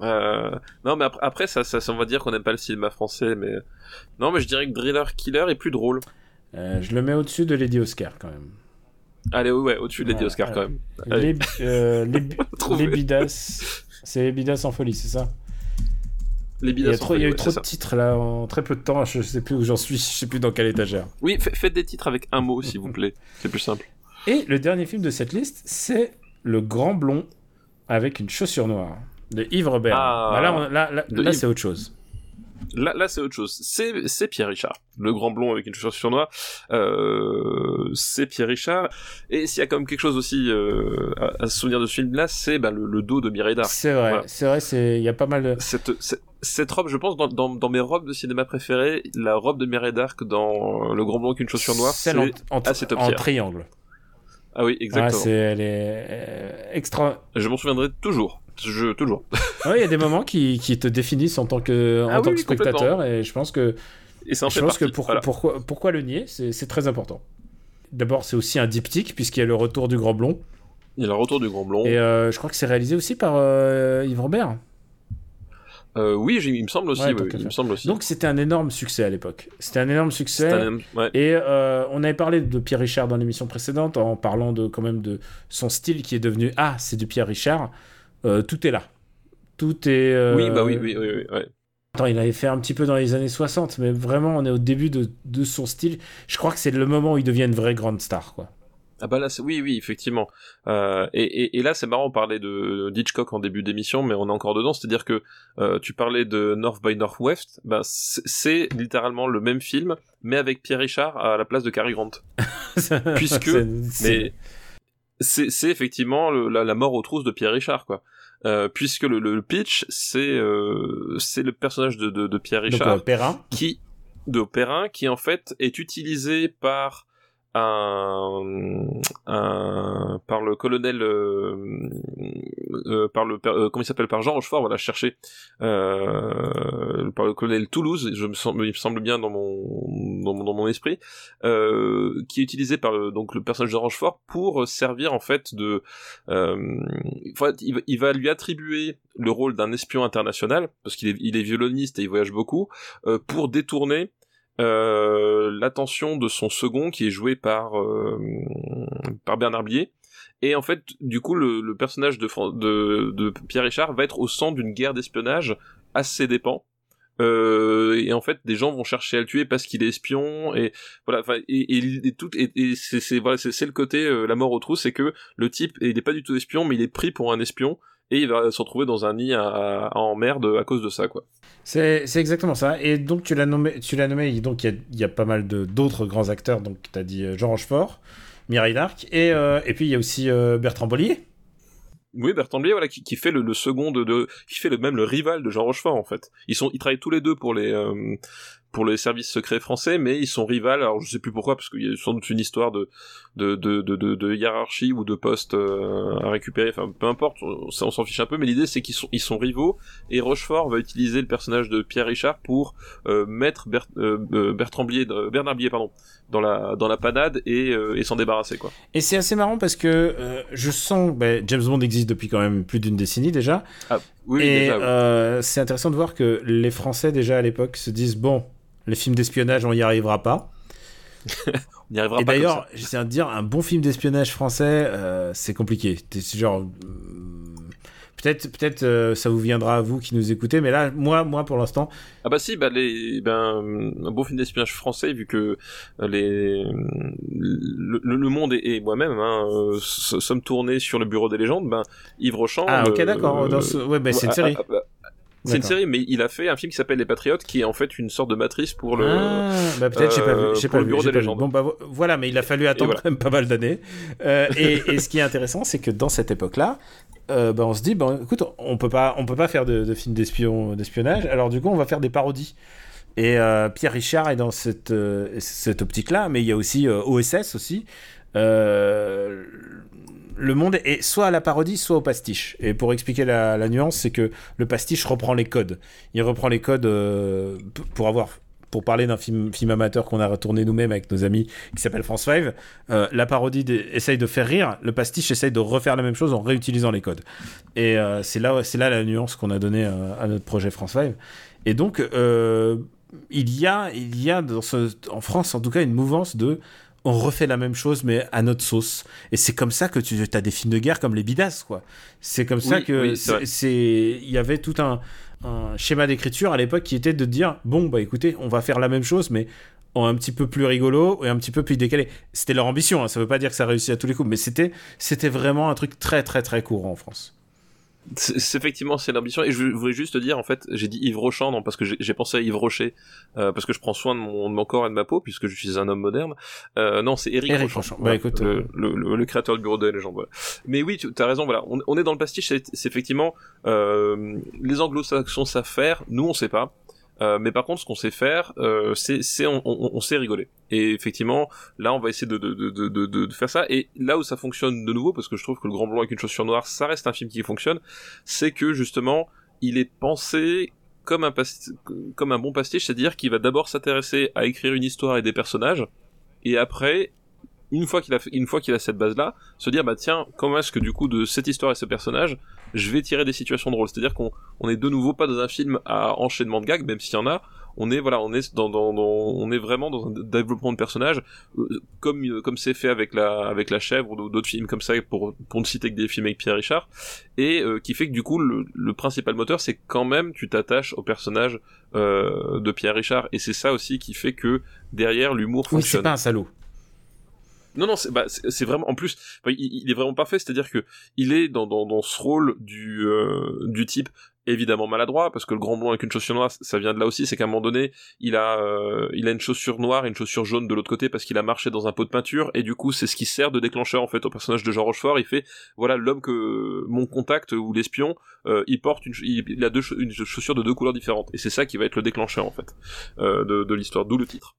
Euh... Non, mais après, ça, ça, on va dire qu'on n'aime pas le cinéma français, mais non, mais je dirais que Driller Killer est plus drôle. Euh, je le mets au-dessus de Lady Oscar quand même. Allez, ouais, au-dessus de Lady Oscar quand même. Les, euh, les, Bidas. C'est les Bidas en folie, c'est ça? Les il y a, trop, il y a eu trop de titres là en très peu de temps. Je sais plus où j'en suis, je sais plus dans quelle étagère. Oui, faites des titres avec un mot s'il vous plaît. C'est plus simple. Et le dernier film de cette liste, c'est Le Grand Blond avec une chaussure noire de Yves Robert. Ah, bah là, là, là c'est autre chose. Là, là c'est autre chose. C'est Pierre Richard, le grand blond avec une chaussure noire. Euh, c'est Pierre Richard. Et s'il y a quand même quelque chose aussi euh, à, se souvenir de ce film-là, c'est bah, le, dos de Mireille d'Arc. C'est vrai, c'est vrai, il y a pas mal de. Cette, cette, robe, je pense, dans, dans, dans, mes robes de cinéma préférées, la robe de Mireille d'Arc dans Le Grand Blond avec une chaussure noire, c'est en, en, en triangle. Ah oui, exactement. Ah, c'est elle est euh, extra. Je m'en souviendrai toujours. Je, toujours. Il y a des moments qui, qui, te définissent en tant que, en ah tant que spectateur et je pense que. Et ça je pense que pour, pourquoi, pourquoi le nier, c'est très important. D'abord, c'est aussi un diptyque puisqu'il y a le retour du Grand Blond. Il y a le retour du Grand Blond. Et euh, je crois que c'est réalisé aussi par euh, Yves Robert. Euh, oui, il me semble aussi. il me semble aussi. Donc c'était un énorme succès à l'époque. C'était un énorme succès. Et euh, on avait parlé de Pierre Richard dans l'émission précédente en parlant de quand même de son style qui est devenu ah c'est du Pierre Richard. Euh, tout est là. Tout est. Oui bah oui oui oui, oui Attends, il avait fait un petit peu dans les années 60, mais vraiment on est au début de, de son style. Je crois que c'est le moment où il devient une vraie grande star quoi. Ah bah là, oui, oui, effectivement. Euh, et, et, et, là, c'est marrant, on parlait de Hitchcock en début d'émission, mais on est encore dedans. C'est-à-dire que euh, tu parlais de North by Northwest, bah, c'est littéralement le même film, mais avec Pierre Richard à la place de Cary Grant. Puisque, mais c'est effectivement le, la, la, mort aux trousses de Pierre Richard, quoi. Euh, puisque le, le pitch, c'est euh, c'est le personnage de, de, de Pierre Richard, Donc, Perrin. qui de Perrin, qui en fait est utilisé par par le colonel euh, euh, par le euh, comment il s'appelle par Jean Rochefort voilà chercher euh, par le colonel Toulouse il me semble bien dans mon dans mon, esprit qui est utilisé par le, donc le personnage de Rochefort pour servir en fait de il, il, va lui attribuer le rôle d'un espion international parce qu'il est, violoniste et il voyage beaucoup pour détourner l'attention de son second qui est joué par euh, par Bernard Blier. Et en fait du coup le, le personnage de, de, de Pierre Richard va être au centre d'une guerre d'espionnage à ses dépens euh, et en fait des gens vont chercher à le tuer parce qu'il est espion et voilà et, et, et, tout et, et c'est voilà c'est le côté euh, la mort au trou c'est que le type il est pas du tout espion mais il est pris pour un espion et il va se retrouver dans un nid à, à, en merde à cause de ça quoi c'est exactement ça. Et donc, tu l'as nommé, tu l'as nommé, donc il y, y, a pas mal d'autres grands acteurs. Donc, tu as dit Jean Rochefort, Mireille Darc, et, euh, et puis il y a aussi euh, Bertrand Bollier. Oui, Bertrand Blier, voilà, qui, qui fait le, le, second de, de, qui fait le même le rival de Jean Rochefort en fait. Ils sont, ils travaillent tous les deux pour les, euh, pour les services secrets français, mais ils sont rivales. Alors je sais plus pourquoi, parce qu'il y a sans doute une histoire de de, de, de, de hiérarchie ou de poste euh, à récupérer. Enfin, peu importe, ça on s'en fiche un peu. Mais l'idée c'est qu'ils sont ils sont rivaux et Rochefort va utiliser le personnage de Pierre Richard pour euh, mettre Ber euh, Bertrand Blier, Bernard Blier, pardon, dans la dans la panade et, et s'en débarrasser quoi. Et c'est assez marrant parce que je sens, ben, James Bond existe depuis quand même plus d'une décennie déjà. Ah, oui, et oui. c'est intéressant de voir que les Français déjà à l'époque se disent bon les films d'espionnage, on y arrivera pas. on n'y arrivera et pas. Et d'ailleurs, j'essaie de dire, un bon film d'espionnage français, euh, c'est compliqué. C'est genre. Peut-être, peut-être, euh, ça vous viendra à vous qui nous écoutez, mais là, moi, moi, pour l'instant. Ah bah si, bah les, ben, un bon film d'espionnage français, vu que les, le, le monde et, et moi-même hein, euh, sommes tournés sur le bureau des légendes, ben Yves Rochand. Ah ok, d'accord. Euh, ouais, bah, c'est une série. Ah, bah, c'est une série, mais il a fait un film qui s'appelle Les Patriotes, qui est en fait une sorte de matrice pour le. Ah, bah peut-être, j'ai pas vu. J'ai pas bureau des légendes. Bon, bah voilà, mais il a fallu attendre voilà. quand même pas mal d'années. Euh, et, et, ce qui est intéressant, c'est que dans cette époque-là, euh, bah, on se dit, bah, écoute, on peut pas, on peut pas faire de, de films d'espionnage, alors du coup, on va faire des parodies. Et euh, Pierre Richard est dans cette, euh, cette optique-là, mais il y a aussi euh, OSS aussi. Euh, le monde est soit à la parodie, soit au pastiche. Et pour expliquer la, nuance, c'est que le pastiche reprend les codes. Il reprend les codes euh, pour avoir pour parler d'un film, amateur qu'on a retourné nous-mêmes avec nos amis qui s'appelle France 5, euh, la parodie essaye de faire rire, le pastiche essaye de refaire la même chose en réutilisant les codes. Et euh, c'est là, là la nuance qu'on a donnée à, notre projet France 5. Et donc, il y a, il y a en France en tout cas une mouvance de on refait la même chose mais à notre sauce. Et c'est comme ça que tu as des films de guerre comme les Bidas quoi. C'est comme ça que oui, c'est il y avait tout un, un schéma d'écriture à l'époque qui était de dire bon bah écoutez on va faire la même chose mais en un petit peu plus rigolo et un petit peu plus décalé. C'était leur ambition hein, ça veut pas dire que ça réussit à tous les coups mais c'était c'était vraiment un truc très très très courant en France c'est effectivement c'est l'ambition. Et je voulais juste te dire en fait j'ai dit Yves Rochant non parce que j'ai pensé à Yves Rocher euh, parce que je prends soin de mon, de mon, corps et de ma peau puisque je suis un homme moderne. Euh, non c'est Eric, Eric Rochant. Bah, écoute, le, le, le, le, créateur du bureau des légendes voilà. mais oui tu as raison voilà. On, on, est dans le pastiche c'est effectivement euh, les anglo-saxons savent faire nous on sait pas euh, mais par contre, ce qu'on sait faire, euh, c'est on, on, on, sait rigoler. Et effectivement, là, on va essayer de, de, de, de, faire ça. Et là où ça fonctionne de nouveau, parce que je trouve que le Grand Blanc avec une chaussure noire, ça reste un film qui fonctionne, c'est que justement, il est pensé comme un, comme un bon pastiche, c'est-à-dire qu'il va d'abord s'intéresser à écrire une histoire et des personnages, et après, une fois qu'il a, a cette base-là, se dire bah tiens, comment est-ce que du coup de cette histoire et ce personnage, je vais tirer des situations drôles. C'est-à-dire qu'on on est de nouveau pas dans un film à enchaînement de gags, même s'il y en a. On est voilà, on est dans, dans, dans, on est vraiment dans un développement de personnage euh, comme comme c'est fait avec la avec la chèvre ou d'autres films comme ça pour pour ne citer que des films avec Pierre Richard et euh, qui fait que du coup le, le principal moteur c'est quand même tu t'attaches au personnage euh, de Pierre Richard et c'est ça aussi qui fait que derrière l'humour oui, fonctionne. c'est pas un salaud. Non, non, c'est bah, vraiment. En plus, il, est vraiment parfait. C'est-à-dire que il est dans, dans, ce rôle du euh, du type évidemment maladroit parce que le grand blond avec une chaussure noire, ça vient de là aussi. C'est qu'à un moment donné, il a euh, il a une chaussure noire et une chaussure jaune de l'autre côté parce qu'il a marché dans un pot de peinture et du coup, c'est ce qui sert de déclencheur en fait au personnage de Jean Rochefort. Il fait voilà l'homme que mon contact ou l'espion, euh, il porte une, il, a deux une chaussure de deux couleurs différentes et c'est ça qui va être le déclencheur en fait euh, de l'histoire, d'où le titre.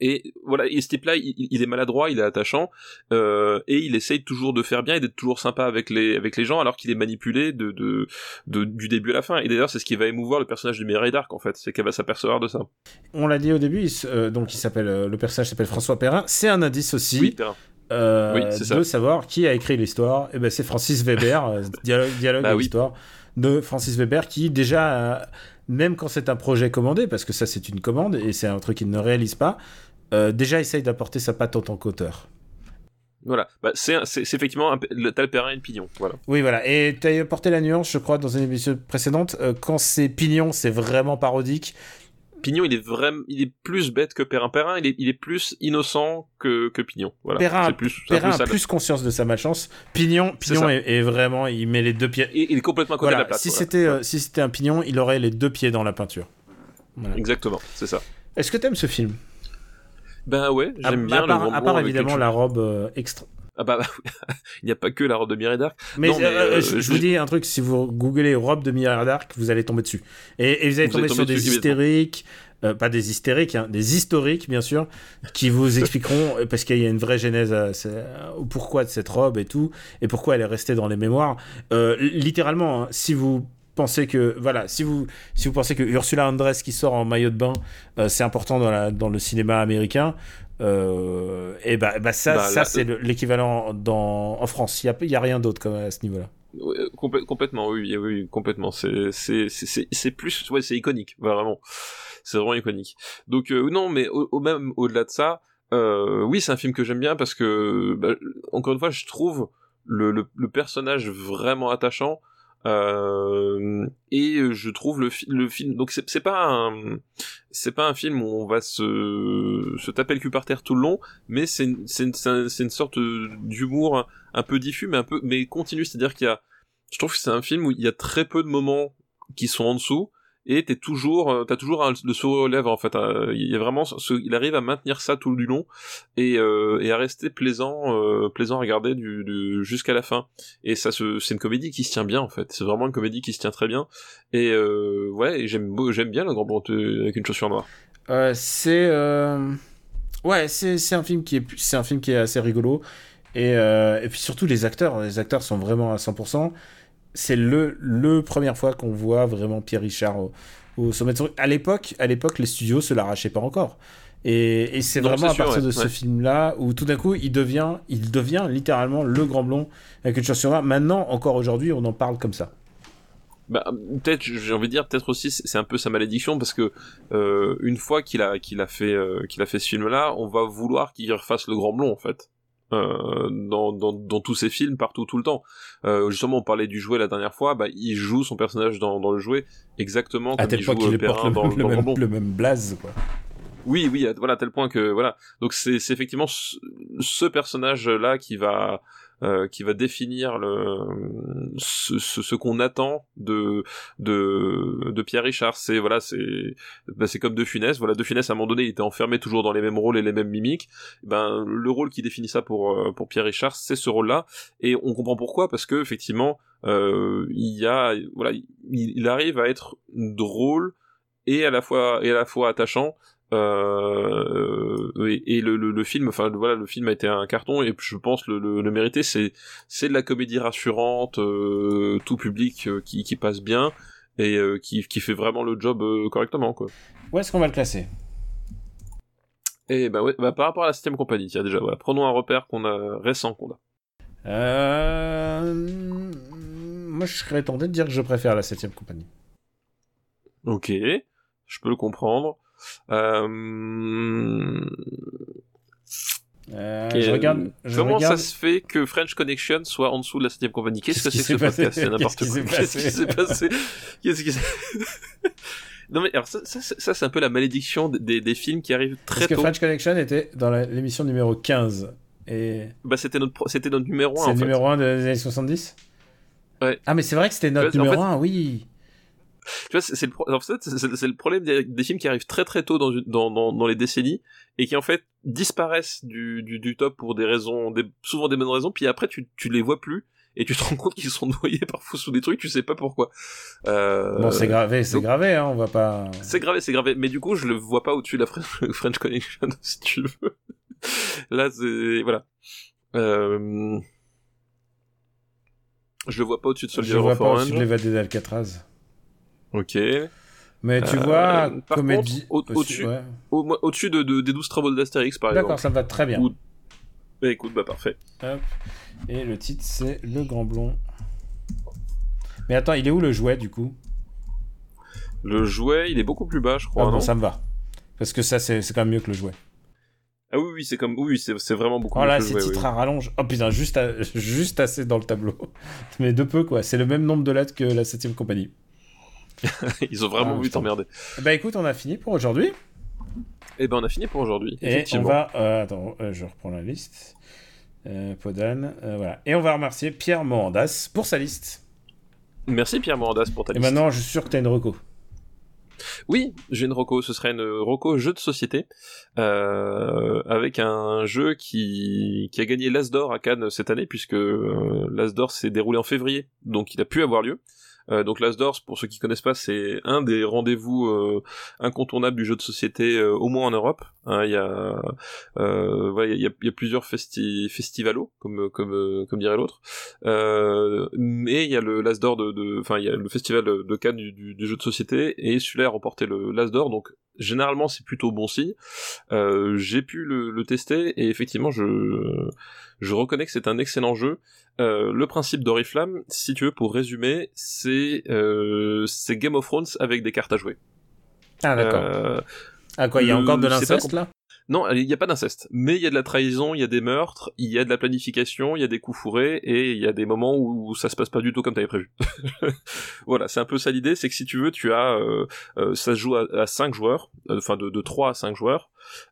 Et voilà, et ce type-là, il, il est maladroit, il est attachant, euh, et il essaye toujours de faire bien et d'être toujours sympa avec les avec les gens, alors qu'il est manipulé de, de, de- du début à la fin. Et d'ailleurs, c'est ce qui va émouvoir le personnage de Mireille Dark en fait, c'est qu'elle va s'apercevoir de ça. On l'a dit au début, il euh, donc il s'appelle euh, le personnage s'appelle François Perrin. C'est un indice aussi Oui, euh, Oui, ça. de savoir qui a écrit l'histoire. Et ben c'est Francis Weber, euh, dialogue, dialogue Bah et oui. histoire de Francis Weber qui déjà, même quand c'est un projet commandé, parce que ça c'est une commande et c'est un truc qu'il ne réalise pas, euh, déjà essaye d'apporter sa patte en tant qu'auteur. Voilà, bah, c'est effectivement t'as le et le Pignon, voilà. Oui, voilà. Et tu as apporté la nuance, je crois, dans une émission précédente. euh, quand c'est Pignon, c'est vraiment parodique. Pignon, il est vraiment, il est plus bête que Perrin. Perrin, il est, il est plus innocent que, que Pignon. Voilà. Perrin, plus, a plus conscience de sa malchance. Pignon, Pignon est, est vraiment, il met les deux pieds. Et il est complètement à côté de la place. si voilà. c'était euh, si c'était un pignon, il aurait les deux pieds dans la peinture. Voilà. Exactement, c'est ça. Est-ce que t'aimes ce film? Ben ouais, À- j'aime à, bien le part, à part évidemment la robe euh, extra. Ah bah, il n'y a pas que la robe de Mireille Dark. Mais, Non, mais, euh, euh, je, vous dis un truc, si vous googlez robe de Mira Dark, vous allez tomber dessus. Et, et vous allez Vous tomber sur des hystériques, euh, pas des hystériques, hein, des historiques bien sûr, qui vous expliqueront, parce qu'il y a une vraie genèse à, à- au pourquoi de cette robe et tout, et pourquoi elle est restée dans les mémoires. Euh, littéralement, hein, si vous pensez que voilà si vous si vous pensez que Ursula Andress qui sort en maillot de bain euh, c'est important dans la dans le cinéma américain euh, et bah, bah ça Bah, ça c'est le- l'équivalent dans en France il y a a rien d'autre à ce niveau là Ouais, complè- complètement, oui, oui, oui, complètement. C'est, c'est, c'est, c'est- c'est plus, ouais, c'est iconique, vraiment. C'est vraiment iconique. Donc euh, non, mais au, au même au-delà de ça, euh, oui, c'est un film que j'aime bien parce que, bah, encore une fois, je trouve le, le, le personnage vraiment attachant. Euh, et je trouve le, le film donc c'est c'est pas un c'est pas un film où on va se se taper le cul par terre tout le long mais c'est c'est une, c'est un- c'est une sorte d'humour un, peu diffus mais un peu mais continu. C'est-à-dire qu'il y a je trouve que c'est un film où il y a très peu de moments qui sont en dessous et t'es toujours euh, t'as toujours le sourire aux lèvres en fait Euh, il y a vraiment il arrive à maintenir ça tout du long et, euh, et à rester plaisant euh, plaisant à regarder jusqu'à la fin. Et ça c'est une comédie qui se tient bien en fait. C'est vraiment une comédie qui se tient très bien. Et ouais j'aime bien le grand euh, avec une chaussure noire. C'est ouais c'est un film qui est c'est un film qui est assez rigolo. Et et puis surtout les acteurs les acteurs sont vraiment à 100% c'est le le première fois qu'on voit vraiment Pierre Richard au, au sommet de son à l'époque à l'époque les studios se l'arrachaient pas encore et, et c'est vraiment à sûr, partir ouais, de ce ouais. film là où tout d'un coup il devient il devient littéralement le grand blond avec une noire maintenant encore aujourd'hui on en parle comme ça Bah, peut-être, j'ai envie de dire, peut-être aussi, c'est c'est un peu sa malédiction parce que euh, une fois qu'il a qu'il a fait euh, qu'il a fait ce film-là, on va vouloir qu'il refasse le Grand Blond en fait. Euh, dans, dans, dans tous ses films, partout, tout le temps. Euh, justement, on parlait du jouet la dernière fois, bah, il joue son personnage dans, dans le jouet exactement à comme tel il point joue qu'il euh, porte le, dans, le dans même, le même blaze quoi Oui, oui, à- voilà, à tel point que voilà. Donc c'est c'est effectivement ce, ce personnage-là qui va euh, qui va définir le ce, ce, ce qu'on attend de de de Pierre Richard. C'est voilà, c'est bah, c'est comme De Funès. Voilà, De Funès à un moment donné, il était enfermé toujours dans les mêmes rôles et les mêmes mimiques. Ben le rôle qui définit ça pour euh, pour Pierre Richard, c'est ce rôle-là. Et on comprend pourquoi parce que effectivement, euh, il y a voilà, il, il arrive à être drôle et à la fois et à la fois attachant euh, et, et le, le, le film enfin voilà le film a été un carton et je pense le, le, le mériter c'est c'est de la comédie rassurante euh, tout public euh, qui, qui passe bien et qui, qui fait vraiment le job correctement quoi où est-ce qu'on va le classer? Et bah ouais bah par rapport à la septième compagnie tiens déjà voilà prenons un repère qu'on a récent qu'on a. Moi, je serais tenté de dire que je préfère la 7ème compagnie. ok je peux le comprendre euh... Euh, je regarde. Je Comment regarde... ça se fait que French Connection soit en dessous de la 7 compagnie? Qu'est-ce que c'est qui que ce podcast? C'est n'importe quoi. Qu'est-ce qui s'est passé? Qu'est-ce qui s'est... Non mais alors ça, ça, ça, c'est un peu la malédiction des, des films qui arrivent très Parce que tôt. French Connection était dans l'émission numéro 15 Et... Bah, c'était notre, c'était notre numéro 1. C'est le numéro 1 des années 70 Ouais. Ah, mais c'est vrai que c'était notre En numéro fait- 1, oui. Tu vois, c'est le, pro- en fait, c'est- c'est- c'est le problème des, des films qui arrivent très très tôt dans, une- dans, dans, dans les décennies et qui en fait disparaissent du, du, du top pour des raisons, des, souvent des bonnes raisons, puis après tu, tu les vois plus et tu te rends compte qu'ils sont noyés parfois sous des trucs, tu sais pas pourquoi. Euh, Bon, c'est gravé, c'est donc- gravé, hein, on va pas... C'est gravé, c'est gravé, mais du coup je le vois pas au-dessus de la French, French Connection si tu veux. Là c'est voilà. Euh... Je le vois pas au-dessus de Je Soldier le vois pas au-dessus de l'évadé d'Alcatraz. Ok. Mais tu Euh, vois, par comédie... contre, au- au-dessus- ouais. Au- Au-dessus de, de- des 12 travaux d'Astérix par exemple. D'accord, ça me va très bien. Ou- Bah écoute, bah parfait. Hop. Et le titre, c'est Le Grand Blond. Mais attends, il est où le jouet, du coup? Le jouet, il est beaucoup plus bas, je crois. Ah bon, non? ça me va. Parce que ça, c'est c'est quand même mieux que le jouet. Ah oui, oui, c'est comme, oui, c'est c'est vraiment beaucoup. Oh là, que le ces jouet, titres oui. à rallonge. Oh putain, juste, à- juste assez dans le tableau. Mais de peu, quoi. C'est le même nombre de lettres que la 7ème compagnie. Ils ont vraiment Ah, voulu t'emmerder. Bah écoute, on a fini pour aujourd'hui. Et ben on a fini pour aujourd'hui. Et on va. euh, attends, euh, je reprends la liste. Euh, Podane, euh, voilà. Et on va remercier Pierre Morandas pour sa liste. Merci Pierre Morandas pour ta Et liste. maintenant, je suis sûr que t'as une reco. Oui, j'ai une Rocco. Ce serait une Rocco jeu de société euh, avec un jeu qui, qui a gagné l'As d'or à Cannes cette année puisque euh, l'As d'or s'est déroulé en février, donc il a pu avoir lieu. Euh, donc l'As d'or, pour ceux qui connaissent pas, c'est un des rendez-vous euh, incontournables du jeu de société, euh, au moins en Europe. Hein, Il y a, euh, y y a plusieurs festi festivalos, comme comme euh, comme dirait l'autre. Euh, mais il y a le l'As d'or de, enfin y a le festival de Cannes du, du, jeu de société et celui-là a remporté le l'As d'or. Donc généralement c'est plutôt bon signe. Euh, J'ai pu le, le tester et effectivement je je reconnais que c'est un excellent jeu. Euh, le principe d'Oriflamme, si tu veux, pour résumer, c'est euh, c'est Game of Thrones avec des cartes à jouer. Ah, d'accord. Euh, ah, quoi, il y a encore de l'inceste là? Non, il n'y a pas d'inceste, mais il y a de la trahison, il y a des meurtres, il y a de la planification, il y a des coups fourrés, et il y a des moments où ça se passe pas du tout comme t'avais prévu. voilà, c'est un peu ça l'idée, c'est que si tu veux, tu as, euh, euh, ça se joue à, à 5 joueurs, euh, enfin de, de 3 à 5 joueurs.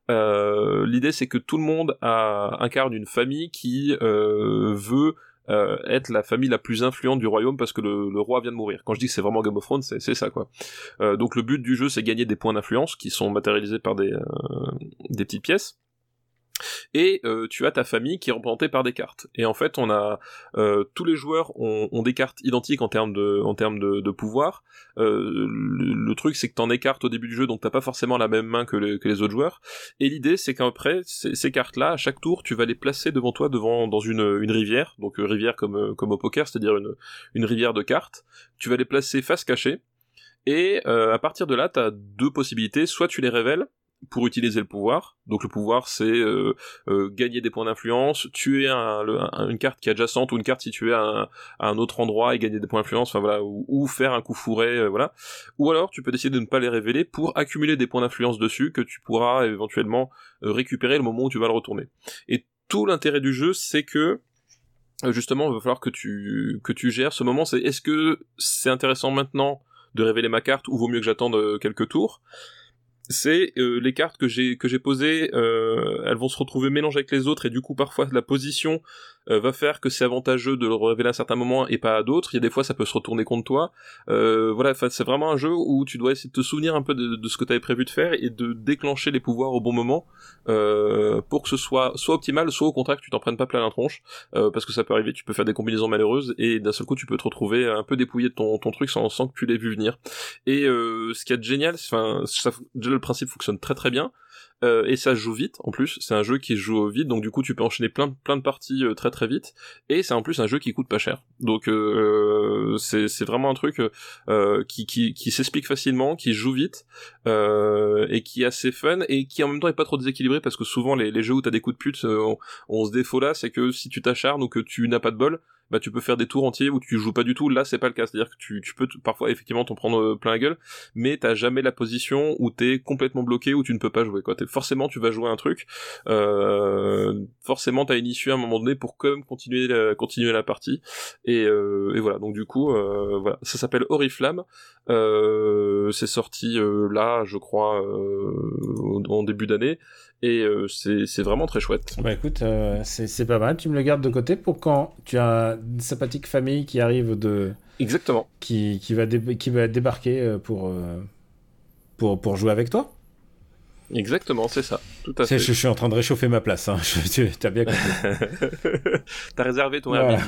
L'idée c'est que tout le monde a, incarne une famille qui veut euh, être la famille la plus influente du royaume parce que le, le roi vient de mourir. Quand je dis que c'est vraiment Game of Thrones, c'est ça quoi. Euh, donc le but du jeu c'est gagner des points d'influence qui sont matérialisés par des, euh, des petites pièces. Et euh, tu as ta famille qui est représentée par des cartes. Et en fait, on a euh, tous les joueurs ont, des cartes identiques en termes de pouvoir. Euh, le, truc, c'est que t'en écartes au début du jeu, donc t'as pas forcément la même main que, les- autres joueurs. Et l'idée, c'est qu'après, ces, cartes-là, à chaque tour, tu vas les placer devant toi, devant dans une, une rivière, donc euh, rivière comme au poker, c'est-à-dire une une rivière de cartes. Tu vas les placer face cachée. Et à partir de là, tu as deux possibilités. Soit tu les révèles pour utiliser le pouvoir. Donc le pouvoir, c'est euh, euh, gagner des points d'influence, tuer une carte qui est adjacente ou une carte située à un, autre endroit et gagner des points d'influence. Enfin voilà, ou, faire un coup fourré, euh, voilà. Ou alors tu peux décider de ne pas les révéler pour accumuler des points d'influence dessus que tu pourras éventuellement récupérer le moment où tu vas le retourner. Et tout l'intérêt du jeu, c'est que justement, il va falloir que tu que tu gères ce moment. C'est est-ce que c'est intéressant maintenant de révéler ma carte ou vaut mieux que j'attende quelques tours? C'est euh, les cartes que j'ai que j'ai posées, euh, elles vont se retrouver mélangées avec les autres et du coup parfois la position euh, va faire que c'est avantageux de le révéler à certains moments et pas à d'autres. Il y a des fois ça peut se retourner contre toi. Euh, voilà, c'est vraiment un jeu où tu dois essayer de te souvenir un peu de, ce que tu prévu de faire et de déclencher les pouvoirs au bon moment euh, pour que ce soit soit optimal, soit au contraire que tu t'en prennes pas plein la tronche euh, parce que ça peut arriver. Tu peux faire des combinaisons malheureuses et d'un seul coup tu peux te retrouver un peu dépouillé de ton, truc sans, que tu l'aies vu venir. Et ce qui est génial, enfin, déjà le principe fonctionne très très bien. Euh, et ça se joue vite en plus, c'est un jeu qui se joue vite, donc du coup tu peux enchaîner plein de, parties euh, très très vite, et c'est en plus un jeu qui coûte pas cher. Donc euh, c'est vraiment un truc euh, qui, qui, s'explique facilement, qui se joue vite, euh, et qui est assez fun, et qui en même temps est pas trop déséquilibré, parce que souvent les, jeux où t'as des coups de pute ont, ont ce défaut là, c'est que si tu t'acharnes ou que tu n'as pas de bol, bah tu peux faire des tours entiers où tu joues pas du tout. Là, c'est pas le cas. C'est-à-dire que tu, peux parfois effectivement t'en prendre euh, plein la gueule, mais t'as jamais la position où t'es complètement bloqué où tu ne peux pas jouer. Quoi. Forcément, tu vas jouer un truc. Euh, forcément, t'as une issue à un moment donné pour quand même continuer la, continuer la partie. Et, euh, voilà. Donc du coup, voilà, ça s'appelle Oriflamme. C'est sorti là, je crois, en début d'année. Et c'est vraiment très chouette. Bah écoute, c'est pas mal. Tu me le gardes de côté pour quand tu as une sympathique famille qui arrive de. Exactement. Qui, qui, va, qui va débarquer pour, pour, pour jouer avec toi Exactement, c'est ça. Tout à fait. Je, suis en train de réchauffer ma place. Hein. tu as bien compris. T'as réservé ton voilà.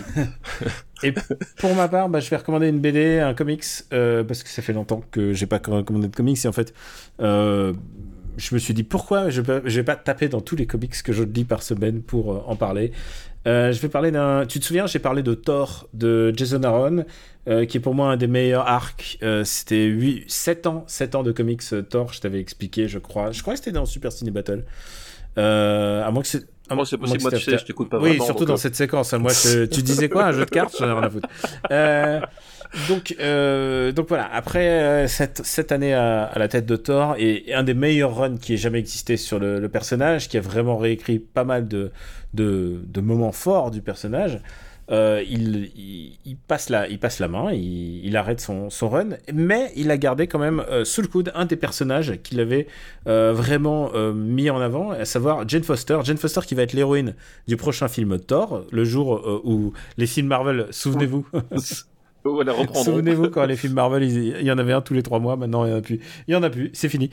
Et pour ma part, bah, je vais recommander une BD, un comics, euh, parce que ça fait longtemps que j'ai pas recommandé de comics. Et en fait, euh, je me suis dit pourquoi je ne vais pas taper dans tous les comics que je lis par semaine pour euh, en parler? Euh, je vais parler d'un. Tu te souviens, j'ai parlé de Thor de Jason Aaron, euh, qui est pour moi un des meilleurs arcs. c'était 8... 7 ans, 7 ans de comics Thor, je t'avais expliqué, je crois. Je crois que c'était dans Super Cine Battle. à moins que c'est. moi, c'est possible, moi, tu sais, je t'écoute pas oui, vraiment. Oui, surtout dans cette séquence. Moi, tu disais quoi? Un jeu de cartes? J'en ai rien à foutre. Euh, donc, euh, donc voilà, après euh, cette, année à, la tête de Thor, et, un des meilleurs runs qui ait jamais existé sur le, personnage, qui a vraiment réécrit pas mal de, moments forts du personnage, euh, il, passe la, main, il, arrête son, run, mais il a gardé quand même sous le coude un des personnages qu'il avait vraiment mis en avant, à savoir Jane Foster. Jane Foster qui va être l'héroïne du prochain film Thor, le jour où les films Marvel, souvenez-vous, Souvenez-vous quand les films Marvel, il, y en avait un tous les trois mois. Maintenant, il y en a plus. Il y en a plus. C'est fini.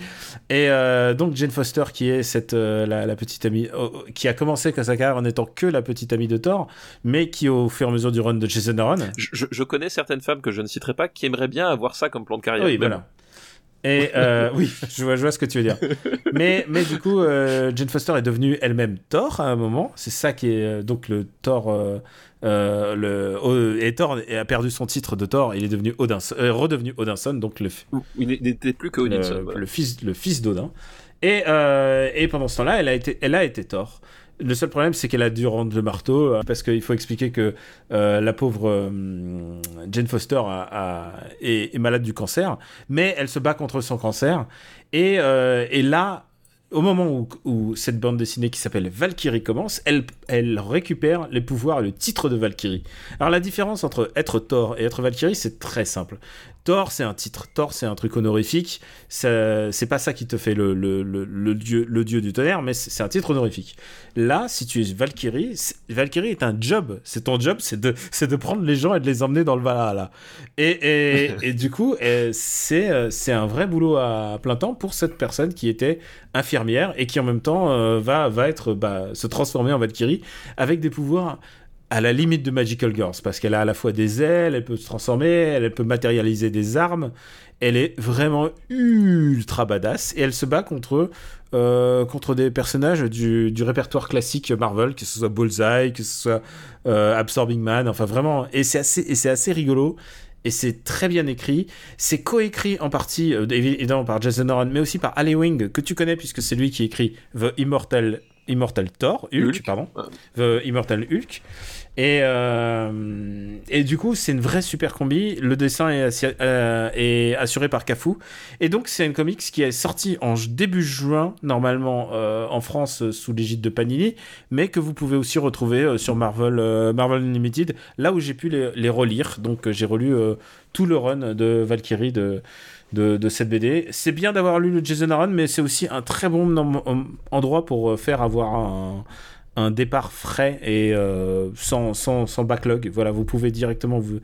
Et euh, donc Jane Foster, qui est cette euh, la, petite amie, oh, oh, qui a commencé sa carrière en étant que la petite amie de Thor, mais qui au fur et à mesure du run de Jason Aaron. Je, je, connais certaines femmes que je ne citerai pas qui aimeraient bien avoir ça comme plan de carrière. Oui, voilà. Et euh, oui, je vois, je vois ce que tu veux dire. Mais, mais du coup, Jane Foster est devenue elle-même Thor à un moment. C'est ça qui est donc le Thor euh, le, et Thor a perdu son titre de Thor, il est devenu Odinson, euh, redevenu Odinson, donc le, il n'était plus que Odinson, le, fils, le fils d'Odin. Et, euh, et pendant ce temps-là, elle a été, elle a été Thor. Le seul problème, c'est qu'elle a dû rendre le marteau parce qu'il faut expliquer que la pauvre Jane Foster est, malade du cancer, mais elle se bat contre son cancer. Et, et là, au moment où, cette bande dessinée qui s'appelle Valkyrie commence, elle, elle récupère les pouvoirs et le titre de Valkyrie. Alors la différence entre être Thor et être Valkyrie, c'est très simple. Thor, c'est un titre. Thor, c'est un truc honorifique. C'est pas ça qui te fait le, le, dieu, le dieu du tonnerre, mais c'est un titre honorifique. Là, si tu es Valkyrie, Valkyrie est un job. C'est ton job, c'est de, de prendre les gens et de les emmener dans le Valhalla. Et, et, et du coup, c'est un vrai boulot à plein temps pour cette personne qui était infirmière et qui en même temps euh, va, va être, bah, se transformer en Valkyrie avec des pouvoirs à la limite de Magical Girls, parce qu'elle a à la fois des ailes, elle peut se transformer, elle peut matérialiser des armes, elle est vraiment ultra badass, et elle se bat contre, euh, contre des personnages du, du, répertoire classique Marvel, que ce soit Bullseye, que ce soit euh, Absorbing Man, enfin vraiment, et c'est assez, et assez rigolo, et c'est très bien écrit. C'est coécrit en partie, euh, évidemment, par Jason Aaron, mais aussi par Ali Wing, que tu connais puisque c'est lui qui écrit The Immortal, Immortal Thor, Hulk, pardon, The Immortal Hulk. Et, euh, et du coup, c'est une vraie super combi. Le dessin est, euh, assuré par Cafu. Et donc, c'est une comics qui est sortie en début juin, normalement euh, en France sous l'égide de Panini, mais que vous pouvez aussi retrouver sur Marvel, Marvel Unlimited, là où j'ai pu les, les, relire. Donc, j'ai relu tout le run de Valkyrie de, de, de cette BD. C'est bien d'avoir lu le Jason Aaron, mais c'est aussi un très bon endroit pour faire avoir un un départ frais et euh, sans, sans, sans, backlog. Voilà, vous pouvez directement vous,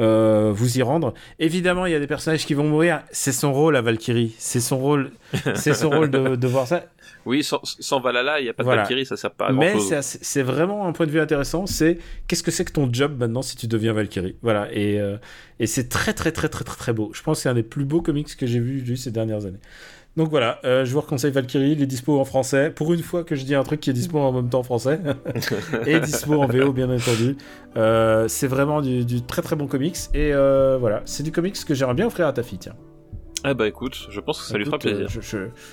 euh, vous y rendre. Évidemment, il y a des personnages qui vont mourir. C'est son rôle à Valkyrie. C'est son rôle, c'est son rôle de, de, voir ça. Oui, sans, sans Valhalla, il n'y a pas de Valkyrie, ça sert pas à grand Mais c'est vraiment un point de vue intéressant. C'est qu'est-ce que c'est que ton job maintenant si tu deviens Valkyrie? Voilà, et, euh, et c'est très, très, très, très, très, très beau. Je pense que c'est un des plus beaux comics que j'ai vu ces dernières années. Donc voilà, euh, je vous conseille Valkyrie, il est dispo en français. Pour une fois que je dis un truc qui est dispo en même temps en français. et dispo en VO, bien entendu. Euh, c'est vraiment du, très très bon comics. Et euh, voilà, c'est du comics que j'aimerais bien offrir à ta fille, tiens. Ah bah écoute, je pense que ça lui fera plaisir. Je,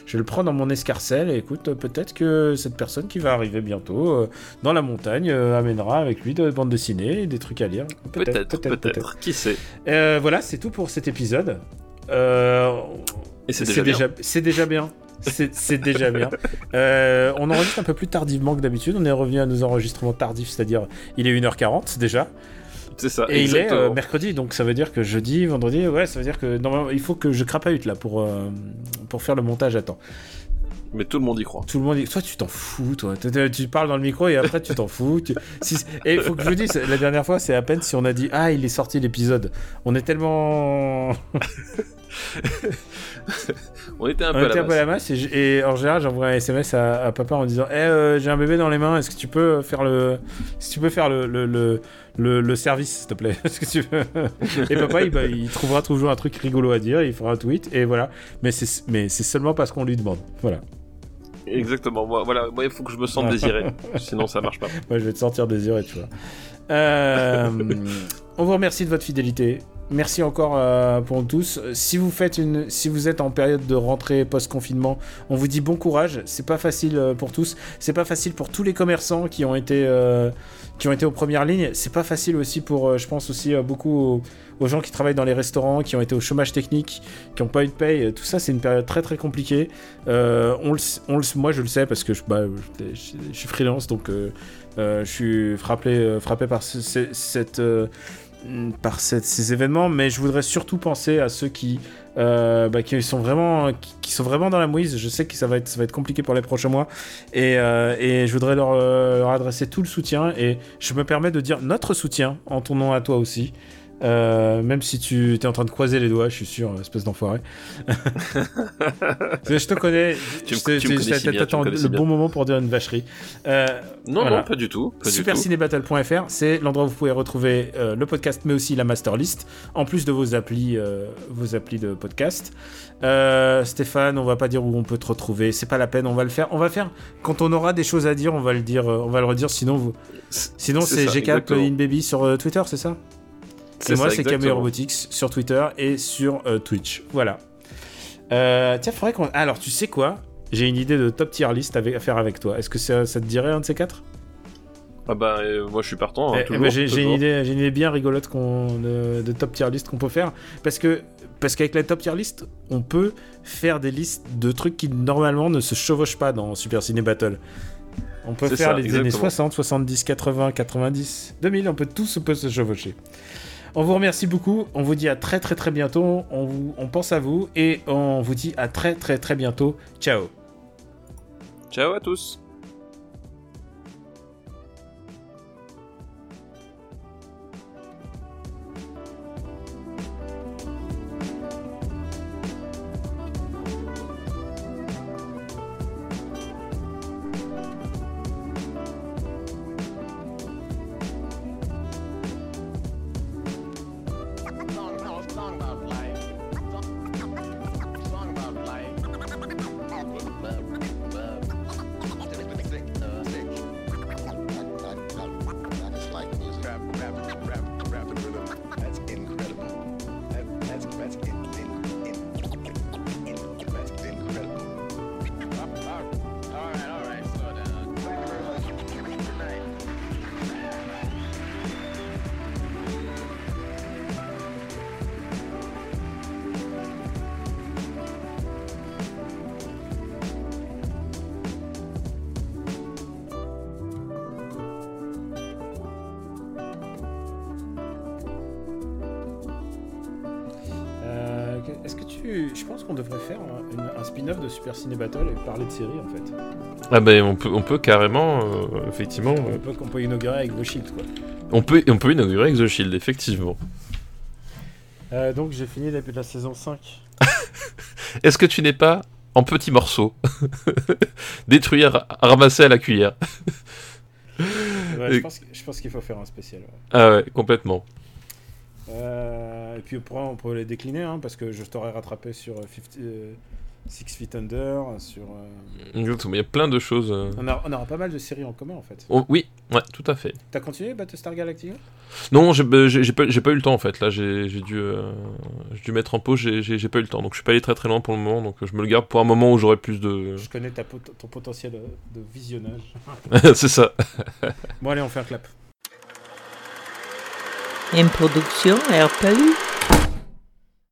je, le prends dans mon escarcelle et écoute, peut-être que cette personne qui va arriver bientôt dans la montagne amènera avec lui de bandes dessinées et des trucs à lire. Peut-être, peut-être, qui sait. voilà, c'est tout pour cet épisode. Euh, et c'est déjà, C'est déjà bien. C'est déjà bien. Euh, on enregistre un peu plus tardivement que d'habitude. On est revenu à nos enregistrements tardifs, c'est-à-dire il est 1h40 déjà. C'est ça. Et il est euh, mercredi, donc ça veut dire que jeudi, vendredi, ouais, ça veut dire que normalement il faut que je crapahute là pour, pour faire le montage à temps. Mais tout le monde y croit. Tout le monde y... Toi, tu t'en fous, toi. Tu parles dans le micro et après, tu t'en fous. Et il faut que je vous dise, la dernière fois, c'est à peine si on a dit « Ah, il est sorti l'épisode ». On est tellement... on était un, peu, à la masse. et, en général, j'envoie un SMS à, papa en disant Eh, j'ai un bébé dans les mains, est-ce que tu peux faire le, si tu peux faire le, le, le, service, s'il te plaît ce que tu veux Et papa, il, bah, il, trouvera toujours un truc rigolo à dire, il fera un tweet, et voilà. Mais c'est, mais c'est seulement parce qu'on lui demande. Voilà. Exactement. Moi, voilà, moi, il faut que je me sente désiré. Sinon, ça marche pas. Moi, je vais te sentir désiré, tu vois. Euh, on vous remercie de votre fidélité. Merci encore euh, pour tous. Si vous faites une, si vous êtes en période de rentrée post-confinement, on vous dit bon courage. C'est pas facile euh, pour tous. C'est pas facile pour tous les commerçants qui ont été, euh, qui ont été aux premières lignes. C'est pas facile aussi pour, je pense aussi beaucoup aux, gens qui travaillent dans les restaurants, qui ont été au chômage technique, qui n'ont pas eu de paye. Tout ça, c'est une période très très compliquée. on le, on le, moi, je le sais parce que je, bah, je, suis freelance, donc je suis frappé, frappé par cette par ces événements, mais je voudrais surtout penser à ceux qui, euh, bah, qui sont vraiment, qui, sont vraiment dans la mouise. Je sais que ça va être, ça va être compliqué pour les prochains mois, et, euh, et je voudrais leur, euh, leur, adresser tout le soutien. Et je me permets de dire notre soutien en ton nom à toi aussi. Euh, même si tu es en train de croiser les doigts, je suis sûr, espèce d'enfoiré. je te connais. Tu, tu, le bon moment pour dire une vacherie. Euh, non, non, pas du tout. Supercinébattle.fr, c'est l'endroit où vous pouvez retrouver euh, le podcast, mais aussi la master list, en plus de vos applis, vos applis de podcast. Stéphane, on va pas dire où on peut te retrouver, c'est pas la peine, on va le faire. On va faire quand on aura des choses à dire, on va le dire, on va le redire. Sinon, vous, sinon c'est G4 InBaby sur Twitter, c'est ça? Et moi, c'est Camille Robotics sur Twitter et sur euh, Twitch. Voilà. Euh, tiens, faudrait qu'on. Alors, tu sais quoi? J'ai une idée de top tier list à faire avec toi. Est-ce que ça, te dirait un de ces quatre? Ah bah euh, moi je suis partant. Hein, eh, eh ben, j'ai une idée, j'ai une idée bien rigolote de, de, top tier list qu'on peut faire parce que parce qu'avec la top tier list on peut faire des listes de trucs qui normalement ne se chevauchent pas dans Super Ciné Battle. On peut faire les années 60, 70, 80, 90, 2000, on peut tous peut se chevaucher. On vous remercie beaucoup. On vous dit à très très très bientôt. On, vous, pense à vous et on vous dit à très très très bientôt. Ciao. Ciao à tous. Ciné Battle et parler de série en fait. Ah ben on peut, on peut carrément, euh, effectivement. On peut, on peut inaugurer avec The Shield quoi. On peut, on peut inaugurer avec The Shield, effectivement. Euh, donc j'ai fini la, la saison 5. Est-ce que tu n'es pas en petits morceaux Détruire, ramasser à la cuillère? je pense, qu'il faut faire un spécial. Ah ouais, complètement. Euh, et puis on pourra, on peut les décliner, hein, parce que je t'aurais rattrapé sur 50, Six Feet Under, sur. Euh, il y a plein de choses. Euh. On, a, on, aura pas mal de séries en commun en fait. Oh, oui, ouais, tout à fait. T'as continué Battlestar Galactica? Non, j'ai pas, pas, eu le temps en fait. Là, j'ai dû, euh, dû mettre en pause, j'ai pas eu le temps. Donc je suis pas allé très très loin pour le moment. Donc je me le garde pour un moment où j'aurai plus de. Je connais ta ton potentiel de visionnage. C'est ça. bon, allez, on fait un clap. Une production.